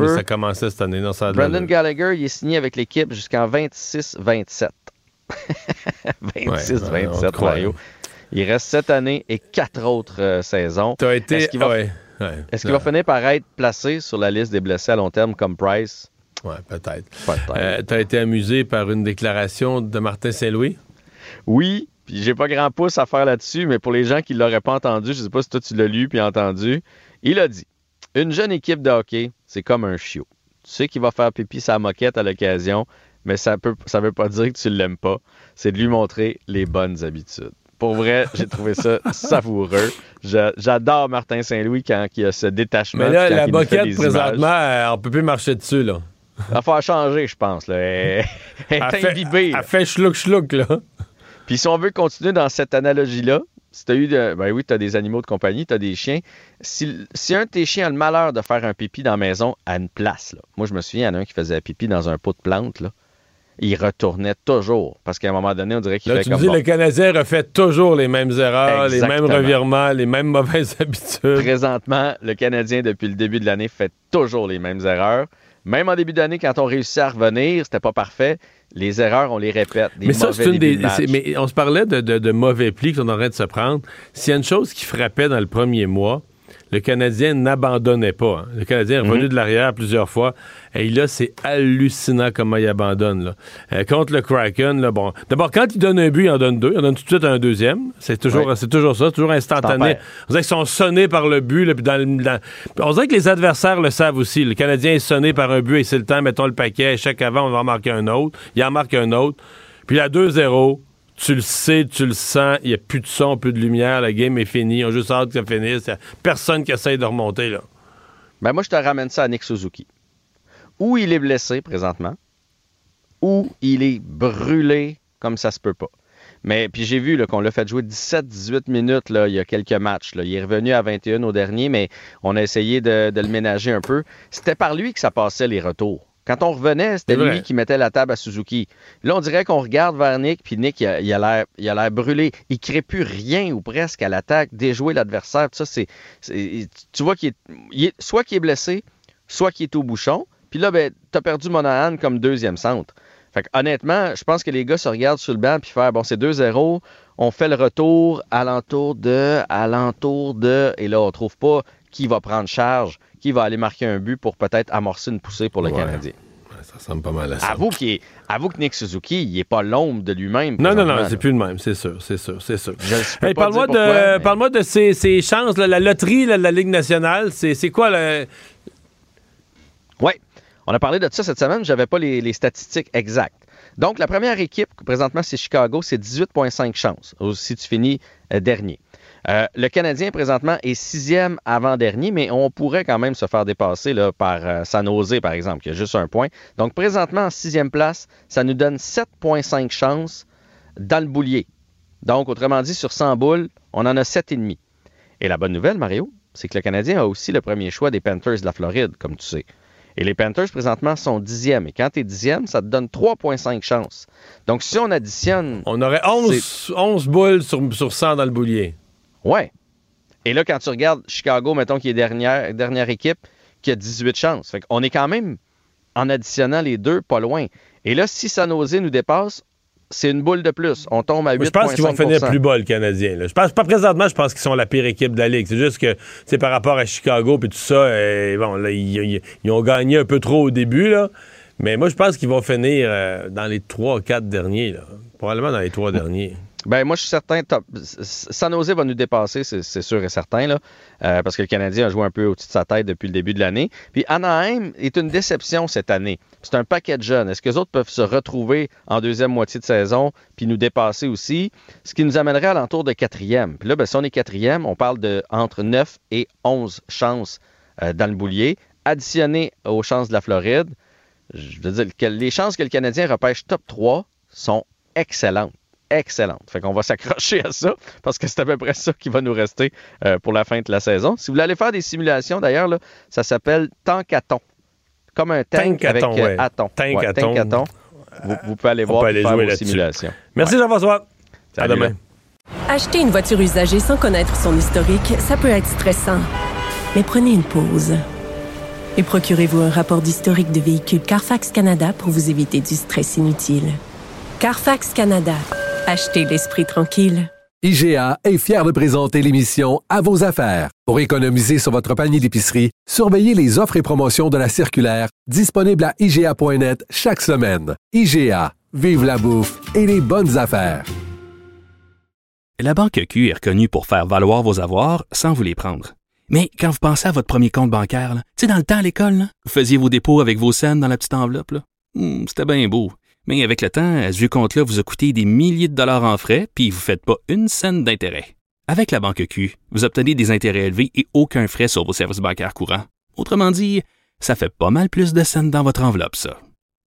peu. ça commençait cette année. Non, ça l'allure. Gallagher, il est signé avec l'équipe jusqu'en 26-27. 26-27, [laughs] ouais. Mario. Il reste cette année et quatre autres euh, saisons. T'as été- Est-ce qu'il va, ah ouais, ouais. est-ce qu'il va finir par être placé sur la liste des blessés à long terme comme Price? Ouais, peut-être. Peut-être. Euh, T'as été amusé par une déclaration de Martin Saint-Louis? Oui, puis j'ai pas grand pouce à faire là-dessus, mais pour les gens qui l'auraient pas entendu, je sais pas si toi tu l'as lu puis entendu, il a dit Une jeune équipe de hockey, c'est comme un chiot. Tu sais qu'il va faire pipi sa moquette à l'occasion, mais ça peut ça veut pas dire que tu l'aimes pas. C'est de lui montrer les bonnes habitudes. Pour vrai, j'ai trouvé ça savoureux. J'adore Martin Saint-Louis quand il a ce détachement. Mais là, la boquette, présentement, euh, on peut plus marcher dessus, là. Il va falloir changer, je pense. Là. Elle, est fait- imbibée. Elle fait chlouk-chlouk, là. Puis si on veut continuer dans cette analogie-là, si tu as eu de, ben oui, tu as des animaux de compagnie, tu as des chiens. Si, si un de tes chiens a le malheur de faire un pipi dans la maison à une place, là. moi je me souviens, il y en a un qui faisait un pipi dans un pot de plantes, là. Il retournait toujours. Parce qu'à un moment donné, on dirait qu'il Là, fait tu comme dis, bon, le Canadien refait toujours les mêmes erreurs, les mêmes revirements, les mêmes mauvaises [laughs] habitudes. Présentement, le Canadien, depuis le début de l'année, fait toujours les mêmes erreurs. Même en début d'année, quand on réussit à revenir, c'était pas parfait. Les erreurs, on les répète. Des mais ça, c'est une des. de Mais on se parlait de, de- de mauvais plis qu'on train de se prendre. S'il y a une chose qui frappait dans le premier mois, le Canadien n'abandonnait pas. hein. Le Canadien est revenu Mhm. de l'arrière plusieurs fois. Et là, c'est hallucinant comment il abandonne. Là. Euh, contre le Kraken, là, bon. D'abord, quand il donne un but, il en donne deux. Il en donne tout de suite un deuxième. C'est toujours, c'est toujours ça, toujours instantané. On dirait qu'ils sont sonnés par le but. Là, puis dans le- dans- On dirait que les adversaires le savent aussi. Le Canadien est sonné par un but et c'est le temps, mettons le paquet. Chaque avant, on va en marquer un autre. Il en marque un autre. Puis à 2-0, tu le sais, tu le sens. Il n'y a plus de son, plus de lumière. La game est finie. On a juste hâte que ça finisse. Personne qui essaye de remonter. Là. Ben moi, je te ramène ça à Nick Suzuki. Ou il est blessé présentement, ou il est brûlé comme ça se peut pas. Mais puis j'ai vu qu'on l'a fait jouer 17-18 minutes il y a quelques matchs. Il est revenu à 21 au dernier, mais on a essayé de le ménager un peu. C'était par lui que ça passait les retours. Quand on revenait, c'était lui qui mettait la table à Suzuki. Là, on dirait qu'on regarde vers Nick, puis Nick, il a l'air il a l'air brûlé. Il crée plus rien ou presque à l'attaque, déjouer l'adversaire. Ça, c'est, tu vois qu'il est, soit qu'il est blessé, soit qu'il est au bouchon. Puis là, ben, t'as perdu Monahan comme deuxième centre. Fait que, honnêtement, je pense que les gars se regardent sur le banc puis faire bon, c'est 2-0, on fait le retour alentour de, alentour de, et là, on trouve pas qui va prendre charge, qui va aller marquer un but pour peut-être amorcer une poussée pour le Ouais. Canadien. Ça ressemble pas mal à ça. Avoue, est- avoue que Nick Suzuki, il est pas l'ombre de lui-même. Non, non, non, c'est plus le même, c'est sûr, c'est sûr, c'est sûr. Hey, parle-moi de, mais- de ces, ces chances, là, la loterie là, de la Ligue nationale. C'est, quoi le. Oui. On a parlé de ça cette semaine, je n'avais pas les, statistiques exactes. Donc, la première équipe, présentement, c'est Chicago, c'est 18,5 chances si tu finis euh, dernier. Euh, le Canadien, présentement, est sixième avant-dernier, mais on pourrait quand même se faire dépasser là, par euh, San Jose, par exemple, qui a juste un point. Donc, présentement, en sixième place, ça nous donne 7,5 chances dans le boulier. Donc, autrement dit, sur 100 boules, on en a 7,5. Et la bonne nouvelle, Mario, c'est que le Canadien a aussi le premier choix des Panthers de la Floride, comme tu sais. Et les Panthers, présentement, sont dixièmes. Et quand tu es dixième, ça te donne 3,5 chances. Donc, si on additionne. On aurait 11, 11 boules sur, sur 100 dans le boulier. Ouais. Et là, quand tu regardes Chicago, mettons, qui est dernière, dernière équipe, qui a 18 chances. Fait qu'on est quand même, en additionnant les deux, pas loin. Et là, si San Jose nous dépasse, c'est une boule de plus. On tombe à 8 Je pense qu'ils vont finir plus bas, le Canadien. Je pense pas présentement, je pense qu'ils sont la pire équipe de la Ligue. C'est juste que c'est par rapport à Chicago et tout ça, bon, là, ils, ont gagné un peu trop au début, là. Mais moi, je pense qu'ils vont finir euh, dans les 3 4 derniers. Là. Probablement dans les trois derniers. Ben moi, je suis certain. Top, San Jose va nous dépasser, c'est sûr et certain, euh, parce que le Canadien a joué un peu au-dessus de sa tête depuis le début de l'année. Puis Anaheim est une déception cette année. C'est un paquet de jeunes. Est-ce que les autres peuvent se retrouver en deuxième moitié de saison puis nous dépasser aussi? Ce qui nous amènerait à l'entour de quatrième. Puis là, ben, si on est quatrième, on parle de entre 9 et 11 chances euh, dans le boulier, additionné aux chances de la Floride. Je veux dire que les chances que le Canadien repêche top 3 sont excellentes excellente. Fait qu'on va s'accrocher à ça parce que c'est à peu près ça qui va nous rester euh, pour la fin de la saison. Si vous voulez aller faire des simulations, d'ailleurs, ça s'appelle Tankathon. Comme un tank avec euh, Tankathon. Vous, pouvez aller voir faire vos simulations. Merci Jean-François. À demain. Acheter une voiture usagée sans connaître son historique, ça peut être stressant. Mais prenez une pause. Et procurez-vous un rapport d'historique de véhicule Carfax Canada pour vous éviter du stress inutile. Carfax Canada Achetez l'esprit tranquille. IGA est fier de présenter l'émission À vos affaires. Pour économiser sur votre panier d'épicerie, surveillez les offres et promotions de la circulaire disponible à IGA.net chaque semaine. IGA, vive la bouffe et les bonnes affaires. La Banque Q est reconnue pour faire valoir vos avoirs sans vous les prendre. Mais quand vous pensez à votre premier compte bancaire, tu sais, dans le temps à l'école, vous faisiez vos dépôts avec vos scènes dans la petite enveloppe. Hmm, c'était bien beau. Mais avec le temps, ce vieux compte-là vous a coûté des milliers de dollars en frais, puis vous ne faites pas une scène d'intérêt. Avec la banque Q, vous obtenez des intérêts élevés et aucun frais sur vos services bancaires courants. Autrement dit, ça fait pas mal plus de scènes dans votre enveloppe, ça.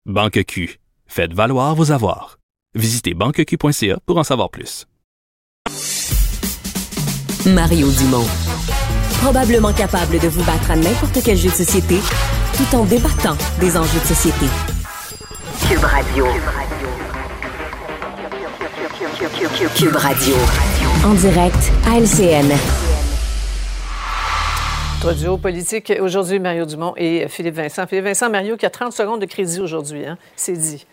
Banque Q, faites valoir vos avoirs. Visitez banqueq.ca pour en savoir plus. Mario Dumont. Probablement capable de vous battre à n'importe quel jeu de société tout en débattant des enjeux de société. Cube Radio. Cube Radio. En direct à LCN. Notre politique aujourd'hui, Mario Dumont et Philippe Vincent. Philippe Vincent, Mario qui a 30 secondes de crédit aujourd'hui, hein? c'est dit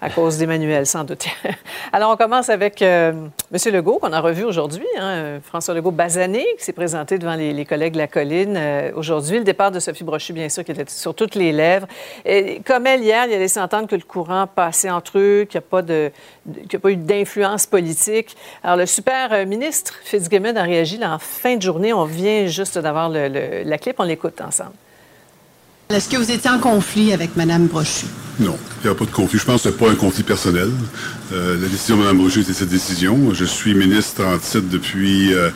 à cause d'Emmanuel, sans doute. [laughs] Alors, on commence avec euh, M. Legault, qu'on a revu aujourd'hui, hein, François Legault basané, qui s'est présenté devant les, collègues de la colline euh, aujourd'hui. Le départ de Sophie Brochu, bien sûr, qui était sur toutes les lèvres. Comme elle, hier, il a laissé entendre que le courant passait entre eux, qu'il n'y a, pas de, a pas eu d'influence politique. Alors, le super euh, ministre Fitzgibbon a réagi en fin de journée. On vient juste d'avoir la clip, on l'écoute ensemble. Est-ce que vous étiez en conflit avec Mme Brochu? Non, il n'y a pas de conflit. Je pense que ce n'est pas un conflit personnel. Euh, la décision de Mme Brochu, c'est cette décision. Je suis ministre en titre depuis euh,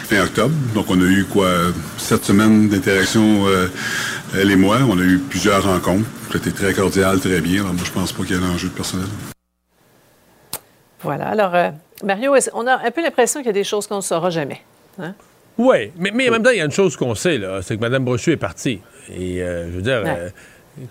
fin octobre. Donc, on a eu, quoi, sept semaines d'interaction, euh, elle et moi. On a eu plusieurs rencontres. C'était très cordial, très bien. Alors, moi, je pense pas qu'il y ait un enjeu de personnel. Voilà. Alors, Mario, on a un peu l'impression qu'il y a des choses qu'on ne saura jamais. Hein? Oui, mais, mais en même temps, il y a une chose qu'on sait, là, c'est que Mme Brochu est partie. Et euh, je veux dire, euh,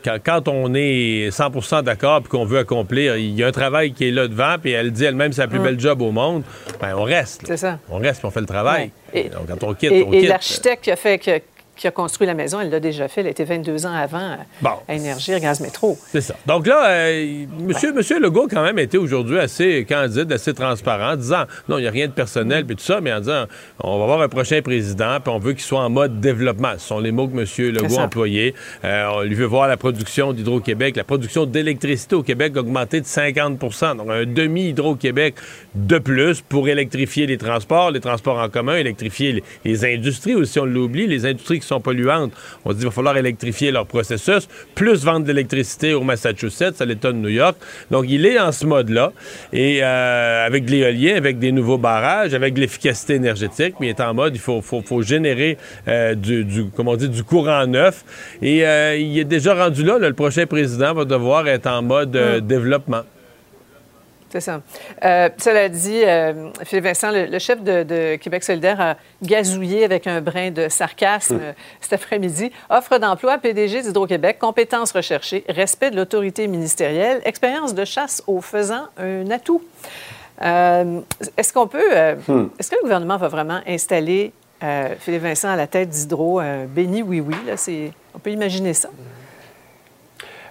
quand, on est 100% d'accord et qu'on veut accomplir, il y a un travail qui est là devant, puis elle dit elle-même c'est la plus belle job au monde, ben on reste. C'est ça. On reste puis on fait le travail. Et, Donc, quand on quitte, on quitte. Et l'architecte qui a fait que qui a construit la maison, elle l'a déjà fait. Elle était 22 ans avant à Énergie, Gaz Métro. C'est ça. Donc là, euh, monsieur, monsieur Legault, quand même, était aujourd'hui assez candide, assez transparent, en disant non, il n'y a rien de personnel, puis tout ça, mais en disant on va avoir un prochain président, puis on veut qu'il soit en mode développement. Ce sont les mots que monsieur Legault a employés. Euh, on lui veut voir la production d'Hydro-Québec, la production d'électricité au Québec augmenter de 50% donc un demi-Hydro-Québec de plus pour électrifier les transports, les transports en commun, électrifier les, les industries aussi, on l'oublie, les industries qui sont polluantes. On se dit qu'il va falloir électrifier leur processus, plus vendre de l'électricité au Massachusetts, à l'État de New York. Donc, il est en ce mode-là. Et euh, avec l'éolien, avec des nouveaux barrages, avec l'efficacité énergétique, mais il est en mode, il faut, faut, générer euh, du, du, on dit, du courant neuf. Et euh, il est déjà rendu là, le prochain président va devoir être en mode mm. développement. C'est ça. Euh, cela dit, euh, Philippe Vincent, le, chef de, Québec solidaire a gazouillé avec un brin de sarcasme cet après-midi. Offre d'emploi, PDG d'Hydro-Québec, compétences recherchées, respect de l'autorité ministérielle, expérience de chasse au faisant un atout. Euh, est-ce qu'on peut. Hum. Est-ce que le gouvernement va vraiment installer Philippe Vincent à la tête d'Hydro béni oui-oui? On peut imaginer ça?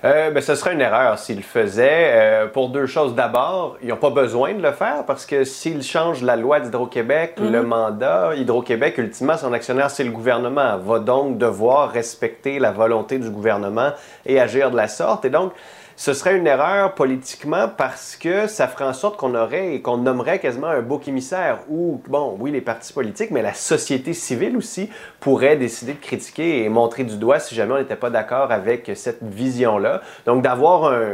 Euh, ben, ce serait une erreur s'il le faisait. Euh, pour deux choses. D'abord, ils n'ont pas besoin de le faire parce que s'ils changent la loi d'Hydro-Québec, le mhm. mandat, Hydro-Québec, ultimement, son actionnaire, c'est le gouvernement, va donc devoir respecter la volonté du gouvernement et agir de la sorte. Et donc, ce serait une erreur politiquement parce que ça ferait en sorte qu'on aurait et qu'on nommerait quasiment un bouc émissaire où, bon, oui, les partis politiques, mais la société civile aussi pourrait décider de critiquer et montrer du doigt si jamais on n'était pas d'accord avec cette vision-là. Donc, d'avoir un,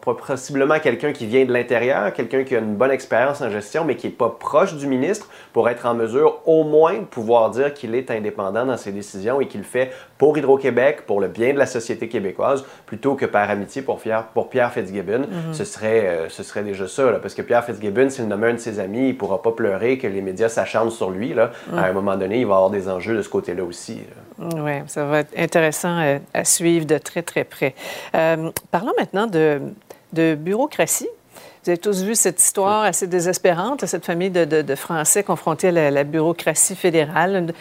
possiblement quelqu'un qui vient de l'intérieur, quelqu'un qui a une bonne expérience en gestion, mais qui n'est pas proche du ministre pour être en mesure au moins de pouvoir dire qu'il est indépendant dans ses décisions et qu'il fait pour Hydro-Québec, pour le bien de la société québécoise, plutôt que par amitié pour, pour Pierre Fitzgibbon. Mhm. ce, serait, euh, ce serait déjà ça, parce que Pierre Fitzgibbon, s'il nomme un de ses amis, il ne pourra pas pleurer que les médias s'acharnent sur lui. Là. À un moment donné, il va avoir des enjeux de ce côté-là aussi. Oui, ça va être intéressant euh, à, suivre de très, très près. Euh, parlons maintenant de, bureaucratie. Vous avez tous vu cette histoire assez désespérante, cette famille de, Français confrontés à la, bureaucratie fédérale,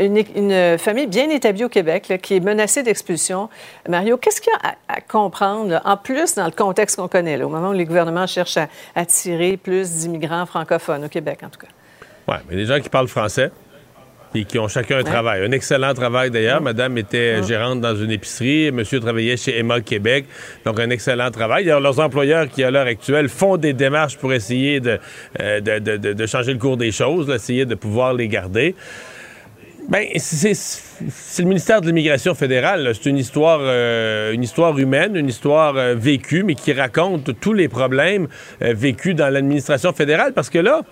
une, famille bien établie au Québec qui est menacée d'expulsion. Mario, qu'est-ce qu'il y a à, comprendre, en plus dans le contexte qu'on connaît, au moment où les gouvernements cherchent à attirer plus d'immigrants francophones au Québec, en tout cas? Oui, mais des gens qui parlent français, qui ont chacun un travail. Un excellent travail d'ailleurs. Madame était gérante dans une épicerie, monsieur travaillait chez Emma Québec, donc un excellent travail. D'ailleurs, leurs employeurs qui, à l'heure actuelle, font des démarches pour essayer de, euh, de, changer le cours des choses, essayer de pouvoir les garder. Bien, c'est le ministère de l'Immigration fédérale. C'est une histoire, euh, une histoire humaine, une histoire euh, vécue, mais qui raconte tous les problèmes vécus dans l'administration fédérale. Parce que là,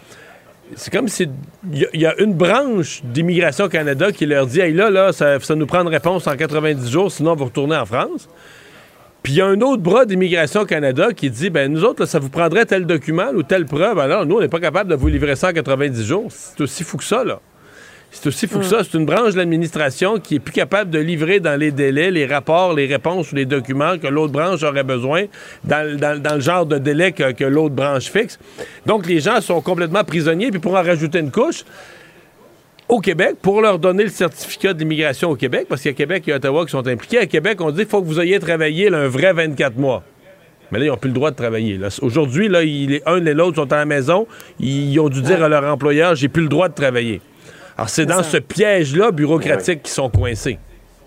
c'est comme si il y, a une branche d'Immigration Canada qui leur dit Hey là, là, ça, nous prend une réponse en 90 jours, sinon vous retournez en France. Puis il y a un autre bras d'Immigration Canada qui dit ben nous autres, ça vous prendrait tel document ou telle preuve. Alors nous, on n'est pas capable de vous livrer ça en 90 jours. C'est aussi fou que ça, là. C'est aussi fou que ça. C'est une branche de l'administration qui est plus capable de livrer dans les délais les rapports, les réponses ou les documents que l'autre branche aurait besoin dans, le genre de délai que, l'autre branche fixe. Donc, les gens sont complètement prisonniers. Puis pour en rajouter une couche, au Québec, pour leur donner le certificat d'immigration au Québec, parce qu'il y a Québec et Ottawa qui sont impliqués, à Québec, on dit qu'il faut que vous ayez travaillé un vrai 24 mois. Mais là, ils n'ont plus le droit de travailler. Aujourd'hui, là, un et l'autre sont à la maison. Ils ont dû dire à leur employeur, j'ai plus le droit de travailler. Alors, c'est dans ce piège-là bureaucratique qu'ils sont coincés.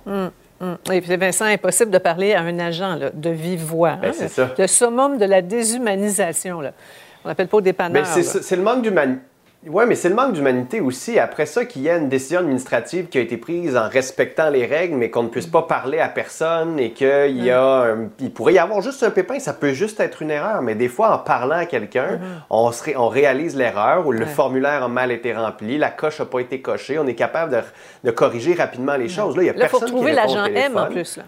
Hum, hum. Et puis, Vincent, impossible de parler à un agent de vive voix. Ben, hein? c'est ça. Le summum de la déshumanisation. Là. On n'appelle pas au dépanneur. Ben, c'est le manque d'humanité oui, mais c'est le manque d'humanité aussi. Après ça, qu'il y ait une décision administrative qui a été prise en respectant les règles, mais qu'on ne puisse pas parler à personne et qu'il y a il pourrait y avoir juste un pépin, ça peut juste être une erreur. Mais des fois, en parlant à quelqu'un, mm-hmm. on, on réalise l'erreur ou le formulaire a mal été rempli, la coche n'a pas été cochée. On est capable de, corriger rapidement les choses. Là, il y a personne faut trouver l'agent M en plus.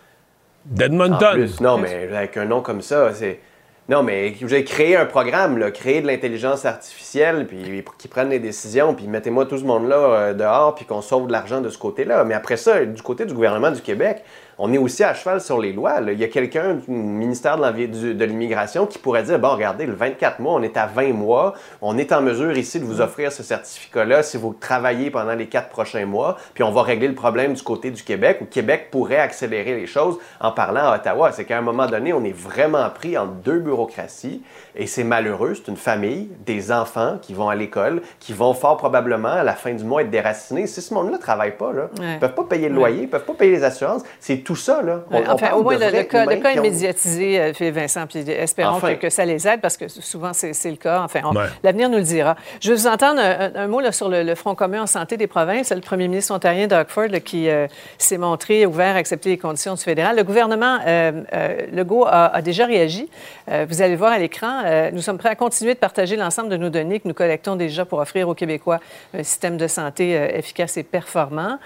D'Edmonton. Non, mais avec un nom comme ça, c'est. Non, mais avez créé un programme, créer de l'intelligence artificielle, puis qui prennent les décisions, puis mettez-moi tout ce monde-là euh, dehors, puis qu'on sauve de l'argent de ce côté-là. Mais après ça, du côté du gouvernement du Québec, on est aussi à cheval sur les lois. Il y a quelqu'un du ministère de l'Immigration qui pourrait dire, bon, regardez, le 24 mois, on est à 20 mois, on est en mesure ici de vous offrir ce certificat-là si vous travaillez pendant les quatre prochains mois, puis on va régler le problème du côté du Québec, où Québec pourrait accélérer les choses en parlant à Ottawa. C'est qu'à un moment donné, on est vraiment pris en deux bureaucraties, et c'est malheureux, c'est une famille, des enfants qui vont à l'école, qui vont fort probablement à la fin du mois être déracinés. Si ce monde-là ne travaille pas, là, ils ne peuvent pas payer le loyer, ils ne peuvent pas payer les assurances, c'est tout ça, là. enfin, au moins, le, cas, est médiatisé, euh, Vincent, puis espérons que, ça les aide, parce que souvent, c'est le cas. Enfin, l'avenir nous le dira. Je vais vous entendre un, mot là, sur le, Front commun en santé des provinces. Le premier ministre ontarien, Doug Ford, qui euh, s'est montré ouvert à accepter les conditions du fédéral. Le gouvernement euh, Legault a, a, déjà réagi. vous allez voir à l'écran, nous sommes prêts à continuer de partager l'ensemble de nos données que nous collectons déjà pour offrir aux Québécois un système de santé efficace et performant.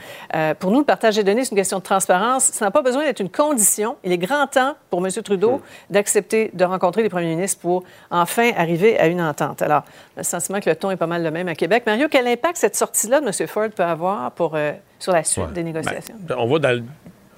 pour nous, le partage des données, c'est une question de transparence. Ça n'a pas besoin d'être une condition. Il est grand temps pour M. Trudeau hmm. d'accepter de rencontrer les premiers ministres pour enfin arriver à une entente. Alors, le sentiment que le ton est pas mal le même à Québec. Mario, quel impact cette sortie-là de M. Ford peut avoir pour, euh, sur la suite des négociations? Ben, on voit dans le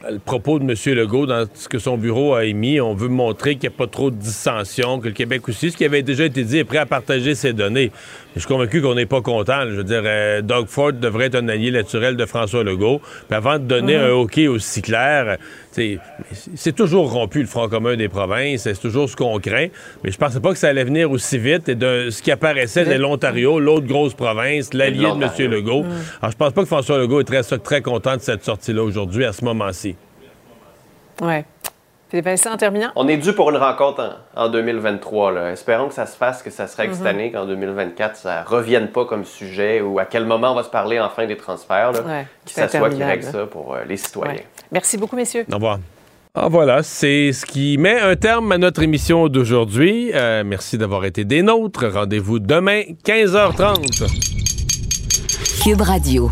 le propos de M. Legault dans ce que son bureau a émis. On veut montrer qu'il n'y a pas trop de dissension, que le Québec aussi, ce qui avait déjà été dit, est prêt à partager ses données. Je suis convaincu qu'on n'est pas content. Je veux dire, euh, Doug Ford devrait être un allié naturel de François Legault. Puis avant de donner un OK aussi clair, c'est toujours rompu le Front commun des provinces. C'est toujours ce qu'on craint. Mais je pensais pas que ça allait venir aussi vite. Et de ce qui apparaissait de l'Ontario, l'autre grosse province, l'allié de M. Legault. Alors, je pense pas que François Legault est très, très content de cette sortie-là aujourd'hui, à ce moment-ci. Oui. Philippe Vincent, en terminant? On est dû pour une rencontre en, 2023. Là. Espérons que ça se fasse, que ça se règle cette mhm. année, qu'en 2024, ça ne revienne pas comme sujet ou à quel moment on va se parler enfin des transferts. Là, ouais, qui s'assoit, qui règle ça pour euh, les citoyens. Merci beaucoup, messieurs. Au revoir. Ah, voilà, c'est ce qui met un terme à notre émission d'aujourd'hui. Euh, merci d'avoir été des nôtres. Rendez-vous demain, 15h30. Cube Radio.